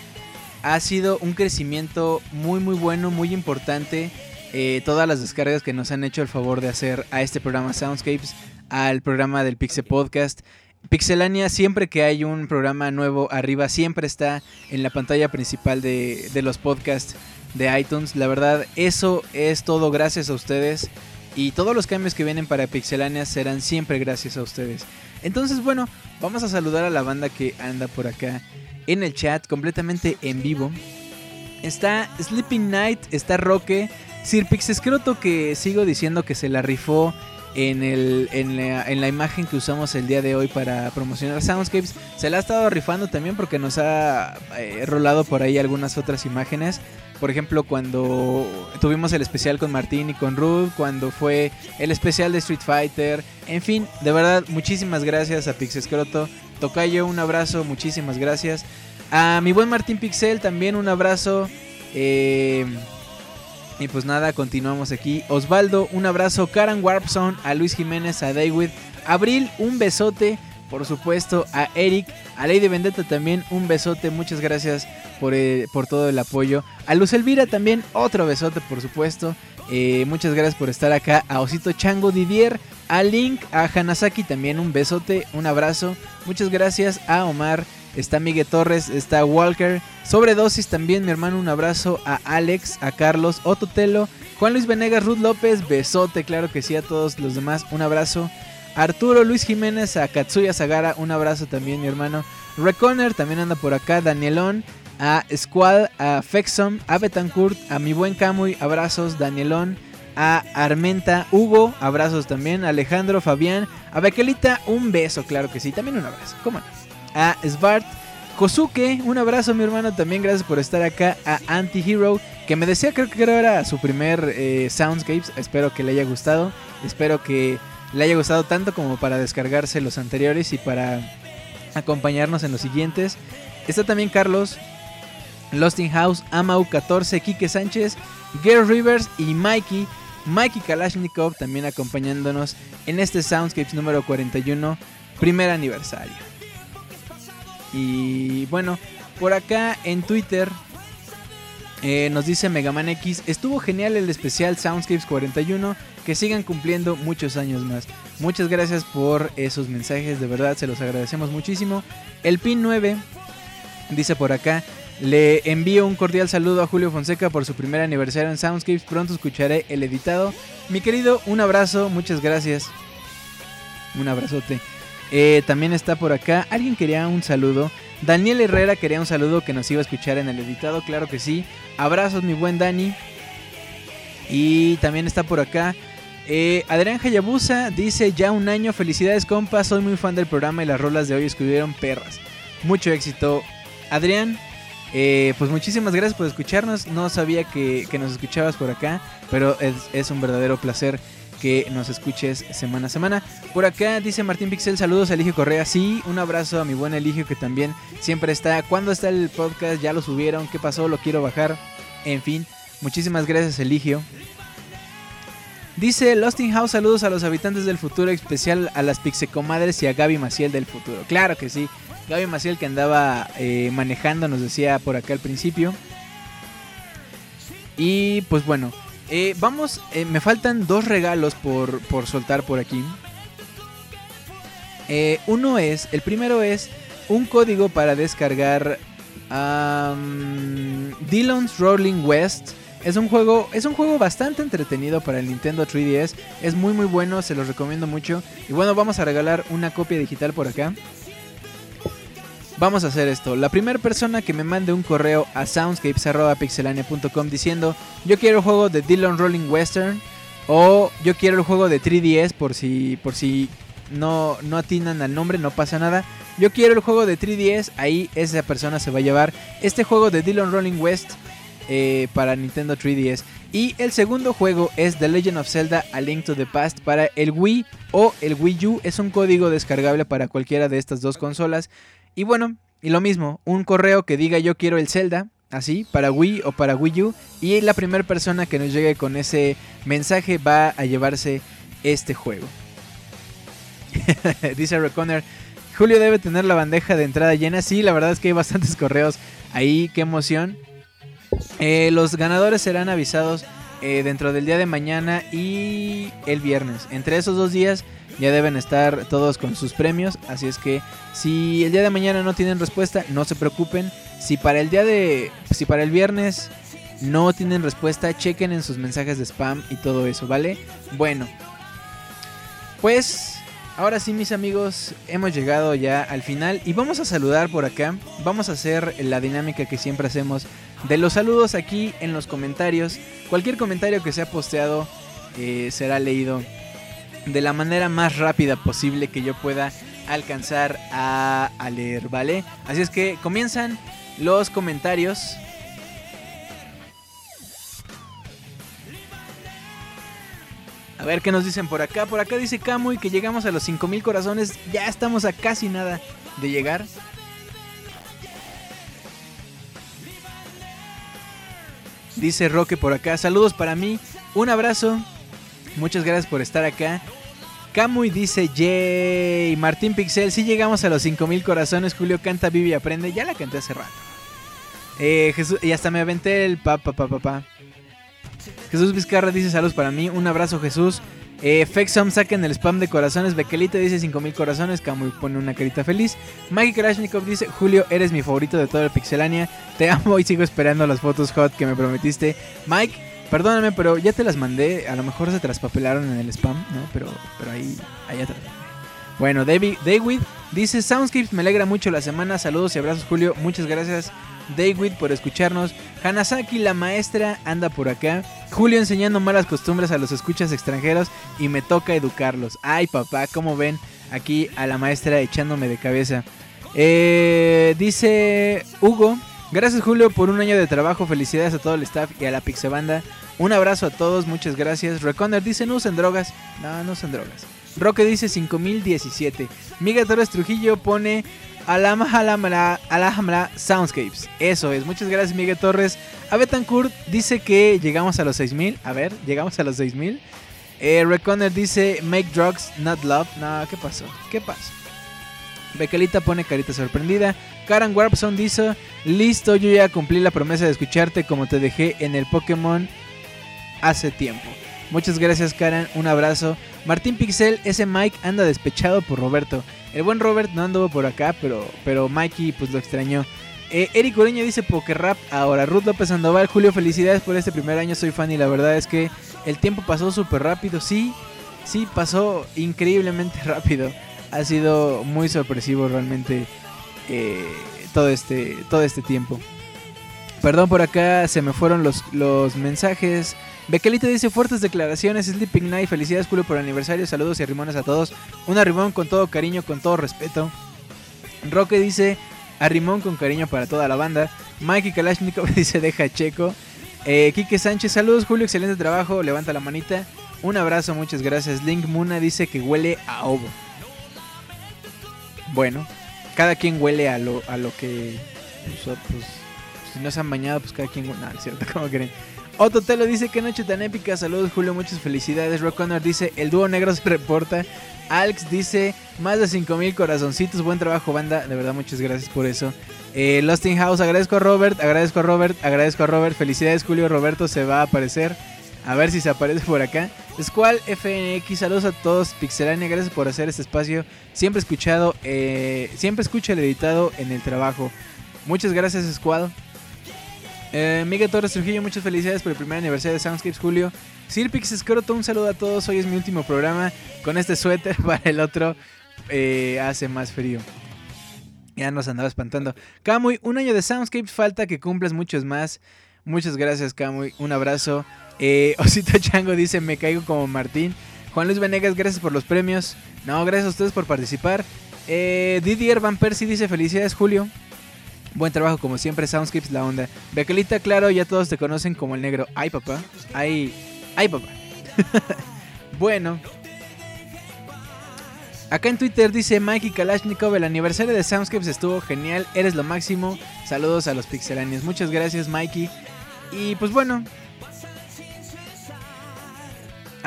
ha sido un crecimiento muy muy bueno, muy importante. Eh, todas las descargas que nos han hecho el favor de hacer a este programa Soundscapes al programa del Pixel Podcast. Pixelania, siempre que hay un programa nuevo arriba, siempre está en la pantalla principal de, de los podcasts de iTunes. La verdad, eso es todo gracias a ustedes. Y todos los cambios que vienen para Pixelania serán siempre gracias a ustedes. Entonces, bueno, vamos a saludar a la banda que anda por acá en el chat, completamente en vivo. Está Sleeping Night, está Roque, Sir Pixescroto, que sigo diciendo que se la rifó en, el, en, la, en la imagen que usamos el día de hoy para promocionar Soundscapes. Se la ha estado rifando también porque nos ha eh, rolado por ahí algunas otras imágenes. Por ejemplo, cuando tuvimos el especial con Martín y con Ruth, cuando fue el especial de Street Fighter. En fin, de verdad, muchísimas gracias a Pixescroto. Tocayo, un abrazo, muchísimas gracias. A mi buen Martín Pixel, también un abrazo. Eh, y pues nada, continuamos aquí. Osvaldo, un abrazo. Karen Warpson, a Luis Jiménez, a David. Abril, un besote. por supuesto a Eric, a Lady Vendetta también un besote, muchas gracias por, eh, por todo el apoyo. A Luz Elvira también otro besote, por supuesto. Eh, muchas gracias por estar acá. A Osito Chango Didier, a Link, a Hanasaki también un besote, un abrazo. Muchas gracias a Omar, está Miguel Torres, está Walker. Sobredosis también, mi hermano, un abrazo a Alex, a Carlos, Ototelo, Juan Luis Venegas, Ruth López, besote, claro que sí, a todos los demás, un abrazo. Arturo Luis Jiménez, a Katsuya Sagara, un abrazo también, mi hermano. Reconer también anda por acá, Danielón, a Squad, a Fexom, a Betancourt, a mi buen Camuy, abrazos, Danielón, a Armenta, Hugo, abrazos también, Alejandro, Fabián, a Bequelita, un beso, claro que sí, también un abrazo, ¿cómo no? A Svart, Kosuke, un abrazo mi hermano, también gracias por estar acá, a Anti-Hero, que me decía, creo que era su primer eh, Soundscapes, espero que le haya gustado, espero que le haya gustado tanto como para descargarse los anteriores y para acompañarnos en los siguientes. Está también Carlos, Lost House, Amau14, Quique Sánchez, Gary Rivers y Mikey. Mikey Kalashnikov también acompañándonos en este Soundscapes número 41, primer aniversario. Y bueno, por acá en Twitter eh, nos dice Megaman X, estuvo genial el especial Soundscapes 41, que sigan cumpliendo muchos años más. Muchas gracias por esos mensajes, de verdad se los agradecemos muchísimo. El PIN 9 dice por acá, le envío un cordial saludo a Julio Fonseca por su primer aniversario en Soundscapes, pronto escucharé el editado. Mi querido, un abrazo, muchas gracias. Un abrazote. Eh, también está por acá, alguien quería un saludo. Daniel Herrera quería un saludo que nos iba a escuchar en el editado, claro que sí. Abrazos, mi buen Dani. Y también está por acá. eh, Adrián Hayabusa dice ya un año, felicidades compa, soy muy fan del programa y las rolas de hoy estuvieron perras. Mucho éxito. Adrián, eh, pues muchísimas gracias por escucharnos. No sabía que, nos escuchabas por acá, pero es un verdadero placer que nos escuches semana a semana. Por acá dice Martín Pixel, saludos a Eligio Correa. Sí, un abrazo a mi buen Eligio que también siempre está. ¿Cuándo está el podcast? Ya lo subieron. ¿Qué pasó? Lo quiero bajar. En fin, muchísimas gracias Eligio. Dice Lost in House, saludos a los habitantes del futuro, especial a las Pixecomadres y a Gaby Maciel del futuro. Claro que sí. Gaby Maciel que andaba eh, manejando, nos decía por acá al principio. Y pues bueno, eh, vamos, eh, me faltan dos regalos por, por soltar por aquí. Eh, uno es, el primero es un código para descargar um, Dillon's Rolling West. Es un juego, es un juego bastante entretenido para el Nintendo 3DS. Es muy muy bueno, se los recomiendo mucho. Y bueno, vamos a regalar una copia digital por acá. Vamos a hacer esto. La primera persona que me mande un correo a soundscapes.pixelania.com diciendo yo quiero el juego de Dillon Rolling Western o yo quiero el juego de 3DS por si por si no, no atinan al nombre, no pasa nada. Yo quiero el juego de 3DS, ahí esa persona se va a llevar este juego de Dillon Rolling West eh, para Nintendo 3DS. Y el segundo juego es The Legend of Zelda A Link to the Past para el Wii o el Wii U. Es un código descargable para cualquiera de estas dos consolas. Y bueno, y lo mismo, un correo que diga yo quiero el Zelda, así, para Wii o para Wii U. Y la primera persona que nos llegue con ese mensaje va a llevarse este juego. Dice Reconer, Julio debe tener la bandeja de entrada llena. Sí, la verdad es que hay bastantes correos ahí, qué emoción. Eh, los ganadores serán avisados eh, dentro del día de mañana y el viernes. Entre esos dos días ya deben estar todos con sus premios. Así es que si el día de mañana no tienen respuesta, no se preocupen. Si para el día de. Si para el viernes no tienen respuesta, chequen en sus mensajes de spam y todo eso, ¿vale? Bueno. Pues. Ahora sí, mis amigos, hemos llegado ya al final y vamos a saludar por acá. Vamos a hacer la dinámica que siempre hacemos de los saludos aquí en los comentarios. Cualquier comentario que sea posteado eh, será leído de la manera más rápida posible que yo pueda alcanzar a, leer, ¿vale? Así es que comienzan los comentarios. A ver qué nos dicen por acá. Por acá dice Camuy que llegamos a los 5000 corazones. Ya estamos a casi nada de llegar. Dice Roque por acá. Saludos para mí. Un abrazo. Muchas gracias por estar acá. Camuy dice, yay. Martín Pixel, si llegamos a los 5000 corazones. Julio canta, vive y aprende. Ya la canté hace rato. Eh, Jesús, y hasta me aventé el pa, pa, pa, pa, pa. Jesús Vizcarra dice saludos para mí. Un abrazo, Jesús. Eh, Fexom saquen el spam de corazones. Bequelita dice 5000 corazones. Camuy pone una carita feliz. Maggie Kalashnikov dice: Julio, eres mi favorito de toda la Pixelania. Te amo y sigo esperando las fotos hot que me prometiste. Mike, perdóname, pero ya te las mandé. A lo mejor se traspapelaron en el spam, ¿no? Pero, pero ahí, ahí atrás. Bueno, David, David dice: Soundscapes me alegra mucho la semana. Saludos y abrazos, Julio. Muchas gracias. David por escucharnos. Hanasaki, la maestra, anda por acá. Julio enseñando malas costumbres a los escuchas extranjeros y me toca educarlos. Ay, papá, ¿cómo ven aquí a la maestra echándome de cabeza? Eh, dice Hugo. Gracias Julio por un año de trabajo, felicidades a todo el staff y a la Pixebanda. Un abrazo a todos, muchas gracias. Reconder dice no usen drogas. No, no usen drogas. Roque dice 5017. Miga Torres Trujillo pone Alama Alamra Alhambra Soundscapes. Eso es, muchas gracias Miguel Torres. A dice que llegamos a los 6000. A ver, llegamos a los 6000. Eh, Reconer dice Make drugs, not love. No, ¿qué pasó? ¿Qué pasó? Becalita pone carita sorprendida. Karen Warpson dice: Listo, yo ya cumplí la promesa de escucharte como te dejé en el Pokémon hace tiempo. Muchas gracias, Karen. Un abrazo. Martín Pixel, ese Mike anda despechado por Roberto. El buen Robert no anduvo por acá, pero, pero Mikey pues lo extrañó. Eh, Eric Ureña dice Pokerrap. Ahora, Ruth López Sandoval. Julio, felicidades por este primer año. Soy fan y la verdad es que el tiempo pasó súper rápido. Sí, sí, pasó increíblemente rápido. Ha sido muy sorpresivo realmente eh, todo, este, todo este tiempo. Perdón, por acá se me fueron los, los mensajes. Bequelita dice fuertes declaraciones, Sleeping Night, felicidades Julio por el aniversario, saludos y arrimones a todos. Un arrimón con todo cariño, con todo respeto. Roque dice arrimón con cariño para toda la banda. Mikey Kalashnikov dice deja checo. Eh, Quique Sánchez, saludos Julio, excelente trabajo, levanta la manita. Un abrazo, muchas gracias. Link Muna dice que huele a ovo. Bueno, cada quien huele a lo, a lo que... Pues, pues, si no se han bañado, pues cada quien... No, es cierto, como creen? Otto Telo dice que noche tan épica. Saludos, Julio. Muchas felicidades. Rock Honor dice: El dúo negro se reporta. Alex dice: Más de 5000 corazoncitos. Buen trabajo, banda. De verdad, muchas gracias por eso. Eh, Lost in House, agradezco a Robert. Agradezco a Robert. Agradezco a Robert. Felicidades, Julio. Roberto se va a aparecer. A ver si se aparece por acá. Squall FNX, saludos a todos. Pixelania, gracias por hacer este espacio. Siempre escuchado, eh, siempre escucho el editado en el trabajo. Muchas gracias, Squall. Eh, Miguel Torres Trujillo, muchas felicidades por el primer aniversario de Soundscapes, Julio. Sirpix Escroto, un saludo a todos. Hoy es mi último programa. Con este suéter para el otro eh, hace más frío. Ya nos andaba espantando. Camuy, un año de Soundscapes, falta que cumplas muchos más. Muchas gracias, Camuy. Un abrazo. Eh, Osito Chango dice: Me caigo como Martín. Juan Luis Venegas, gracias por los premios. No, gracias a ustedes por participar. Eh, Didier Van Persie dice: Felicidades, Julio. Buen trabajo como siempre, Soundscapes la onda. Bequelita, claro, ya todos te conocen como el negro. Ay, papá. Ay, ay, papá. bueno. Acá en Twitter dice Mikey Kalashnikov, el aniversario de Soundscapes estuvo genial, eres lo máximo. Saludos a los pixelanios. Muchas gracias, Mikey. Y pues bueno.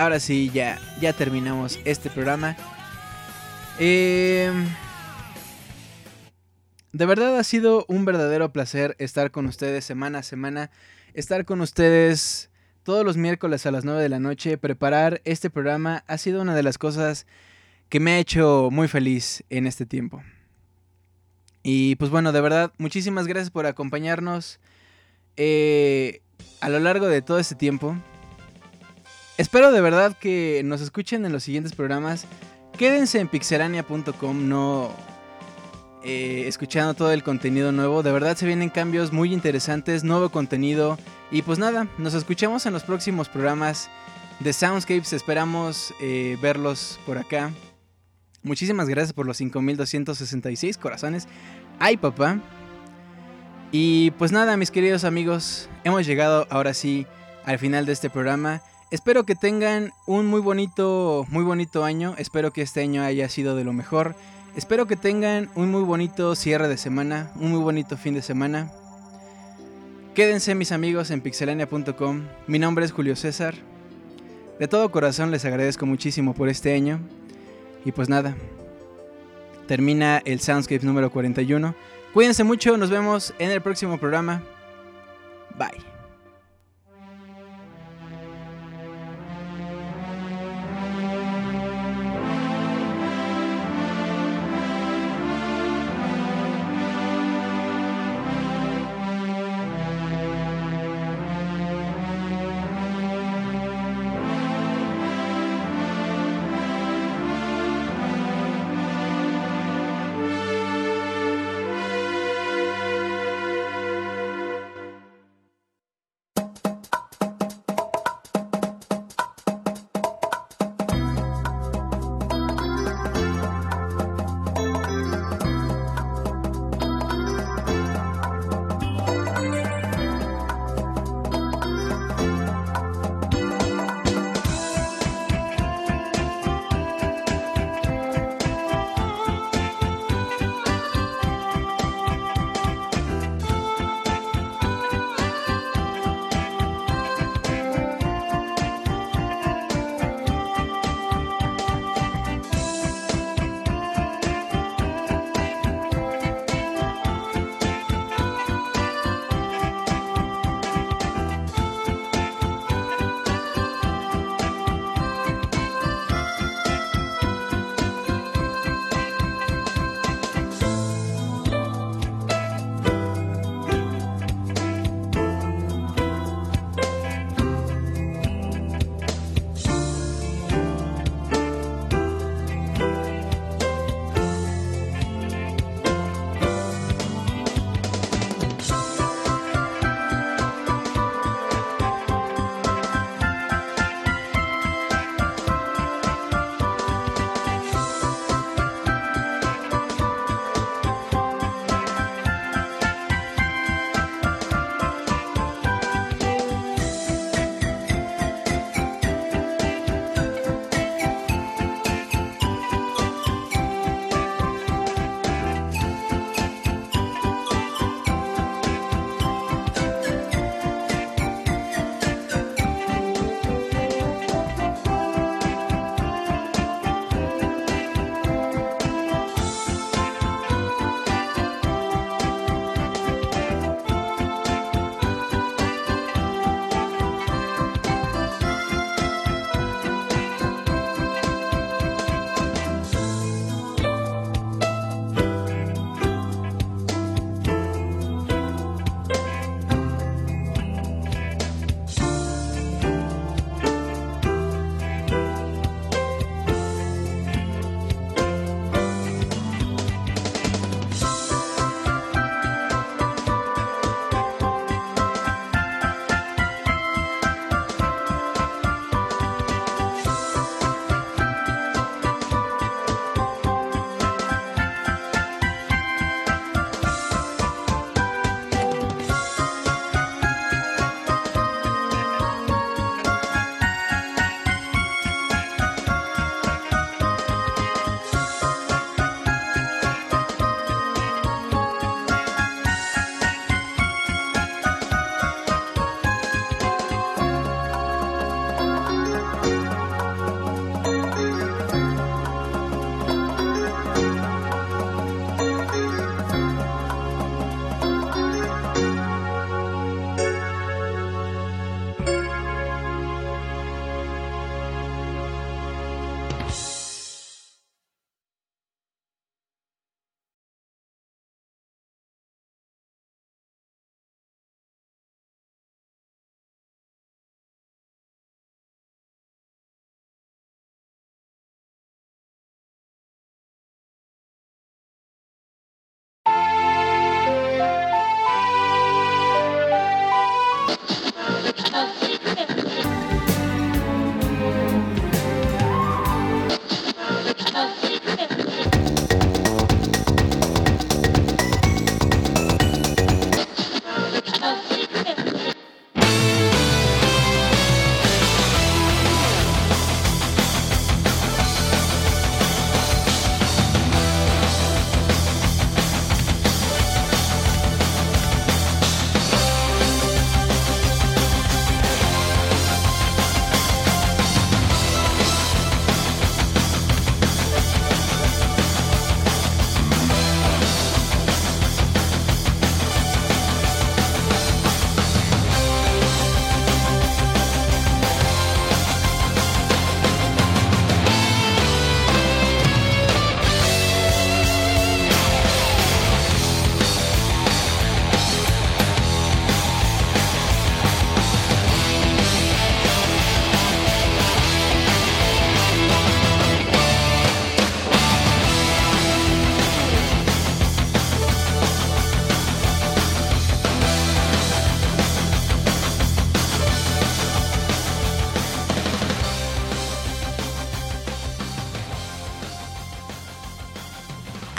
Ahora sí, ya, ya terminamos este programa. Eh... De verdad ha sido un verdadero placer estar con ustedes semana a semana, estar con ustedes todos los miércoles a las 9 de la noche, preparar este programa ha sido una de las cosas que me ha hecho muy feliz en este tiempo. Y pues bueno, de verdad, muchísimas gracias por acompañarnos eh, a lo largo de todo este tiempo. Espero de verdad que nos escuchen en los siguientes programas. Quédense en pixelania.com, no, eh, escuchando todo el contenido nuevo. De verdad se vienen cambios muy interesantes, nuevo contenido. Y pues nada, nos escuchamos en los próximos programas de Soundscapes. Esperamos eh, verlos por acá. Muchísimas gracias por los 5266 corazones. Ay, papá. Y pues nada, mis queridos amigos, hemos llegado ahora sí al final de este programa. Espero que tengan un muy bonito, muy bonito año. Espero que este año haya sido de lo mejor. Espero que tengan un muy bonito cierre de semana, un muy bonito fin de semana. Quédense mis amigos en pixelania.com. Mi nombre es Julio César. De todo corazón les agradezco muchísimo por este año. Y pues nada, termina el Soundscape número 41. Cuídense mucho, nos vemos en el próximo programa. Bye.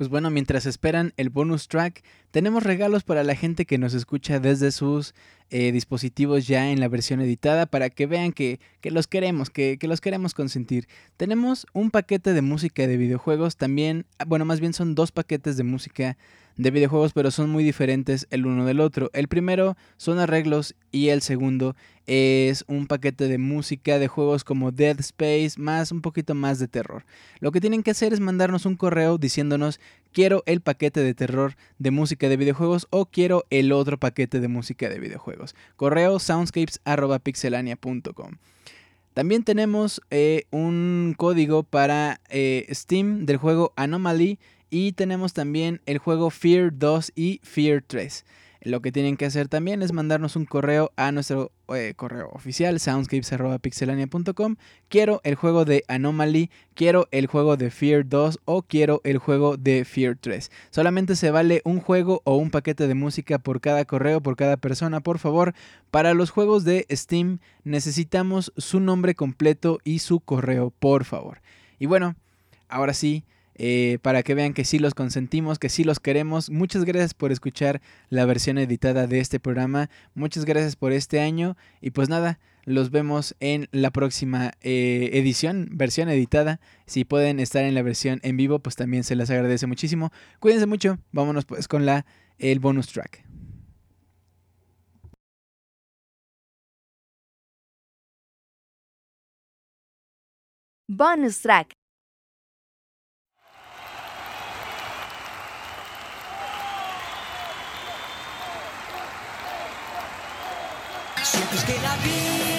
Pues bueno, mientras esperan el bonus track, tenemos regalos para la gente que nos escucha desde sus eh, dispositivos ya en la versión editada para que vean que, que los queremos, que, que los queremos consentir. Tenemos un paquete de música de videojuegos también, ah, bueno, más bien son dos paquetes de música de videojuegos, pero son muy diferentes el uno del otro. El primero son arreglos y el segundo es un paquete de música de juegos como Dead Space, más un poquito más de terror. Lo que tienen que hacer es mandarnos un correo diciéndonos quiero el paquete de terror de música de videojuegos o quiero el otro paquete de música de videojuegos. Correo soundscapes.pixelania.com. También tenemos eh, un código para eh, Steam del juego Anomaly y tenemos también el juego Fear 2 y Fear 3. Lo que tienen que hacer también es mandarnos un correo a nuestro eh, correo oficial, soundscapes.pixelania.com. Quiero el juego de Anomaly, quiero el juego de Fear 2 o quiero el juego de Fear 3. Solamente se vale un juego o un paquete de música por cada correo, por cada persona, por favor. Para los juegos de Steam necesitamos su nombre completo y su correo, por favor. Y bueno, ahora sí. Eh, para que vean que sí los consentimos, que sí los queremos. Muchas gracias por escuchar la versión editada de este programa. Muchas gracias por este año. Y pues nada, los vemos en la próxima eh, edición, versión editada. Si pueden estar en la versión en vivo, pues también se les agradece muchísimo. Cuídense mucho. Vámonos pues con la, el bonus track. Bonus track. Sientes que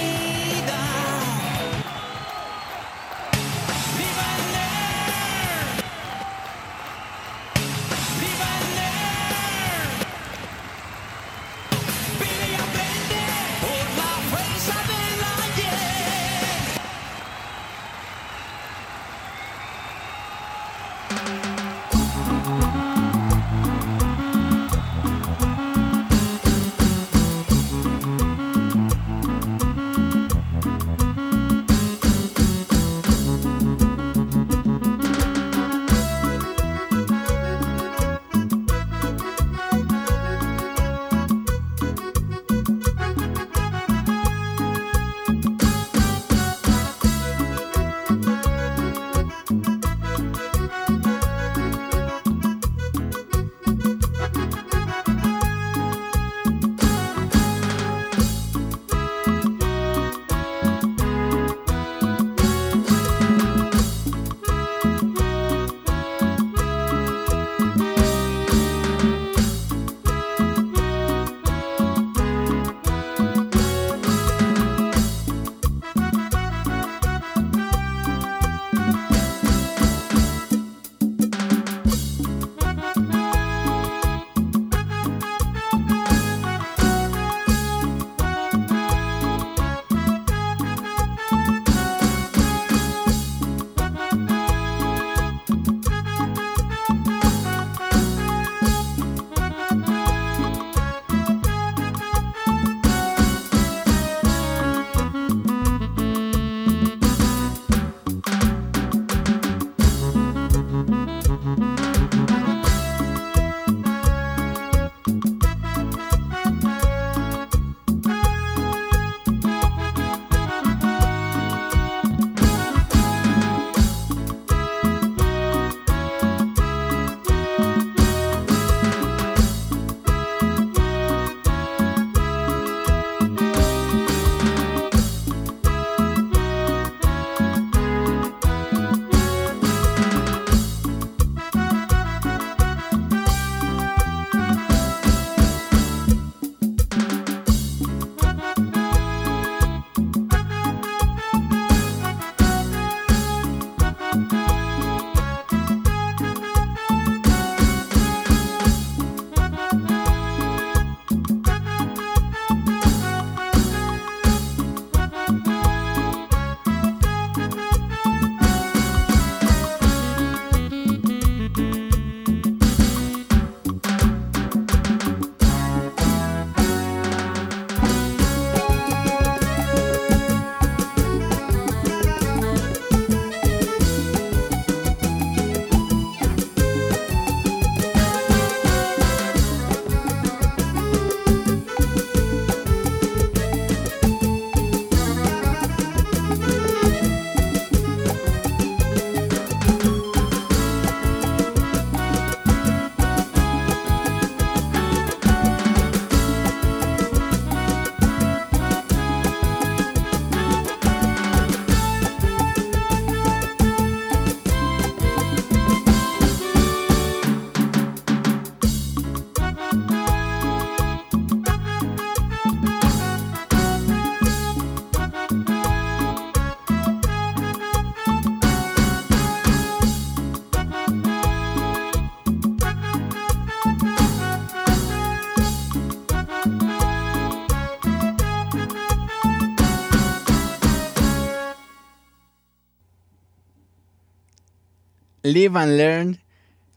Live and Learn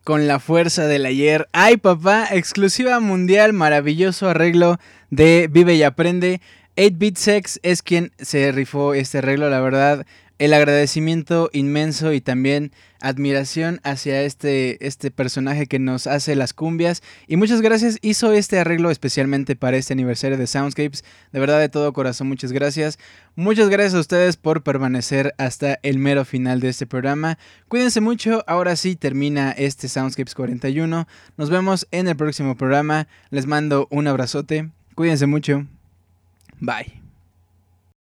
con la fuerza del ayer. Ay, papá, exclusiva mundial, maravilloso arreglo de Vive y Aprende. 8-Bit Sex es quien se rifó este arreglo, la verdad. El agradecimiento inmenso y también admiración hacia este, este personaje que nos hace las cumbias. Y muchas gracias, hizo este arreglo especialmente para este aniversario de Soundscapes. De verdad, de todo corazón, muchas gracias. Muchas gracias a ustedes por permanecer hasta el mero final de este programa. Cuídense mucho, ahora sí termina este Soundscapes 41. Nos vemos en el próximo programa. Les mando un abrazote. Cuídense mucho. Bye.